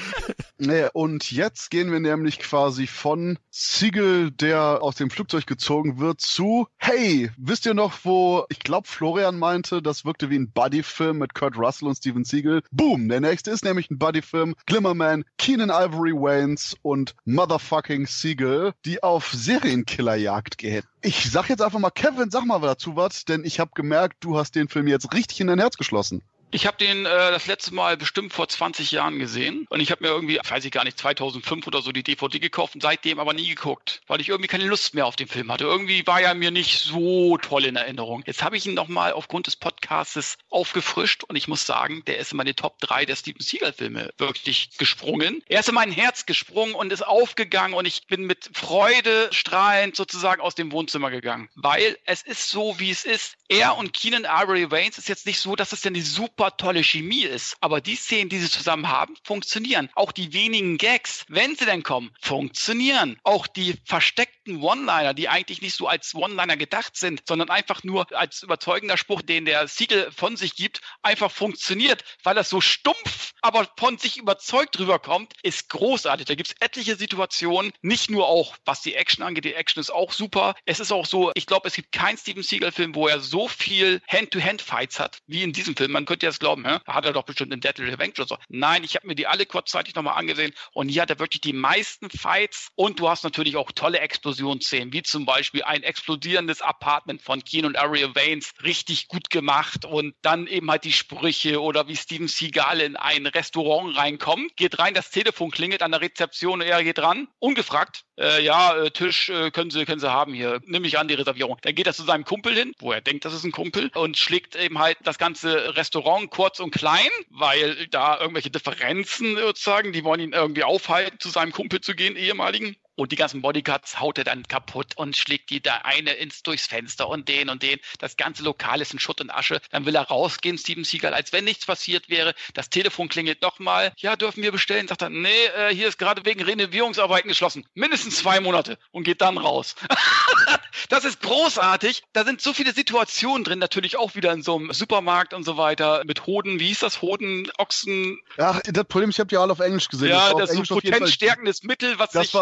[LAUGHS] Nee, und jetzt gehen wir nämlich quasi von Siegel, der aus dem Flugzeug gezogen wird, zu, hey, wisst ihr noch, wo, ich glaube, Florian meinte, das wirkte wie ein Buddy-Film mit Kurt Russell und Steven Siegel. Boom, der nächste ist nämlich ein Buddy-Film, Glimmerman, Keenan Ivory Waynes und Motherfucking Siegel, die auf Serienkillerjagd gehen. Ich sag jetzt einfach mal, Kevin, sag mal dazu was, denn ich habe gemerkt, du hast den Film jetzt richtig in dein Herz geschlossen. Ich habe den äh, das letzte Mal bestimmt vor 20 Jahren gesehen und ich habe mir irgendwie, weiß ich gar nicht, 2005 oder so die DVD gekauft und seitdem aber nie geguckt, weil ich irgendwie keine Lust mehr auf den Film hatte. Irgendwie war er mir nicht so toll in Erinnerung. Jetzt habe ich ihn nochmal aufgrund des Podcastes aufgefrischt und ich muss sagen, der ist in meine Top 3 der Steven Seagal Filme wirklich gesprungen. Er ist in mein Herz gesprungen und ist aufgegangen und ich bin mit Freude strahlend sozusagen aus dem Wohnzimmer gegangen, weil es ist so, wie es ist. Er und Keenan Ivory Waynes ist jetzt nicht so, dass es ja eine super tolle Chemie ist, aber die Szenen, die sie zusammen haben, funktionieren. Auch die wenigen Gags, wenn sie denn kommen, funktionieren. Auch die versteckten One-Liner, die eigentlich nicht so als One-Liner gedacht sind, sondern einfach nur als überzeugender Spruch, den der Siegel von sich gibt, einfach funktioniert, weil er so stumpf, aber von sich überzeugt rüberkommt, ist großartig. Da gibt es etliche Situationen, nicht nur auch, was die Action angeht, die Action ist auch super. Es ist auch so, ich glaube, es gibt keinen Steven Seagal-Film, wo er so viel Hand-to-Hand-Fights hat, wie in diesem Film. Man könnte das glauben, hä? Hat er doch bestimmt in Deadly Revenge oder so. Nein, ich habe mir die alle kurzzeitig nochmal angesehen und hier hat er wirklich die meisten Fights und du hast natürlich auch tolle Explosionsszenen, wie zum Beispiel ein explodierendes Apartment von Keen und Ariel Waynes, richtig gut gemacht und dann eben halt die Sprüche oder wie Steven Seagal in ein Restaurant reinkommt, geht rein, das Telefon klingelt an der Rezeption, er geht ran, ungefragt, äh, ja, äh, Tisch äh, können Sie können Sie haben hier, nimm ich an die Reservierung. Dann geht er zu seinem Kumpel hin, wo er denkt, das ist ein Kumpel und schlägt eben halt das ganze Restaurant kurz und klein, weil da irgendwelche Differenzen sozusagen, die wollen ihn irgendwie aufhalten, zu seinem Kumpel zu gehen, ehemaligen. Und die ganzen Bodyguards haut er dann kaputt und schlägt die da eine ins durchs Fenster und den und den. Das ganze Lokal ist in Schutt und Asche. Dann will er rausgehen, Steven Seagal, als wenn nichts passiert wäre. Das Telefon klingelt nochmal. Ja, dürfen wir bestellen? Sagt er, nee, äh, hier ist gerade wegen Renovierungsarbeiten geschlossen. Mindestens zwei Monate. Und geht dann raus. [LAUGHS] das ist großartig. Da sind so viele Situationen drin. Natürlich auch wieder in so einem Supermarkt und so weiter. Mit Hoden, wie hieß das? Hoden, Ochsen. Ach, das Problem, ich habe die alle auf Englisch gesehen. ja, auf das ist so Fall- potenzstärkendes Mittel, was Das sich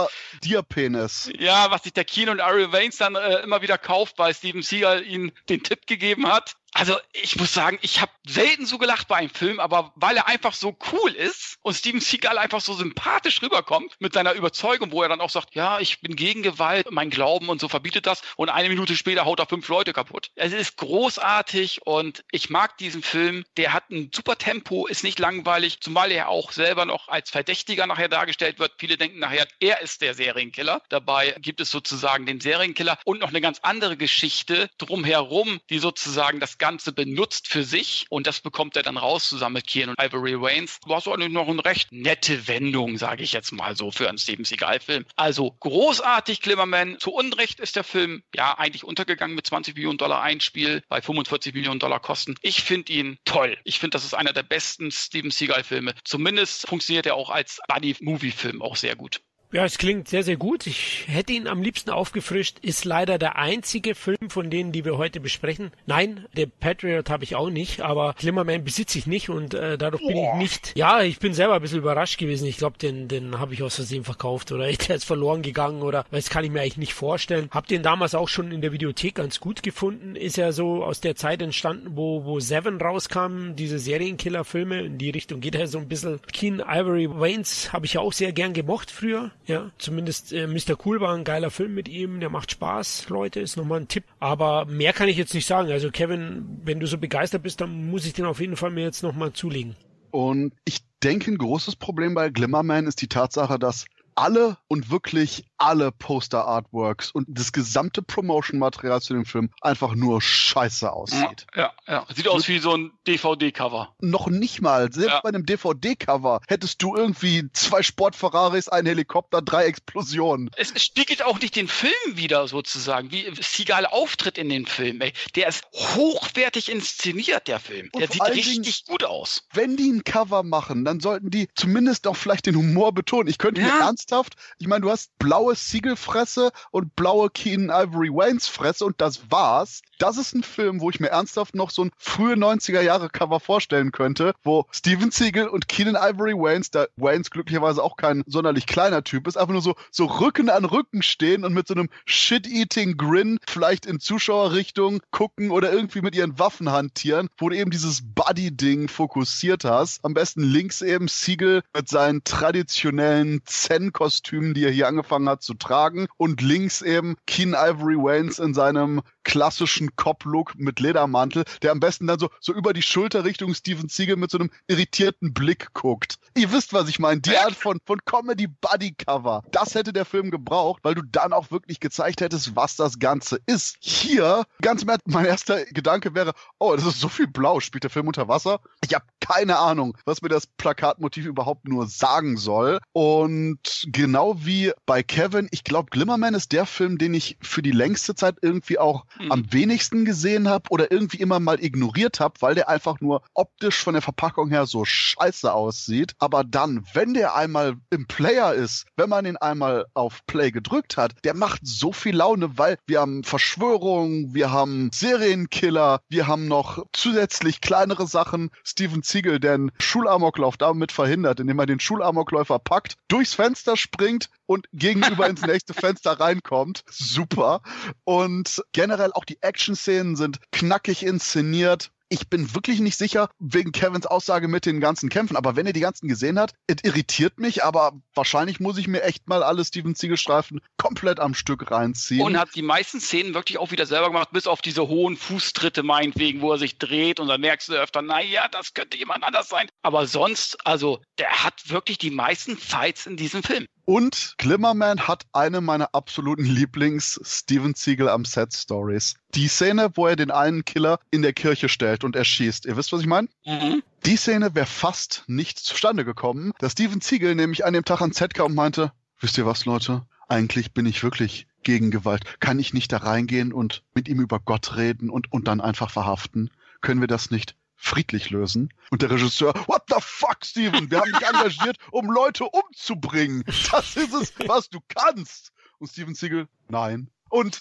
Diapenis. ja, was sich der Keen und Ari Waynes dann äh, immer wieder kauft, weil Steven Seagal ihnen den Tipp gegeben hat. Also ich muss sagen, ich habe selten so gelacht bei einem Film, aber weil er einfach so cool ist und Steven Seagal einfach so sympathisch rüberkommt mit seiner Überzeugung, wo er dann auch sagt, ja, ich bin gegen Gewalt, mein Glauben und so verbietet das und eine Minute später haut er fünf Leute kaputt. Es ist großartig und ich mag diesen Film. Der hat ein super Tempo, ist nicht langweilig, zumal er auch selber noch als Verdächtiger nachher dargestellt wird. Viele denken nachher, er ist der Serienkiller. Dabei gibt es sozusagen den Serienkiller und noch eine ganz andere Geschichte drumherum, die sozusagen das Ganze benutzt für sich und das bekommt er dann raus zusammen mit Kian und Ivory Waynes. War so eigentlich noch eine recht nette Wendung, sage ich jetzt mal so, für einen Steven Seagal-Film. Also großartig, Glimmerman. Zu Unrecht ist der Film ja eigentlich untergegangen mit 20 Millionen Dollar Einspiel bei 45 Millionen Dollar Kosten. Ich finde ihn toll. Ich finde, das ist einer der besten Steven Seagal-Filme. Zumindest funktioniert er auch als Buddy-Movie-Film auch sehr gut. Ja, es klingt sehr, sehr gut. Ich hätte ihn am liebsten aufgefrischt. Ist leider der einzige Film von denen, die wir heute besprechen. Nein, der Patriot habe ich auch nicht, aber Glimmerman besitze ich nicht und äh, dadurch bin ich nicht. Ja, ich bin selber ein bisschen überrascht gewesen. Ich glaube, den, den habe ich aus Versehen verkauft oder [LAUGHS] der ist verloren gegangen oder das kann ich mir eigentlich nicht vorstellen. Hab den damals auch schon in der Videothek ganz gut gefunden. Ist ja so aus der Zeit entstanden, wo, wo Seven rauskam, diese Serienkiller-Filme. In die Richtung geht er so ein bisschen. Keen Ivory Waynes habe ich ja auch sehr gern gemocht früher. Ja, zumindest äh, Mr. Cool war ein geiler Film mit ihm, der macht Spaß, Leute, ist nochmal ein Tipp. Aber mehr kann ich jetzt nicht sagen. Also Kevin, wenn du so begeistert bist, dann muss ich den auf jeden Fall mir jetzt nochmal zulegen. Und ich denke, ein großes Problem bei Glimmerman ist die Tatsache, dass alle und wirklich alle Poster-Artworks und das gesamte Promotion-Material zu dem Film einfach nur scheiße aussieht. Ja, ja. Sieht aus wie so ein DVD-Cover. Noch nicht mal. Selbst Ja. bei einem DVD-Cover hättest du irgendwie zwei Sport-Ferraris, ein Helikopter, drei Explosionen. Es spiegelt auch nicht den Film wieder sozusagen, wie Seagal auftritt in den Film. Ey. Der ist hochwertig inszeniert, der Film. Und Der sieht richtig gut aus. Wenn die ein Cover machen, dann sollten die zumindest auch vielleicht den Humor betonen. Ich könnte mir Ja. Ernsthaft, ich meine, du hast blaue Siegelfresse und blaue Keenan Ivory Waynes Fresse und das war's. Das ist ein Film, wo ich mir ernsthaft noch so ein frühe 90er Jahre Cover vorstellen könnte, wo Steven Siegel und Keenan Ivory Waynes, da Waynes glücklicherweise auch kein sonderlich kleiner Typ ist, einfach nur so, so Rücken an Rücken stehen und mit so einem Shit-Eating Grin vielleicht in Zuschauerrichtung gucken oder irgendwie mit ihren Waffen hantieren, wo du eben dieses Buddy-Ding fokussiert hast. Am besten links eben Siegel mit seinen traditionellen Zen-Kostümen, die er hier angefangen hat zu tragen und links eben Keen Ivory Waynes in seinem klassischen Cop-Look mit Ledermantel, der am besten dann so, so über die Schulter Richtung Steven Siegel mit so einem irritierten Blick guckt. Ihr wisst, was ich meine. Die Art von, von Comedy-Buddy-Cover. Das hätte der Film gebraucht, weil du dann auch wirklich gezeigt hättest, was das Ganze ist. Hier, ganz Ernst, mein erster Gedanke wäre, oh, das ist so viel blau. Spielt der Film unter Wasser? Ich habe keine Ahnung, was mir das Plakatmotiv überhaupt nur sagen soll. Und genau wie bei Kevin, ich glaube, Glimmerman ist der Film, den ich für die längste Zeit irgendwie auch Hm. am wenigsten gesehen habe oder irgendwie immer mal ignoriert habe, weil der einfach nur optisch von der Verpackung her so scheiße aussieht. Aber dann, wenn der einmal im Player ist, wenn man ihn einmal auf Play gedrückt hat, der macht so viel Laune, weil wir haben Verschwörungen, wir haben Serienkiller, wir haben noch zusätzlich kleinere Sachen. Steven Ziegel, der einen Schulamoklauf damit verhindert, indem er den Schulamokläufer packt, durchs Fenster springt und gegenüber ins nächste [LAUGHS] Fenster reinkommt. Super. Und generell auch die Action-Szenen sind knackig inszeniert. Ich bin wirklich nicht sicher, wegen Kevins Aussage mit den ganzen Kämpfen, aber wenn ihr die ganzen gesehen habt, es irritiert mich, aber wahrscheinlich muss ich mir echt mal alle Steven Seagal-Streifen komplett am Stück reinziehen. Und hat die meisten Szenen wirklich auch wieder selber gemacht, bis auf diese hohen Fußtritte meinetwegen, wo er sich dreht und dann merkst du öfter, naja, das könnte jemand anders sein. Aber sonst, also, der hat wirklich die meisten Fights in diesem Film. Und Glimmerman hat eine meiner absoluten Lieblings-Steven Seagal am Set-Stories. Die Szene, wo er den einen Killer in der Kirche stellt und erschießt. Ihr wisst, was ich meine? Mhm. Die Szene wäre fast nicht zustande gekommen, dass Steven Siegel nämlich an dem Tag ans Set kam und meinte, wisst ihr was, Leute? Eigentlich bin ich wirklich gegen Gewalt. Kann ich nicht da reingehen und mit ihm über Gott reden und, und dann einfach verhaften? Können wir das nicht friedlich lösen? Und der Regisseur, what the fuck, Steven? Wir haben dich [LAUGHS] engagiert, um Leute umzubringen. Das ist es, was du kannst. Und Steven Siegel, nein. Und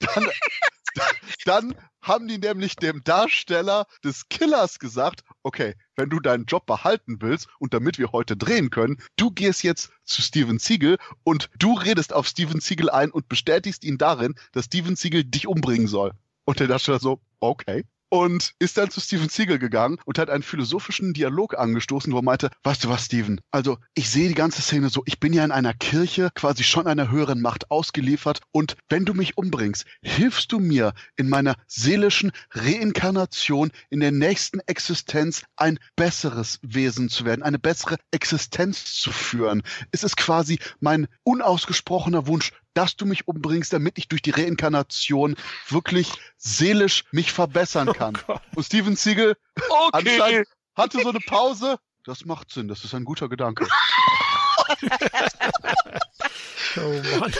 dann, [LAUGHS] dann haben die nämlich dem Darsteller des Killers gesagt, okay, wenn du deinen Job behalten willst und damit wir heute drehen können, du gehst jetzt zu Steven Siegel und du redest auf Steven Siegel ein und bestätigst ihn darin, dass Steven Siegel dich umbringen soll. Und der Darsteller so, okay. Und ist dann zu Steven Siegel gegangen und hat einen philosophischen Dialog angestoßen, wo er meinte, weißt du was, Steven, also ich sehe die ganze Szene so, ich bin ja in einer Kirche quasi schon einer höheren Macht ausgeliefert und wenn du mich umbringst, hilfst du mir in meiner seelischen Reinkarnation in der nächsten Existenz ein besseres Wesen zu werden, eine bessere Existenz zu führen. Es ist quasi mein unausgesprochener Wunsch, dass du mich umbringst, damit ich durch die Reinkarnation wirklich seelisch mich verbessern kann. Oh und Steven Siegel Okay. anscheinend hatte so eine Pause. Das macht Sinn, das ist ein guter Gedanke. Oh Mann.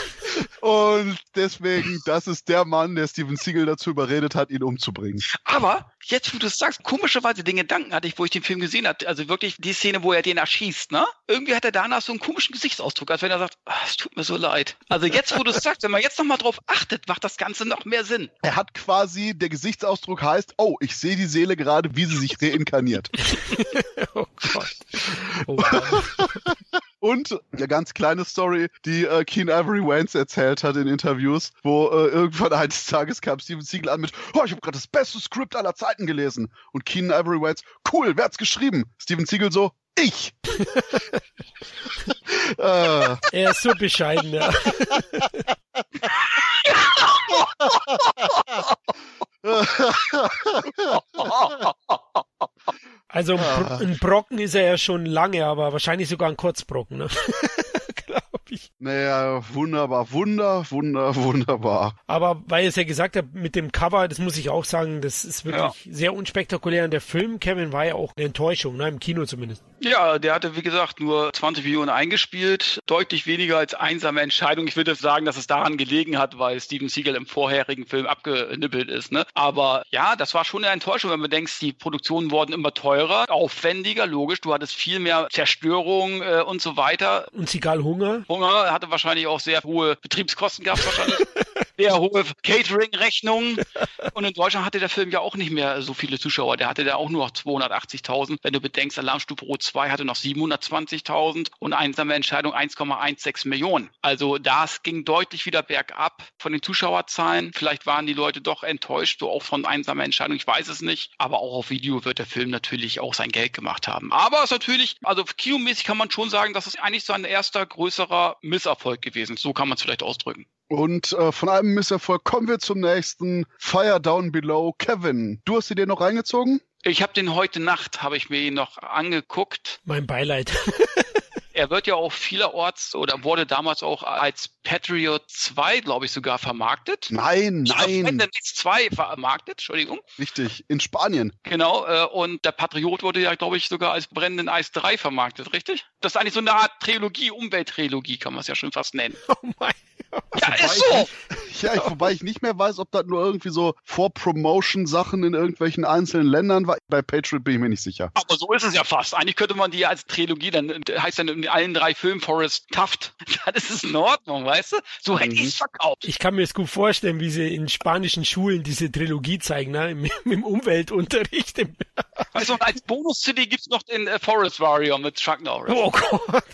Und deswegen, das ist der Mann, der Steven Siegel dazu überredet hat, ihn umzubringen. Aber jetzt, wo du es sagst, komischerweise den Gedanken hatte ich, wo ich den Film gesehen habe. Also wirklich die Szene, wo er den erschießt, ne? Irgendwie hat er danach so einen komischen Gesichtsausdruck, als wenn er sagt, "Ah, es tut mir so leid. Also jetzt, wo du es sagst, wenn man jetzt nochmal drauf achtet, macht das Ganze noch mehr Sinn. Er hat quasi, der Gesichtsausdruck heißt, oh, ich sehe die Seele gerade, wie sie sich reinkarniert. [LAUGHS] Oh Gott. Oh Mann. Und eine ganz kleine Story, die äh, Keen Avery Waynes erzählt hat in Interviews, wo äh, irgendwann eines Tages kam Steven Siegel an mit, oh, ich habe gerade das beste Skript aller Zeiten gelesen. Und Keen Avery Waynes, cool, wer hat's geschrieben? Steven Siegel so, ich. [LAUGHS] äh, Er ist so bescheiden, ja. [LAUGHS] Also ein, Bro ein Brocken ist er ja schon lange, aber wahrscheinlich sogar ein Kurzbrocken, ne? [LAUGHS] Glaube ich. naja, wunderbar, wunder, wunder, wunderbar. Aber weil ihr es ja gesagt habt, mit dem Cover, das muss ich auch sagen, das ist wirklich sehr unspektakulär. Und der Film, Kevin, war ja auch eine Enttäuschung, ne? im Kino zumindest. Ja, der hatte, wie gesagt, nur 20 Millionen eingespielt, deutlich weniger als einsame Entscheidung. Ich würde sagen, dass es daran gelegen hat, weil Steven Siegel im vorherigen Film abgenippelt ist. Ne? Aber ja, das war schon eine Enttäuschung, wenn man denkt, die Produktionen wurden immer teurer, aufwendiger, logisch. Du hattest viel mehr Zerstörung äh, und so weiter. Und Sigal Hunger. Hunger hatte wahrscheinlich auch sehr hohe Betriebskosten gehabt, wahrscheinlich. [LAUGHS] sehr hohe Catering-Rechnungen. Und in Deutschland hatte der Film ja auch nicht mehr so viele Zuschauer. Der hatte da auch nur noch 280.000. Wenn du bedenkst, Alarmstufe Rot 2 hatte noch 720.000 und einsame Entscheidung 1,16 Millionen. Also das ging deutlich wieder bergab von den Zuschauerzahlen. Vielleicht waren die Leute doch enttäuscht, so auch von einsamer Entscheidung. Ich weiß es nicht. Aber auch auf Video wird der Film natürlich auch sein Geld gemacht haben. Aber es ist natürlich, also kinomäßig kann man schon sagen, dass es eigentlich sein erster größerer Misserfolg gewesen ist. So kann man es vielleicht ausdrücken. Und äh, von einem Misserfolg kommen wir zum nächsten. Fire Down Below. Kevin, du hast sie dir noch reingezogen? Ich habe den heute Nacht, habe ich mir ihn noch angeguckt. Mein Beileid. [LAUGHS] Er wird ja auch vielerorts oder wurde damals auch als Patriot 2, glaube ich, sogar vermarktet. Nein, nein. Independence 2 vermarktet, Entschuldigung. Richtig, in Spanien. Genau, äh, und der Patriot wurde ja, glaube ich, sogar als Brennenden Eis 3 vermarktet, richtig? Das ist eigentlich so eine Art Trilogie, Umwelttrilogie, kann man es ja schon fast nennen. [LAUGHS] Oh mein Ja, Wobei ist so. [LAUGHS] Ich, ja, ich, wobei ich nicht mehr weiß, ob das nur irgendwie so Vor-Promotion-Sachen in irgendwelchen einzelnen Ländern war. Bei Patriot bin ich mir nicht sicher. Aber so ist es ja fast. Eigentlich könnte man die ja als Trilogie, dann äh, heißt dann in allen drei Filmen Forrest Taft. [LAUGHS] Dann ist es in Ordnung, weißt du? So hätte Mhm. ich es verkauft. Ich kann mir es gut vorstellen, wie sie in spanischen Schulen diese Trilogie zeigen, ne? Im, [LAUGHS] im Umweltunterricht. Im Weißt [LAUGHS] du, und als Bonus-CD gibt's noch den äh, Forest Warrior mit Chuck Norris. oh Gott.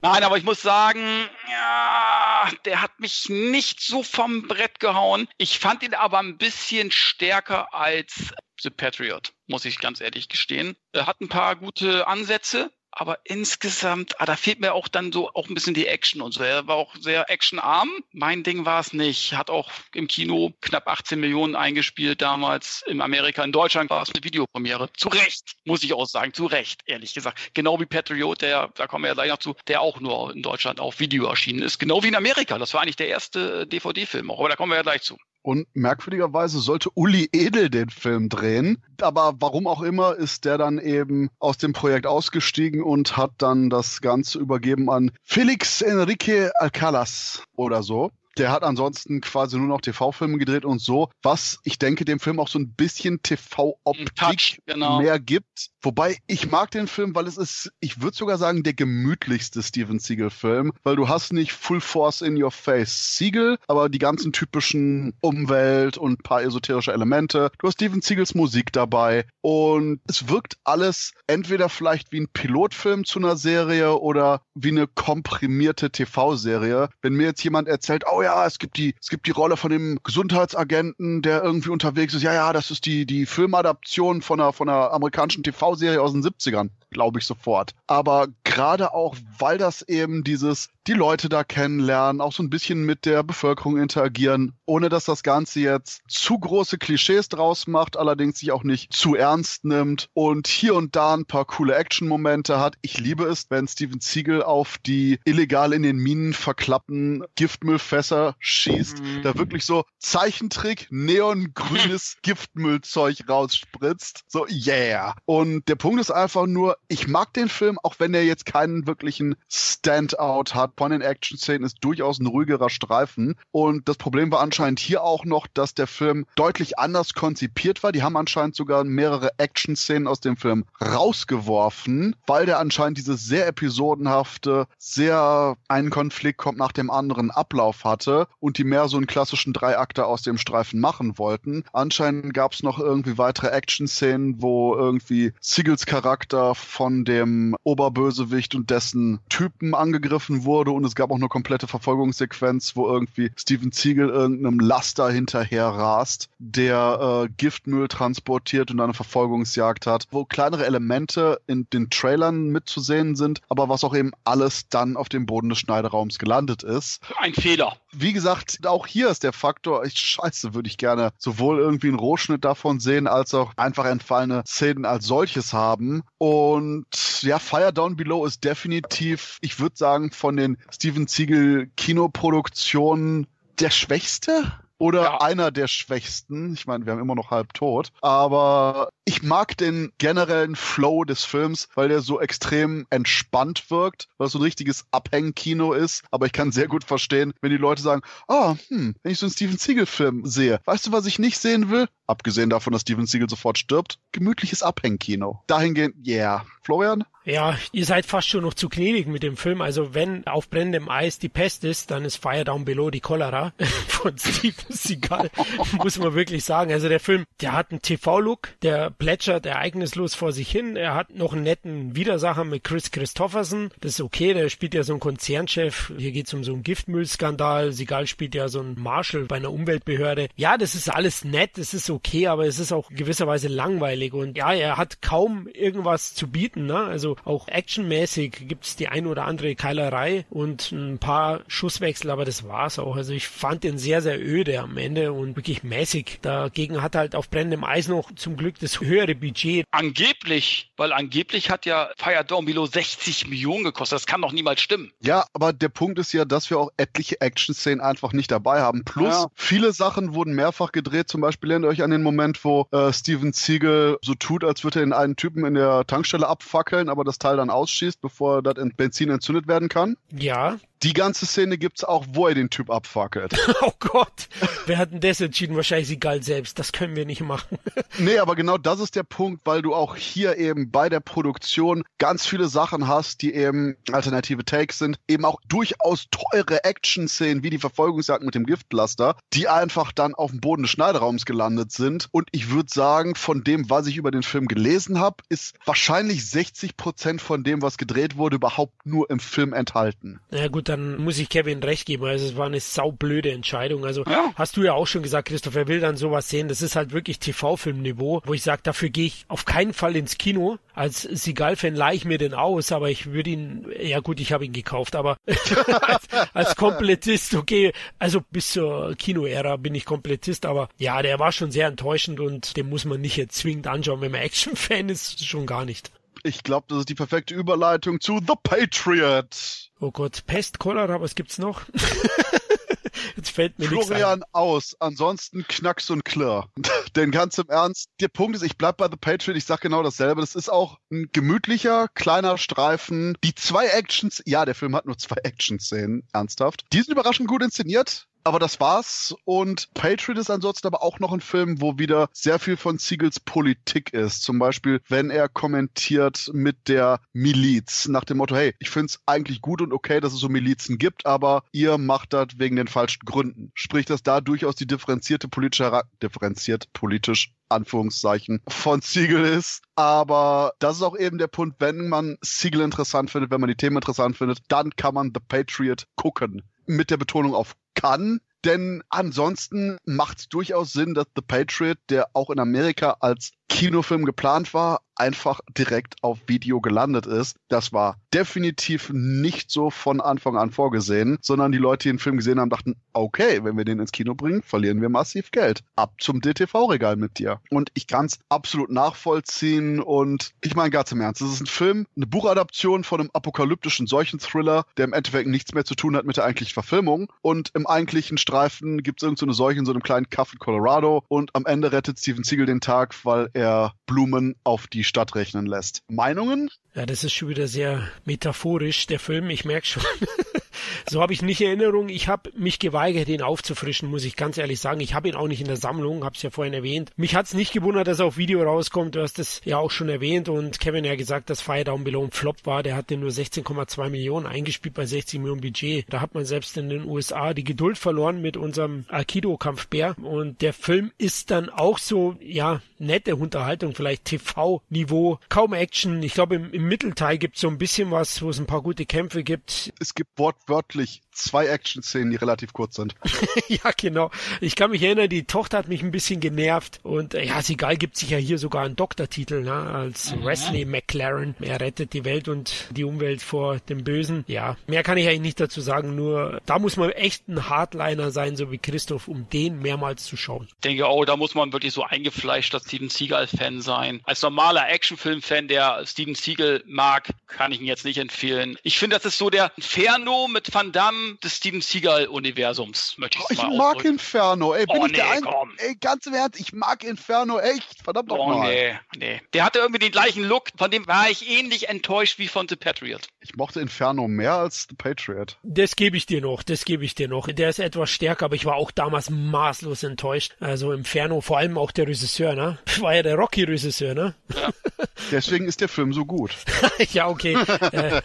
Nein, aber ich muss sagen, ja, der hat mich nicht so vom Brett gehauen. Ich fand ihn aber ein bisschen stärker als The Patriot, muss ich ganz ehrlich gestehen. Er hat ein paar gute Ansätze. Aber insgesamt, ah, da fehlt mir auch dann so auch ein bisschen die Action und so. Er war auch sehr actionarm. Mein Ding war es nicht. Hat auch im Kino knapp 18 Millionen eingespielt damals in Amerika. In Deutschland war es eine Videopremiere. Zu Recht, muss ich auch sagen. Zu Recht, ehrlich gesagt. Genau wie Patriot, der, da kommen wir ja gleich noch zu, der auch nur in Deutschland auf Video erschienen ist. Genau wie in Amerika. Das war eigentlich der erste äh, DVD-Film auch. Aber da kommen wir ja gleich zu. Und merkwürdigerweise sollte Uli Edel den Film drehen. Aber warum auch immer ist der dann eben aus dem Projekt ausgestiegen und hat dann das Ganze übergeben an Felix Enrique Alcalas oder so. Der hat ansonsten quasi nur noch TV-Filme gedreht und so, was ich denke, dem Film auch so ein bisschen TV-Optik genau. mehr gibt. Wobei ich mag den Film, weil es ist, ich würde sogar sagen, der gemütlichste Steven Siegel-Film, weil du hast nicht Full Force in Your Face Siegel, aber die ganzen typischen Umwelt und ein paar esoterische Elemente. Du hast Steven Siegels Musik dabei und es wirkt alles entweder vielleicht wie ein Pilotfilm zu einer Serie oder wie eine komprimierte TV-Serie. Wenn mir jetzt jemand erzählt, oh ja, ja, es gibt die, es gibt die Rolle von dem Gesundheitsagenten, der irgendwie unterwegs ist. Ja, ja, das ist die, die Filmadaption von einer, von einer amerikanischen TV-Serie aus den 70ern glaube ich sofort. Aber gerade auch, weil das eben dieses, die Leute da kennenlernen, auch so ein bisschen mit der Bevölkerung interagieren, ohne dass das Ganze jetzt zu große Klischees draus macht, allerdings sich auch nicht zu ernst nimmt und hier und da ein paar coole Action-Momente hat. Ich liebe es, wenn Steven Siegel auf die illegal in den Minen verklappten Giftmüllfässer schießt, mhm. da wirklich so Zeichentrick, neongrünes [LAUGHS] Giftmüllzeug rausspritzt. So, yeah. Und der Punkt ist einfach nur, ich mag den Film, auch wenn er jetzt keinen wirklichen Standout hat. Von den Action-Szenen ist durchaus ein ruhigerer Streifen. Und das Problem war anscheinend hier auch noch, dass der Film deutlich anders konzipiert war. Die haben anscheinend sogar mehrere Action-Szenen aus dem Film rausgeworfen, weil der anscheinend dieses sehr episodenhafte, sehr einen Konflikt kommt nach dem anderen Ablauf hatte und die mehr so einen klassischen Dreiakter aus dem Streifen machen wollten. Anscheinend gab es noch irgendwie weitere Action-Szenen, wo irgendwie Siegels Charakter von dem Oberbösewicht und dessen Typen angegriffen wurde und es gab auch eine komplette Verfolgungssequenz, wo irgendwie Steven Ziegel irgendeinem Laster hinterher rast, der äh, Giftmüll transportiert und eine Verfolgungsjagd hat, wo kleinere Elemente in den Trailern mitzusehen sind, aber was auch eben alles dann auf dem Boden des Schneideraums gelandet ist. Ein Fehler. Wie gesagt, auch hier ist der Faktor, ich scheiße, würde ich gerne sowohl irgendwie einen Rohschnitt davon sehen, als auch einfach entfallene Szenen als solches haben. Und ja, Fire Down Below ist definitiv, ich würde sagen, von den Steven Siegel Kinoproduktionen der schwächste oder ja. einer der schwächsten. Ich meine, wir haben immer noch halb tot. Aber ich mag den generellen Flow des Films, weil der so extrem entspannt wirkt, weil es so ein richtiges Abhängkino ist. Aber ich kann sehr gut verstehen, wenn die Leute sagen, ah, hm, wenn ich so einen Steven Siegel-Film sehe, weißt du, was ich nicht sehen will? Abgesehen davon, dass Steven Siegel sofort stirbt. Gemütliches Abhängkino. Dahingehend, yeah. Florian? Ja, ihr seid fast schon noch zu gnädig mit dem Film. Also wenn auf brennendem Eis die Pest ist, dann ist Fire Down Below die Cholera [LAUGHS] von Steven Seagal, [LAUGHS] muss man wirklich sagen. Also der Film, der hat einen TV-Look, der plätschert ereignislos vor sich hin. Er hat noch einen netten Widersacher mit Chris Christofferson. Das ist okay, der spielt ja so einen Konzernchef. Hier geht es um so einen Giftmüllskandal. Seagal spielt ja so einen Marshall bei einer Umweltbehörde. Ja, das ist alles nett, das ist okay, aber es ist auch gewisserweise langweilig. Und ja, er hat kaum irgendwas zu bieten. Ne? Also auch actionmäßig gibt es die ein oder andere Keilerei und ein paar Schusswechsel, aber das war's auch. Also ich fand den sehr, sehr öde am Ende und wirklich mäßig. Dagegen hat halt auf brennendem Eis noch zum Glück das höhere Budget. Angeblich, weil angeblich hat ja Fire Dawn Below 60 Millionen gekostet. Das kann doch niemals stimmen. Ja, aber der Punkt ist ja, dass wir auch etliche Action-Szenen einfach nicht dabei haben. Plus, ja. viele Sachen wurden mehrfach gedreht. Zum Beispiel erinnert euch an den Moment, wo äh, Steven Siegel so tut, als würde er in einen Typen in der Tankstelle abfackeln, aber das Teil dann ausschießt, bevor das Benzin entzündet werden kann. Ja. Die ganze Szene gibt's auch, wo er den Typ abfackelt. [LAUGHS] oh Gott. Wer hat denn das entschieden? Wahrscheinlich sie galt selbst. Das können wir nicht machen. [LAUGHS] nee, aber genau das ist der Punkt, weil du auch hier eben bei der Produktion ganz viele Sachen hast, die eben alternative Takes sind. Eben auch durchaus teure Action-Szenen, wie die Verfolgungsjagd mit dem Giftlaster, die einfach dann auf dem Boden des Schneideraums gelandet sind. Und ich würde sagen, von dem, was ich über den Film gelesen habe, ist wahrscheinlich 60 Prozent von dem, was gedreht wurde, überhaupt nur im Film enthalten. Ja, gut, dann muss ich Kevin recht geben. Also es war eine saublöde Entscheidung. Also ja. hast du ja auch schon gesagt, Christoph, er will dann sowas sehen. Das ist halt wirklich TV-Filmniveau, wo ich sage, dafür gehe ich auf keinen Fall ins Kino. Als Seagal-Fan leih ich mir den aus, aber ich würde ihn, ja gut, ich habe ihn gekauft, aber [LAUGHS] als, als Komplettist, okay, also bis zur Kino-Ära bin ich Komplettist, aber ja, der war schon sehr enttäuschend und den muss man nicht jetzt zwingend anschauen, wenn man Action-Fan ist, schon gar nicht. Ich glaube, das ist die perfekte Überleitung zu The Patriot. Oh Gott, Pest, Cholera, was gibt's noch? [LAUGHS] Jetzt fällt mir Florian aus, ansonsten Knacks und Klirr. [LAUGHS] Denn ganz im Ernst, der Punkt ist, ich bleib bei The Patriot, ich sag genau dasselbe. Das ist auch ein gemütlicher, kleiner Streifen. Die zwei Actions, ja, der Film hat nur zwei Action-Szenen, ernsthaft. Die sind überraschend gut inszeniert aber das war's. Und Patriot ist ansonsten aber auch noch ein Film, wo wieder sehr viel von Siegels Politik ist. Zum Beispiel, wenn er kommentiert mit der Miliz nach dem Motto, hey, ich finde es eigentlich gut und okay, dass es so Milizen gibt, aber ihr macht das wegen den falschen Gründen. Sprich, dass da durchaus die differenzierte politische, differenziert politisch Anführungszeichen von Siegel ist. Aber das ist auch eben der Punkt, wenn man Siegel interessant findet, wenn man die Themen interessant findet, dann kann man The Patriot gucken mit der Betonung auf kann. Denn ansonsten macht es durchaus Sinn, dass The Patriot, der auch in Amerika als Kinofilm geplant war, einfach direkt auf Video gelandet ist. Das war definitiv nicht so von Anfang an vorgesehen, sondern die Leute, die den Film gesehen haben, dachten, okay, wenn wir den ins Kino bringen, verlieren wir massiv Geld. Ab zum DTV-Regal mit dir. Und ich kann es absolut nachvollziehen und ich meine ganz im Ernst, es ist ein Film, eine Buchadaption von einem apokalyptischen Seuchenthriller, der im Endeffekt nichts mehr zu tun hat mit der eigentlichen Verfilmung und im eigentlichen Streifen gibt es irgendeine so Seuche in so einem kleinen Kaff in Colorado und am Ende rettet Steven Siegel den Tag, weil er Blumen auf die Stadt rechnen lässt. Meinungen? Ja, das ist schon wieder sehr metaphorisch, der Film, ich merke schon. [LAUGHS] so habe ich nicht Erinnerung. Ich habe mich geweigert, ihn aufzufrischen, muss ich ganz ehrlich sagen. Ich habe ihn auch nicht in der Sammlung, habe es ja vorhin erwähnt. Mich hat es nicht gewundert, dass er auf Video rauskommt. Du hast es ja auch schon erwähnt und Kevin ja gesagt, dass Fire Down Below ein Flop war. Der hatte nur 16,2 Millionen eingespielt bei 60 Millionen Budget. Da hat man selbst in den USA die Geduld verloren mit unserem Aikido-Kampfbär. Und der Film ist dann auch so, ja, nette Unterhaltung, vielleicht TV-Niveau, kaum Action. Ich glaube, im, im Mittelteil gibt es so ein bisschen was, wo es ein paar gute Kämpfe gibt. Es gibt wortwörtlich zwei Action-Szenen, die relativ kurz sind. [LAUGHS] ja, genau. Ich kann mich erinnern, die Tochter hat mich ein bisschen genervt und äh, ja, Sigal gibt sich ja hier sogar einen Doktortitel, ne, als mhm. Wesley McLaren. Er rettet die Welt und die Umwelt vor dem Bösen. Ja, mehr kann ich eigentlich nicht dazu sagen, nur da muss man echt ein Hardliner sein, so wie Christoph, um den mehrmals zu schauen. Ich denke, oh, da muss man wirklich so eingefleischter Steven Seagal-Fan sein. Als normaler Actionfilm-Fan, der Steven Seagal mag, kann ich ihn jetzt nicht empfehlen. Ich finde, das ist so der Inferno mit Van Damme des Steven Seagal-Universums, möchte ich oh, Ich mag ausdrücken. Inferno, ey, bin oh, ich nee, der Ein komm. Ey, ganz im Ernst, ich mag Inferno echt, verdammt oh, nochmal. nee, nee. Der hatte irgendwie den gleichen Look, von dem war ich ähnlich enttäuscht wie von The Patriot. Ich mochte Inferno mehr als The Patriot. Das gebe ich dir noch, das gebe ich dir noch. Der ist etwas stärker, aber ich war auch damals maßlos enttäuscht. Also Inferno, vor allem auch der Regisseur, ne? [LAUGHS] War ja der Rocky-Regisseur, ne? Ja. [LAUGHS] Deswegen ist der Film so gut. [LAUGHS] ja, okay. äh,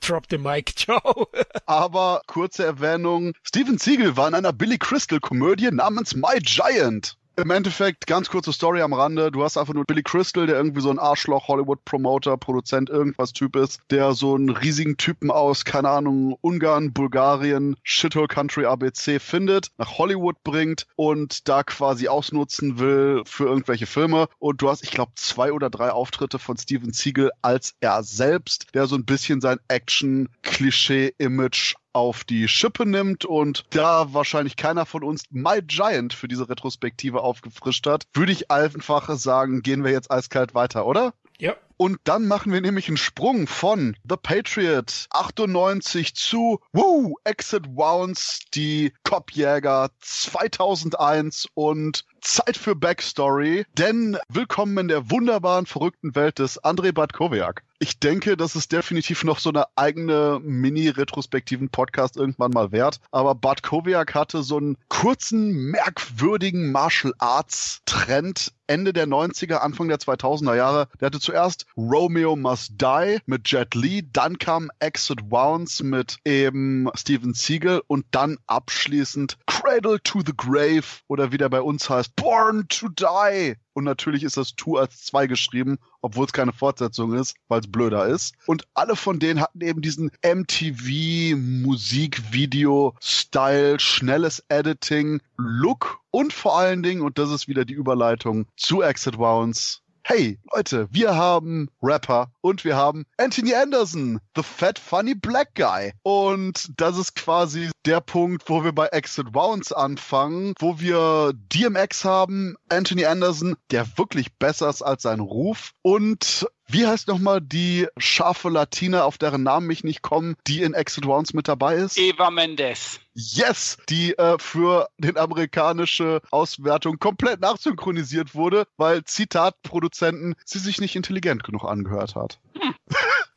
drop the mic, ciao. aber kurze Erwähnung. Steven Siegel war in einer Billy Crystal Komödie namens My Giant. Im Endeffekt, ganz kurze Story am Rande. Du hast einfach nur Billy Crystal, der irgendwie so ein Arschloch, Hollywood-Promoter, Produzent, irgendwas Typ ist, der so einen riesigen Typen aus, keine Ahnung, Ungarn, Bulgarien, Shithole Country ABC findet, nach Hollywood bringt und da quasi ausnutzen will für irgendwelche Filme. Und du hast, ich glaube, zwei oder drei Auftritte von Steven Siegel als er selbst, der so ein bisschen sein Action-Klischee-Image auf die Schippe nimmt und da wahrscheinlich keiner von uns My Giant für diese Retrospektive aufgefrischt hat, würde ich einfach sagen, gehen wir jetzt eiskalt weiter, oder? Ja. Und dann machen wir nämlich einen Sprung von The Patriot 98 zu Woo, Exit Wounds, die Kopfjäger 2001 und Zeit für Backstory, denn willkommen in der wunderbaren, verrückten Welt des Andrei Badkowiak. Ich denke, das ist definitiv noch so eine eigene mini-retrospektiven Podcast irgendwann mal wert. Aber Bad Kowiak hatte so einen kurzen, merkwürdigen Martial Arts Trend Ende der 90er, Anfang der 2000er Jahre. Der hatte zuerst Romeo Must Die mit Jet Li, dann kam Exit Wounds mit eben Steven Siegel und dann abschließend Cradle to the Grave oder wie der bei uns heißt, Born to Die. Und natürlich ist das Two als zwei geschrieben, obwohl es keine Fortsetzung ist, weil es blöder ist. Und alle von denen hatten eben diesen MTV Musikvideo-Style, schnelles Editing, Look und vor allen Dingen, und das ist wieder die Überleitung zu Exit Wounds, hey Leute, wir haben Rapper und wir haben Anthony Anderson, the fat funny black guy. Und das ist quasi der Punkt, wo wir bei Exit Wounds anfangen, wo wir DMX haben, Anthony Anderson, der wirklich besser ist als sein Ruf und wie heißt nochmal die scharfe Latina, auf deren Namen ich nicht komme, die in Exit Rounds mit dabei ist? Eva Mendes. Yes, die äh, für den amerikanische Auswertung komplett nachsynchronisiert wurde, weil Zitat Produzenten sie sich nicht intelligent genug angehört hat. Hm.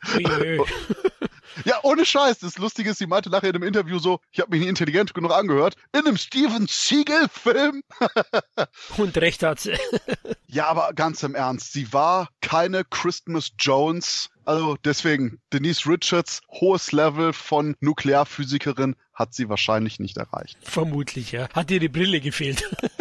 [LAUGHS] Ja, ohne Scheiß. Das Lustige ist, sie meinte nachher in einem Interview so, ich habe mich nicht intelligent genug angehört. In einem Steven Seagal-Film. [LAUGHS] Und recht hat sie. ja, aber ganz im Ernst, sie war keine Christmas Jones. Also deswegen, Denise Richards, hohes Level von Nuklearphysikerin hat sie wahrscheinlich nicht erreicht. Vermutlich, ja. Hat ihr die Brille gefehlt. [LAUGHS]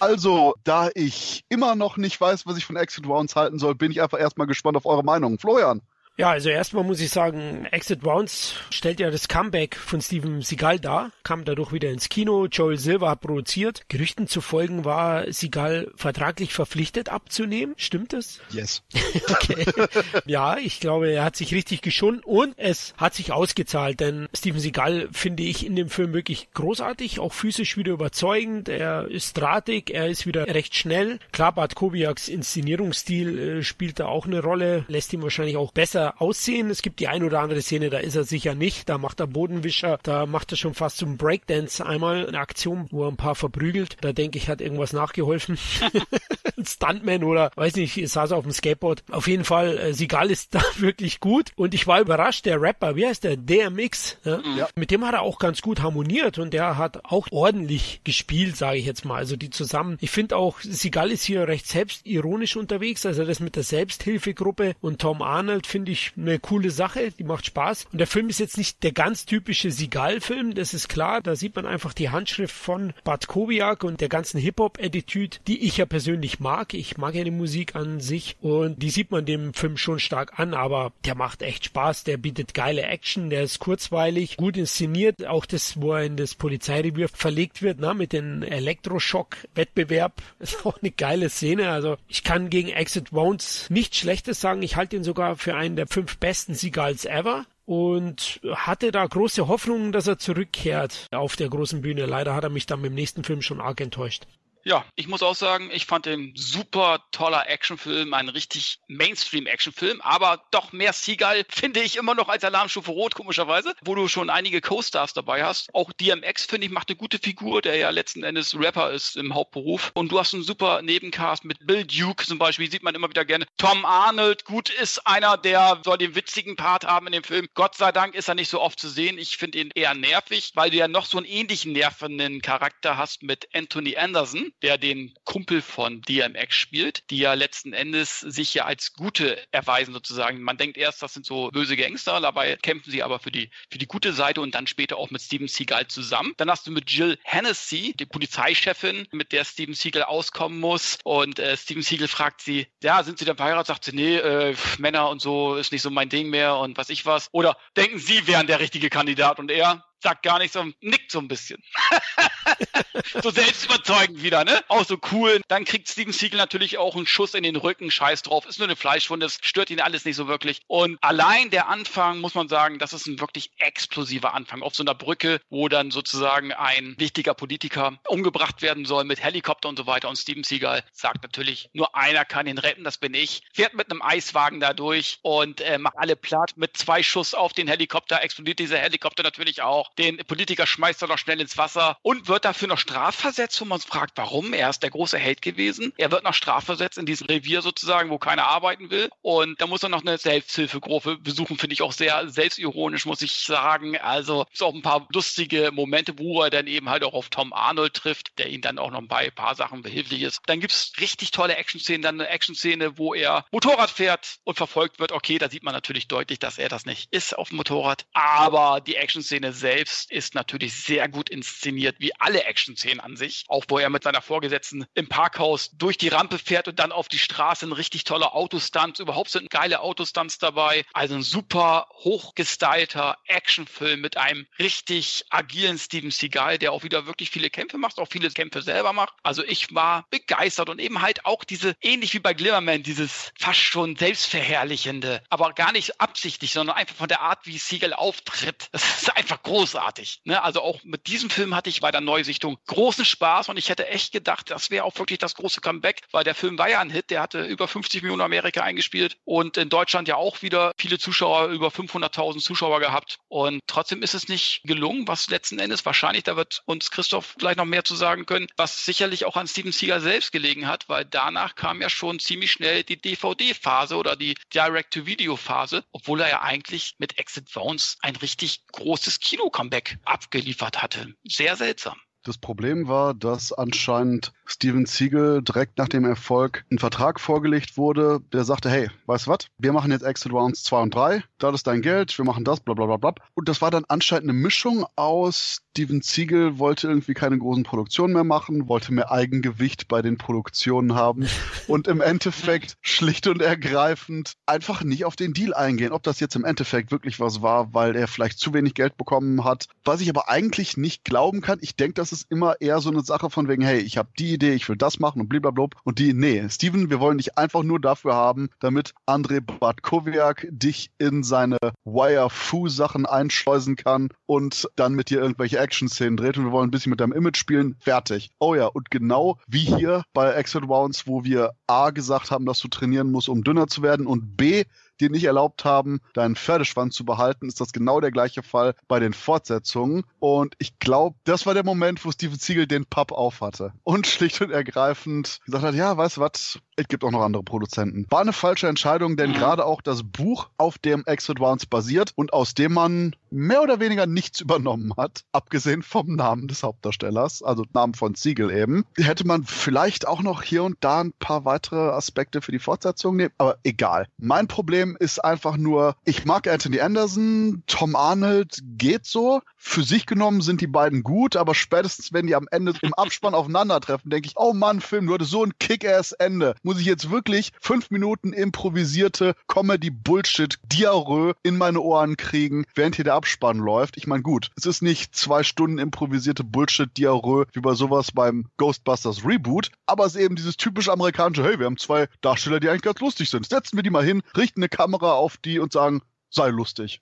Also, da ich immer noch nicht weiß, was ich von Exit Rounds halten soll, bin ich einfach erstmal gespannt auf eure Meinung. Florian, Ja, also erstmal muss ich sagen, Exit Rounds stellt ja das Comeback von Steven Seagal dar, kam dadurch wieder ins Kino. Joel Silver hat produziert. Gerüchten zu folgen war Seagal vertraglich verpflichtet abzunehmen. Stimmt das? Yes. [LAUGHS] okay. ja, ich glaube, er hat sich richtig geschunden und es hat sich ausgezahlt, denn Steven Seagal finde ich in dem Film wirklich großartig, auch physisch wieder überzeugend. Er ist drahtig, er ist wieder recht schnell. Klar, Bart Kobiaks Inszenierungsstil äh, spielt da auch eine Rolle, lässt ihn wahrscheinlich auch besser aussehen. Es gibt die ein oder andere Szene, da ist er sicher nicht. Da macht er Bodenwischer, da macht er schon fast zum Breakdance einmal eine Aktion, wo er ein paar verprügelt. Da denke ich, hat irgendwas nachgeholfen. [LAUGHS] ein Stuntman oder weiß nicht, saß auf dem Skateboard. Auf jeden Fall, äh, Sigal ist [LAUGHS] da wirklich gut und ich war überrascht, der Rapper, wie heißt der? DMX, ja? Ja. mit dem hat er auch ganz gut harmoniert und der hat auch ordentlich gespielt, sage ich jetzt mal. Also die zusammen. Ich finde auch, Sigal ist hier recht selbstironisch unterwegs, also das mit der Selbsthilfegruppe und Tom Arnold finde ich eine coole Sache, die macht Spaß. Und der Film ist jetzt nicht der ganz typische Sigal-Film, das ist klar, da sieht man einfach die Handschrift von Bad Kobiak und der ganzen Hip-Hop-Attitüde, die ich ja persönlich mag. Ich mag ja die Musik an sich und die sieht man dem Film schon stark an, aber der macht echt Spaß, der bietet geile Action, der ist kurzweilig, gut inszeniert, auch das, wo er in das Polizeirevier verlegt wird, na, mit dem Elektroschock-Wettbewerb, [LAUGHS] ist auch eine geile Szene, also ich kann gegen Exit Wounds nichts Schlechtes sagen, ich halte ihn sogar für einen der fünf besten Seagulls ever und hatte da große Hoffnungen, dass er zurückkehrt auf der großen Bühne. Leider hat er mich dann dem nächsten Film schon arg enttäuscht. Ja, ich muss auch sagen, ich fand den super toller Actionfilm, ein richtig Mainstream-Actionfilm, aber doch mehr Seagull finde ich immer noch als Alarmstufe Rot, komischerweise, wo du schon einige Co-Stars dabei hast. Auch DMX, finde ich, macht eine gute Figur, der ja letzten Endes Rapper ist im Hauptberuf. Und du hast einen super Nebencast mit Bill Duke zum Beispiel, sieht man immer wieder gerne. Tom Arnold, gut, ist einer, der soll den witzigen Part haben in dem Film. Gott sei Dank ist er nicht so oft zu sehen. Ich finde ihn eher nervig, weil du ja noch so einen ähnlichen nervenden Charakter hast mit Anthony Anderson der den Kumpel von DMX spielt, die ja letzten Endes sich ja als Gute erweisen sozusagen. Man denkt erst, das sind so böse Gangster, dabei kämpfen sie aber für die, für die gute Seite und dann später auch mit Steven Seagal zusammen. Dann hast du mit Jill Hennessy, die Polizeichefin, mit der Steven Seagal auskommen muss und äh, Steven Seagal fragt sie, ja, sind sie dann verheiratet? Sagt sie, nee, äh, Männer und so ist nicht so mein Ding mehr und was ich was. Oder denken sie wären der richtige Kandidat und er, sagt gar nichts und nickt so ein bisschen. [LAUGHS] so selbstüberzeugend wieder, ne? Auch so cool. Dann kriegt Steven Siegel natürlich auch einen Schuss in den Rücken, scheiß drauf. Ist nur eine Fleischwunde, das stört ihn alles nicht so wirklich. Und allein der Anfang, muss man sagen, das ist ein wirklich explosiver Anfang. Auf so einer Brücke, wo dann sozusagen ein wichtiger Politiker umgebracht werden soll mit Helikopter und so weiter. Und Steven Seagal sagt natürlich, nur einer kann ihn retten, das bin ich. Fährt mit einem Eiswagen da durch und äh, macht alle platt. Mit zwei Schuss auf den Helikopter explodiert dieser Helikopter natürlich auch. Den Politiker schmeißt er noch schnell ins Wasser und wird dafür noch strafversetzt, wo man sich fragt, warum? Er ist der große Held gewesen. Er wird noch strafversetzt in diesem Revier sozusagen, wo keiner arbeiten will. Und da muss er noch eine Selbsthilfegruppe besuchen, finde ich auch sehr selbstironisch, muss ich sagen. Also es auch ein paar lustige Momente, wo er dann eben halt auch auf Tom Arnold trifft, der ihn dann auch noch bei ein paar Sachen behilflich ist. Dann gibt es richtig tolle Action-Szenen, dann eine Action-Szene, wo er Motorrad fährt und verfolgt wird. Okay, da sieht man natürlich deutlich, dass er das nicht ist auf dem Motorrad. Aber die Action-Szene selbst selbst ist natürlich sehr gut inszeniert, wie alle Action-Szenen an sich. Auch wo er mit seiner Vorgesetzten im Parkhaus durch die Rampe fährt und dann auf die Straße ein richtig toller Autostunts. Überhaupt sind geile Autostunts dabei. Also ein super hochgestylter Actionfilm mit einem richtig agilen Steven Seagal, der auch wieder wirklich viele Kämpfe macht, auch viele Kämpfe selber macht. Also ich war begeistert und eben halt auch diese, ähnlich wie bei Glimmerman, dieses fast schon selbstverherrlichende, aber gar nicht absichtlich, sondern einfach von der Art, wie Seagal auftritt. Das ist einfach groß großartig. Ne? Also auch mit diesem Film hatte ich bei der Neusichtung großen Spaß und ich hätte echt gedacht, das wäre auch wirklich das große Comeback, weil der Film war ja ein Hit, der hatte über 50 Millionen Amerika eingespielt und in Deutschland ja auch wieder viele Zuschauer, über 500.000 Zuschauer gehabt und trotzdem ist es nicht gelungen, was letzten Endes wahrscheinlich, da wird uns Christoph gleich noch mehr zu sagen können, was sicherlich auch an Steven Seagal selbst gelegen hat, weil danach kam ja schon ziemlich schnell die DVD-Phase oder die Direct-to-Video-Phase, obwohl er ja eigentlich mit Exit Wounds ein richtig großes Kino Comeback abgeliefert hatte. Sehr seltsam. Das Problem war, dass anscheinend Steven Siegel direkt nach dem Erfolg ein Vertrag vorgelegt wurde, der sagte, hey, weißt du was, wir machen jetzt Exit Rounds 2 und 3, das ist dein Geld, wir machen das, bla bla bla bla. Und das war dann anscheinend eine Mischung aus Steven Siegel wollte irgendwie keine großen Produktionen mehr machen, wollte mehr Eigengewicht bei den Produktionen haben [LAUGHS] und im Endeffekt schlicht und ergreifend einfach nicht auf den Deal eingehen. Ob das jetzt im Endeffekt wirklich was war, weil er vielleicht zu wenig Geld bekommen hat, was ich aber eigentlich nicht glauben kann. Ich denke, das ist immer eher so eine Sache von wegen, hey, ich habe die Idee, ich will das machen und blablabla. Und die, nee, Steven, wir wollen dich einfach nur dafür haben, damit André Bartkowiak dich in seine Wire-Fu-Sachen einschleusen kann und dann mit dir irgendwelche Action-Szenen dreht und wir wollen ein bisschen mit deinem Image spielen. Fertig. Oh ja, und genau wie hier bei Exit Rounds, wo wir A gesagt haben, dass du trainieren musst, um dünner zu werden und B dir nicht erlaubt haben, deinen Pferdeschwanz zu behalten, ist das genau der gleiche Fall bei den Fortsetzungen. Und ich glaube, das war der Moment, wo Steven Siegel den Pub aufhatte und [LAUGHS] schlicht und ergreifend gesagt hat, ja, weißt du was, es gibt auch noch andere Produzenten. War eine falsche Entscheidung, denn gerade auch das Buch, auf dem Exit Rounds basiert und aus dem man mehr oder weniger nichts [LAUGHS] übernommen hat, abgesehen vom Namen des Hauptdarstellers, also Namen von Siegel eben, hätte man vielleicht auch noch hier und da ein paar weitere Aspekte für die Fortsetzung nehmen, aber egal. Mein Problem ist einfach nur, ich mag Anthony Anderson, Tom Arnold geht so, für sich genommen sind die beiden gut, aber spätestens wenn die am Ende im Abspann [LAUGHS] aufeinandertreffen, denke ich, oh Mann, Film, du hattest so ein Kick-Ass-Ende. Muss ich jetzt wirklich fünf Minuten improvisierte Comedy-Bullshit-Diarrhoe in meine Ohren kriegen, während hier der Abspann läuft? Ich meine, gut, es ist nicht zwei Stunden improvisierte Bullshit-Diarrhoe wie bei sowas beim Ghostbusters Reboot, aber es ist eben dieses typisch amerikanische, hey, wir haben zwei Darsteller, die eigentlich ganz lustig sind. Setzen wir die mal hin, richten eine Kamera auf die und sagen, sei lustig.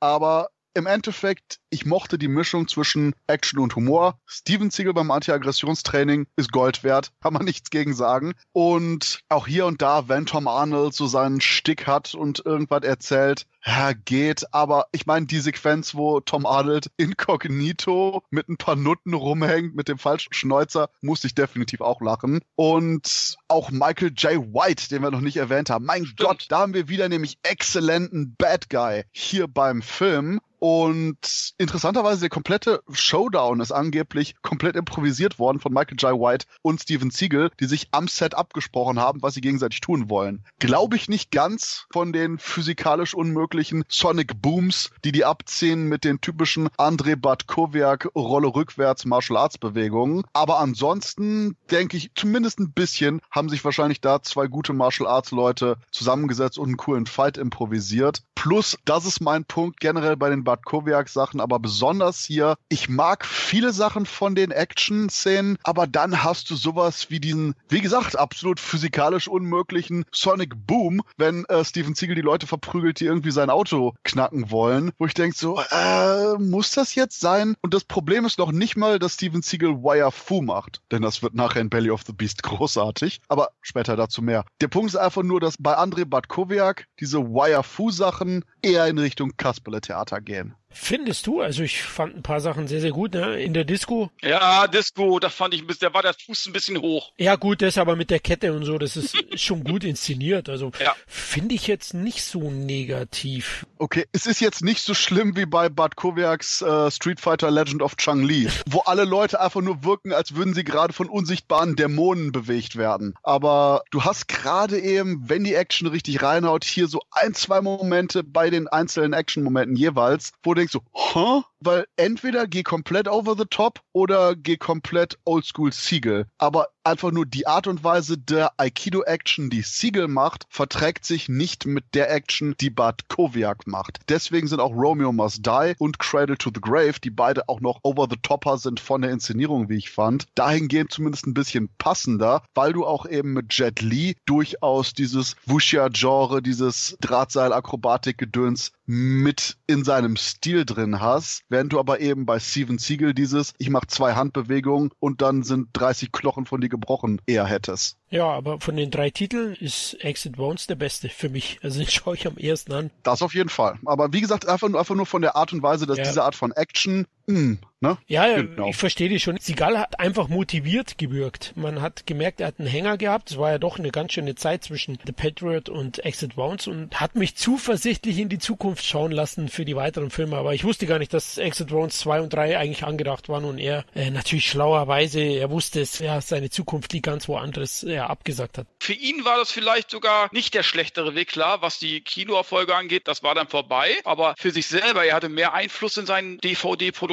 Aber im Endeffekt, ich mochte die Mischung zwischen Action und Humor. Steven Siegel beim Anti-Aggressionstraining ist Gold wert, kann man [LAUGHS] nichts gegen sagen. Und auch hier und da, wenn Tom Arnold so seinen Stick hat und irgendwas erzählt, ja, geht. Aber ich meine, die Sequenz, wo Tom Arnold inkognito mit ein paar Nutten rumhängt, mit dem falschen Schnäuzer, musste ich definitiv auch lachen. Und auch Michael J. White, den wir noch nicht erwähnt haben. Mein Stimmt. Gott, da haben wir wieder nämlich exzellenten Bad Guy hier beim Film. Und interessanterweise, der komplette Showdown ist angeblich komplett improvisiert worden von Michael J. White und Steven Siegel, die sich am Set abgesprochen haben, was sie gegenseitig tun wollen. Glaube ich nicht ganz von den physikalisch unmöglichen Sonic Booms, die die abziehen mit den typischen André Bartkowiak Rolle rückwärts Martial Arts Bewegungen. Aber ansonsten denke ich, zumindest ein bisschen haben sich wahrscheinlich da zwei gute Martial Arts Leute zusammengesetzt und einen coolen Fight improvisiert. Plus, das ist mein Punkt generell bei den Bartkowiak-Sachen, aber besonders hier, ich mag viele Sachen von den Action-Szenen, aber dann hast du sowas wie diesen, wie gesagt, absolut physikalisch unmöglichen Sonic Boom, wenn äh, Steven Siegel die Leute verprügelt, die irgendwie sein Auto knacken wollen, wo ich denke so, äh, muss das jetzt sein? Und das Problem ist noch nicht mal, dass Steven Siegel Wire Fu macht, denn das wird nachher in Belly of the Beast großartig, aber später dazu mehr. Der Punkt ist einfach nur, dass bei André Bartkowiak diese Wire Fu Sachen eher in Richtung Kasperle-Theater gehen. Findest du? Also ich fand ein paar Sachen sehr, sehr gut. Ne? In der Disco. Ja, Disco, da fand ich ein bisschen, da war der Fuß ein bisschen hoch. Ja gut, das aber mit der Kette und so, das ist [LAUGHS] schon gut inszeniert. Also Ja. finde ich jetzt nicht so negativ. Okay, es ist jetzt nicht so schlimm wie bei Bartkowiaks äh, Street Fighter Legend of Chang-Li, wo alle Leute einfach nur wirken, als würden sie gerade von unsichtbaren Dämonen bewegt werden. Aber du hast gerade eben, wenn die Action richtig reinhaut, hier so ein, zwei Momente bei den einzelnen Action-Momenten jeweils, wo du denkst so, hä? Weil entweder geh komplett over the top oder geh komplett oldschool Siegel. Aber einfach nur die Art und Weise der Aikido-Action, die Siegel macht, verträgt sich nicht mit der Action, die Bart Kowiak macht. Deswegen sind auch Romeo Must Die und Cradle to the Grave, die beide auch noch over the topper sind von der Inszenierung, wie ich fand, dahingehend zumindest ein bisschen passender, weil du auch eben mit Jet Li durchaus dieses Wuxia-Genre, dieses Drahtseil-Akrobatik-Gedöns mit in seinem Stil drin hast, während du aber eben bei Steven Siegel dieses, ich mache zwei Handbewegungen und dann sind 30 Knochen von dir gebrochen, eher hättest. Ja, aber von den drei Titeln ist Exit Wounds der beste für mich. Also den [LAUGHS] schaue ich am ersten an. Das auf jeden Fall. Aber wie gesagt, einfach nur, einfach nur von der Art und Weise, dass Ja. diese Art von Action, mh, ne? Ja, ja, Genau. ich verstehe dich schon. Sigal hat einfach motiviert gewirkt. Man hat gemerkt, er hat einen Hänger gehabt. Es war ja doch eine ganz schöne Zeit zwischen The Patriot und Exit Wounds und hat mich zuversichtlich in die Zukunft schauen lassen für die weiteren Filme. Aber ich wusste gar nicht, dass Exit Wounds 2 und 3 eigentlich angedacht waren und er äh, natürlich schlauerweise, er wusste es, ja, seine Zukunft liegt ganz woanders, er abgesagt hat. Für ihn war das vielleicht sogar nicht der schlechtere Weg, klar, was die Kinoerfolge angeht, das war dann vorbei. Aber für sich selber, er hatte mehr Einfluss in seinen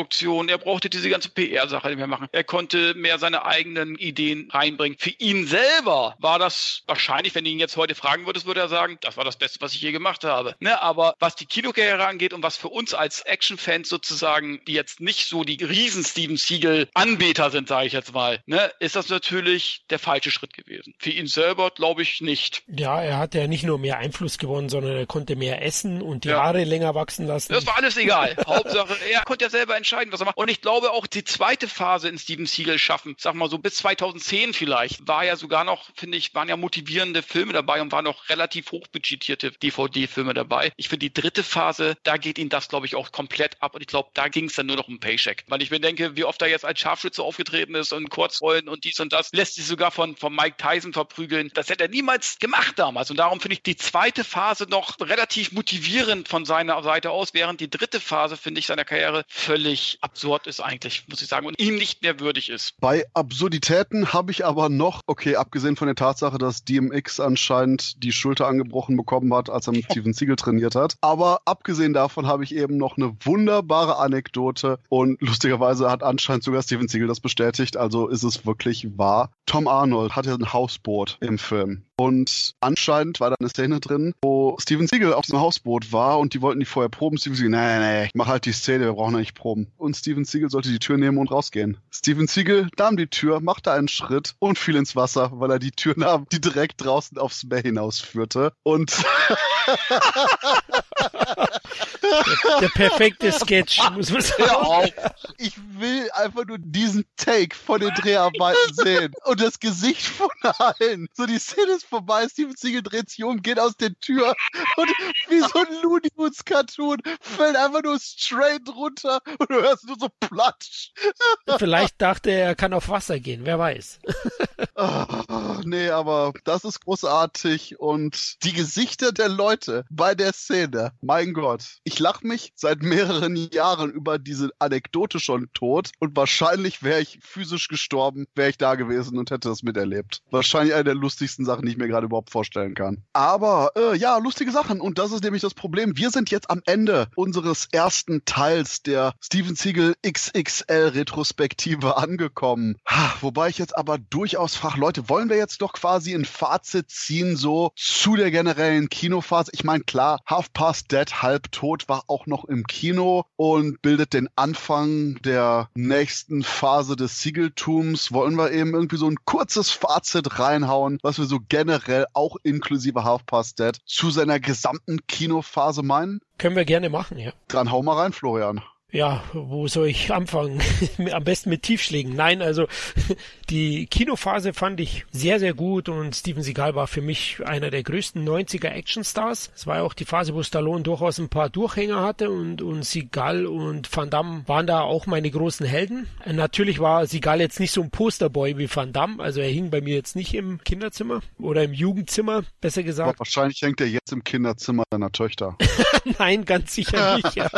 Produktion, er brauchte diese ganze PR-Sache nicht mehr machen. Er konnte mehr seine eigenen Ideen reinbringen. Für ihn selber war das wahrscheinlich, wenn du ihn jetzt heute fragen würdest, würde er sagen, das war das Beste, was ich je gemacht habe. Ne? Aber was die Kinokarriere angeht und was für uns als Action-Fans sozusagen, die jetzt nicht so die riesen Steven Siegel-Anbeter sind, sage ich jetzt mal, ne, ist das natürlich der falsche Schritt gewesen. Für ihn selber glaube ich nicht. Ja, er hat ja nicht nur mehr Einfluss gewonnen, sondern er konnte mehr essen und die ja. Haare länger wachsen lassen. Das war alles egal. [LAUGHS] Hauptsache, er konnte ja selber entscheiden, was er macht. Und ich glaube auch die zweite Phase in Steven Siegel schaffen, sag mal so bis 2010 vielleicht, war ja sogar noch, finde ich, waren ja motivierende Filme dabei und waren noch relativ hochbudgetierte DVD-Filme dabei. Ich finde die dritte Phase, da geht ihn das, glaube ich, auch komplett ab und ich glaube, da ging es dann nur noch um Paycheck. Weil ich mir denke, wie oft er jetzt als Scharfschütze aufgetreten ist und Kurzrollen und dies und das, lässt sich sogar von, von Mike Tyson verprügeln. Das hätte er niemals gemacht damals. Und darum finde ich die zweite Phase noch relativ motivierend von seiner Seite aus, während die dritte Phase, finde ich, seiner Karriere völlig absurd ist eigentlich, muss ich sagen, und ihm nicht mehr würdig ist. Bei Absurditäten habe ich aber noch, okay, abgesehen von der Tatsache, dass DMX anscheinend die Schulter angebrochen bekommen hat, als er mit [LAUGHS] Steven Siegel trainiert hat. Aber abgesehen davon habe ich eben noch eine wunderbare Anekdote und lustigerweise hat anscheinend sogar Steven Siegel das bestätigt, also ist es wirklich wahr. Tom Arnold hatte ein Hausboot im Film. Und anscheinend war da eine Szene drin, wo Steven Siegel auf diesem Hausboot war und die wollten die vorher proben. Steven Siegel, nee, nee, mach halt die Szene, wir brauchen nicht proben. Und Steven Siegel sollte die Tür nehmen und rausgehen. Steven Siegel nahm die Tür, machte einen Schritt und fiel ins Wasser, weil er die Tür nahm, die direkt draußen aufs Meer hinausführte. Und der, [LAUGHS] der, perfekte Sketch, muss man sagen. Ich will einfach nur diesen Take von den Dreharbeiten sehen. Und das Gesicht von allen. So, die Szene ist vorbei, Steven Siegel dreht sich um, geht aus der Tür und wie so ein Looney Tunes Cartoon fällt einfach nur straight runter und du hörst nur so platsch. Vielleicht dachte er, er kann auf Wasser gehen, wer weiß. oh, nee, aber das ist großartig und die Gesichter der Leute bei der Szene, mein Gott. Ich lache mich seit mehreren Jahren über diese Anekdote schon tot und wahrscheinlich wäre ich physisch gestorben, wäre ich da gewesen und hätte das miterlebt. Wahrscheinlich eine der lustigsten Sachen, die ich mir gerade überhaupt vorstellen kann. Aber äh, ja, lustige Sachen. Und das ist nämlich das Problem. Wir sind jetzt am Ende unseres ersten Teils der Steven Siegel XXL Retrospektive [LAUGHS] angekommen. Wobei ich jetzt aber durchaus frage, Leute, wollen wir jetzt doch quasi ein Fazit ziehen, so zu der generellen Kinophase? Ich meine, klar, Half Past Dead, halb tot, war auch noch im Kino und bildet den Anfang der nächsten Phase des Siegeltums. Wollen wir eben irgendwie so ein kurzes Fazit reinhauen, was wir so generell auch inklusive Half Past Dead zu seiner gesamten Kinophase meinen? Können wir gerne machen, ja. Dran hau mal rein, Florian ja, wo soll ich anfangen? [LAUGHS] Am besten mit Tiefschlägen. Nein, also [LAUGHS] die Kinophase fand ich sehr, sehr gut und Steven Seagal war für mich einer der größten 90er Actionstars. Es war ja auch die Phase, wo Stallone durchaus ein paar Durchhänger hatte und, und Seagal und Van Damme waren da auch meine großen Helden. Natürlich war Seagal jetzt nicht so ein Posterboy wie Van Damme, also er hing bei mir jetzt nicht im Kinderzimmer oder im Jugendzimmer, besser gesagt. Aber wahrscheinlich hängt er jetzt im Kinderzimmer deiner Töchter. [LAUGHS] Nein, ganz sicher nicht. Ja.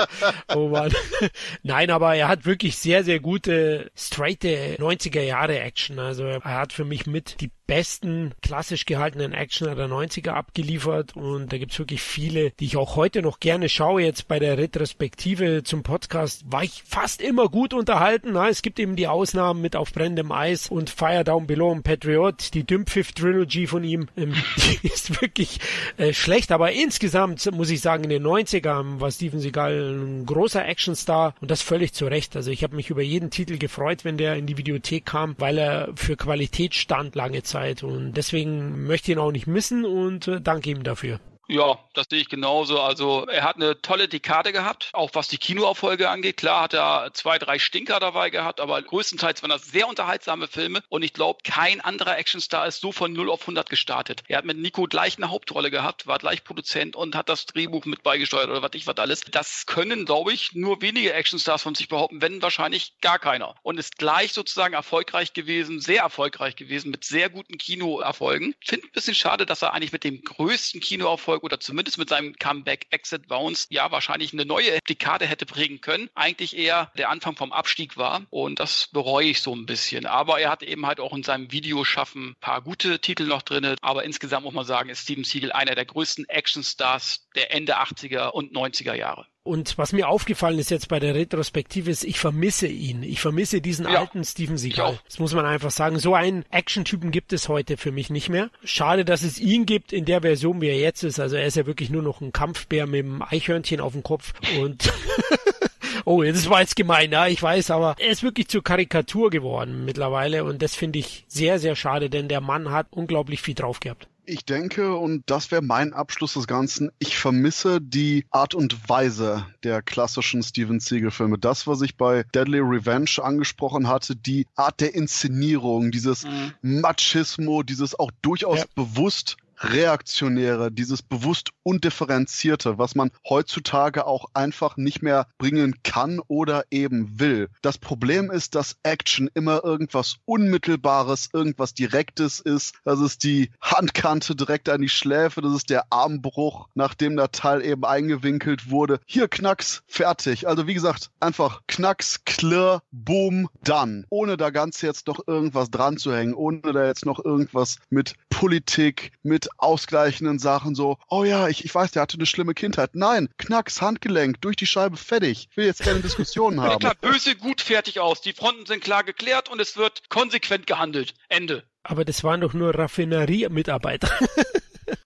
Oh Mann. [LAUGHS] Nein, aber er hat wirklich sehr, sehr gute, straighte 90er Jahre Action. Also er hat für mich mit die besten klassisch gehaltenen Actioner der 90er abgeliefert und da gibt's wirklich viele, die ich auch heute noch gerne schaue. Jetzt bei der Retrospektive zum Podcast war ich fast immer gut unterhalten. Na, es gibt eben die Ausnahmen mit Auf brennendem Eis und Fire Down Below und Patriot. Die Dümpfiff Trilogy von ihm, ähm, [LAUGHS] die ist wirklich äh, schlecht, aber insgesamt muss ich sagen, in den 90ern war Steven Seagal ein großer Actionstar und das völlig zu Recht. Also ich habe mich über jeden Titel gefreut, wenn der in die Videothek kam, weil er für Qualität stand lange Zeit. Zeit und deswegen möchte ich ihn auch nicht missen und äh, danke ihm dafür. Ja, das sehe ich genauso. Also er hat eine tolle Dekade gehabt, auch was die Kinoerfolge angeht. Klar hat er zwei, drei Stinker dabei gehabt, aber größtenteils waren das sehr unterhaltsame Filme und ich glaube, kein anderer Actionstar ist so von 0 auf 100 gestartet. Er hat mit Nico gleich eine Hauptrolle gehabt, war gleich Produzent und hat das Drehbuch mit beigesteuert oder was ich was alles. Das können, glaube ich, nur wenige Actionstars von sich behaupten, wenn wahrscheinlich gar keiner. Und ist gleich sozusagen erfolgreich gewesen, sehr erfolgreich gewesen, mit sehr guten Kinoerfolgen. Finde ein bisschen schade, dass er eigentlich mit dem größten Kinoerfolg Erfolg oder zumindest mit seinem Comeback Exit Bounce ja wahrscheinlich eine neue Dekade hätte prägen können. Eigentlich eher der Anfang vom Abstieg war und das bereue ich so ein bisschen. Aber er hat eben halt auch in seinem Videoschaffen ein paar gute Titel noch drin. Aber insgesamt muss man sagen, ist Steven Siegel einer der größten Actionstars der Ende 80er und 90er Jahre. Und was mir aufgefallen ist jetzt bei der Retrospektive ist, ich vermisse ihn. Ich vermisse diesen ja, alten Steven Seagal. Das muss man einfach sagen. So einen Action-Typen gibt es heute für mich nicht mehr. Schade, dass es ihn gibt in der Version, wie er jetzt ist. Also er ist ja wirklich nur noch ein Kampfbär mit einem Eichhörnchen auf dem Kopf und [LAUGHS] Oh, das war jetzt gemein, ja, ich weiß, aber er ist wirklich zur Karikatur geworden mittlerweile und das finde ich sehr, sehr schade, denn der Mann hat unglaublich viel drauf gehabt. Ich denke, und das wäre mein Abschluss des Ganzen, ich vermisse die Art und Weise der klassischen Steven Seagal-Filme. Das, was ich bei Deadly Revenge angesprochen hatte, die Art der Inszenierung, dieses mhm. Machismo, dieses auch durchaus ja. bewusst Reaktionäre, dieses bewusst undifferenzierte, was man heutzutage auch einfach nicht mehr bringen kann oder eben will. Das Problem ist, dass Action immer irgendwas Unmittelbares, irgendwas Direktes ist. Das ist die Handkante direkt an die Schläfe, das ist der Armbruch, nachdem der Teil eben eingewinkelt wurde. Hier Knacks, fertig. Also wie gesagt, einfach Knacks, Klirr, Boom, dann. Ohne da ganz jetzt noch irgendwas dran zu hängen, ohne da jetzt noch irgendwas mit Politik, mit ausgleichenden Sachen so, oh ja, ich, ich weiß, der hatte eine schlimme Kindheit. Nein, Knacks, Handgelenk, durch die Scheibe fertig. Ich will jetzt keine Diskussionen [LAUGHS] haben. Klar, böse gut fertig aus. Die Fronten sind klar geklärt und es wird konsequent gehandelt. Ende. Aber das waren doch nur Raffinerie-Mitarbeiter. [LAUGHS]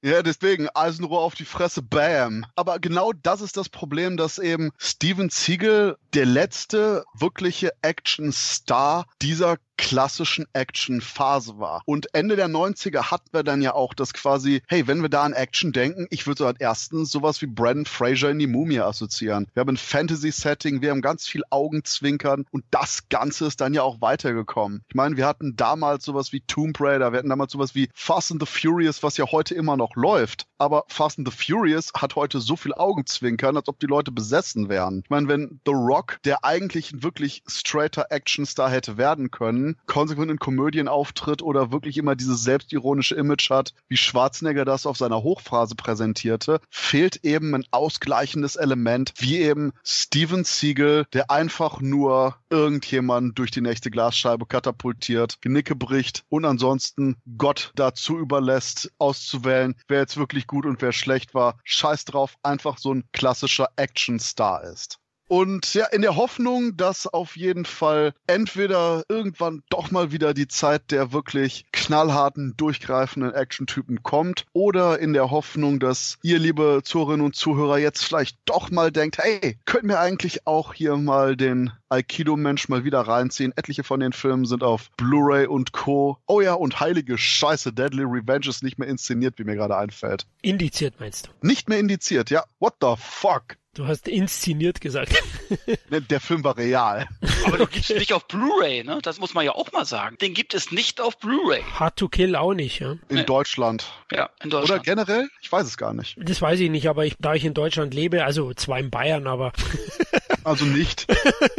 Ja, deswegen Eisenrohr auf die Fresse, bam. Aber genau das ist das Problem, dass eben Steven Siegel der letzte wirkliche Action-Star dieser klassischen Action-Phase war. Und Ende der 90er hatten wir dann ja auch das quasi, hey, wenn wir da an Action denken, ich würde so als erstens sowas wie Brandon Fraser in die Mumie assoziieren. Wir haben ein Fantasy-Setting, wir haben ganz viel Augenzwinkern und das Ganze ist dann ja auch weitergekommen. Ich meine, wir hatten damals sowas wie Tomb Raider, wir hatten damals sowas wie Fast and the Furious, was ja heute immer noch läuft. Aber Fast and the Furious hat heute so viel Augenzwinkern, als ob die Leute besessen wären. Ich meine, wenn The Rock, der eigentlich ein wirklich straighter Action-Star hätte werden können, konsequent in Komödien auftritt oder wirklich immer dieses selbstironische Image hat, wie Schwarzenegger das auf seiner Hochphase präsentierte, fehlt eben ein ausgleichendes Element, wie eben Steven Siegel, der einfach nur irgendjemanden durch die nächste Glasscheibe katapultiert, Genicke bricht und ansonsten Gott dazu überlässt, auszuwählen, wer jetzt wirklich gut und wer schlecht war. Scheiß drauf, einfach so ein klassischer Action-Star ist. Und ja, in der Hoffnung, dass auf jeden Fall entweder irgendwann doch mal wieder die Zeit der wirklich knallharten, durchgreifenden Action-Typen kommt, oder in der Hoffnung, dass ihr, liebe Zuhörerinnen und Zuhörer, jetzt vielleicht doch mal denkt, hey, könnt mir eigentlich auch hier mal den Aikido-Mensch mal wieder reinziehen. Etliche von den Filmen sind auf Blu-ray und Co. Oh ja, und heilige Scheiße, Deadly Revenge ist nicht mehr inszeniert, wie mir gerade einfällt. Indiziert meinst du? Nicht mehr indiziert, ja. What the fuck? Du hast inszeniert gesagt. [LAUGHS] Der Film war real. Aber du gibst nicht auf Blu-ray, ne? Das muss man ja auch mal sagen. Den gibt es nicht auf Blu-ray. Hard to Kill auch nicht, ja? In nee. Deutschland. Ja, in Deutschland. Oder generell? Ich weiß es gar nicht. Das weiß ich nicht, aber ich, da ich in Deutschland lebe, also zwar in Bayern, aber. [LAUGHS] also nicht.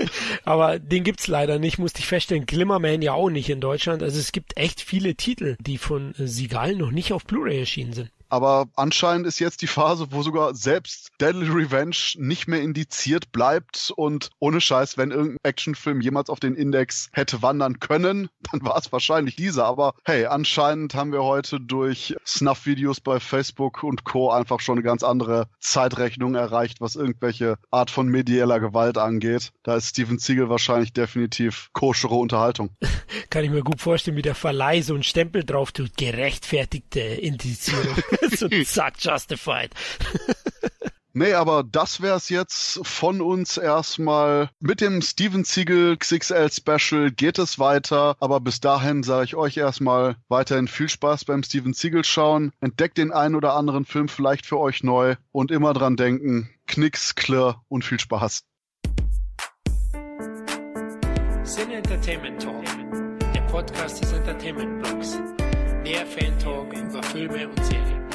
[LAUGHS] aber den gibt's leider nicht, musste ich feststellen. Glimmerman ja auch nicht in Deutschland. Also es gibt echt viele Titel, die von Sigal noch nicht auf Blu-ray erschienen sind. Aber anscheinend ist jetzt die Phase, wo sogar selbst Deadly Revenge nicht mehr indiziert bleibt und ohne Scheiß, wenn irgendein Actionfilm jemals auf den Index hätte wandern können, [LAUGHS] dann war es wahrscheinlich dieser. Aber hey, anscheinend haben wir heute durch Snuff-Videos bei Facebook und Co. einfach schon eine ganz andere Zeitrechnung erreicht, was irgendwelche Art von medieller Gewalt angeht. Da ist Steven Siegel wahrscheinlich definitiv koschere Unterhaltung. [LAUGHS] Kann ich mir gut vorstellen, wie der Verleih so einen Stempel drauf tut, gerechtfertigte Indizierung. [LAUGHS] [LAUGHS] so zack, justified. [LAUGHS] Nee, aber das wär's jetzt von uns erstmal. Mit dem Steven Siegel XXL Special geht es weiter. Aber bis dahin sage ich euch erstmal weiterhin viel Spaß beim Steven Siegel schauen. Entdeckt den einen oder anderen Film vielleicht für euch neu und immer dran denken. Knicks, Klirr und viel Spaß. Sin Entertainment Talk, der Podcast des Entertainment Blogs. Mehr Fan Talk über Filme und Serien.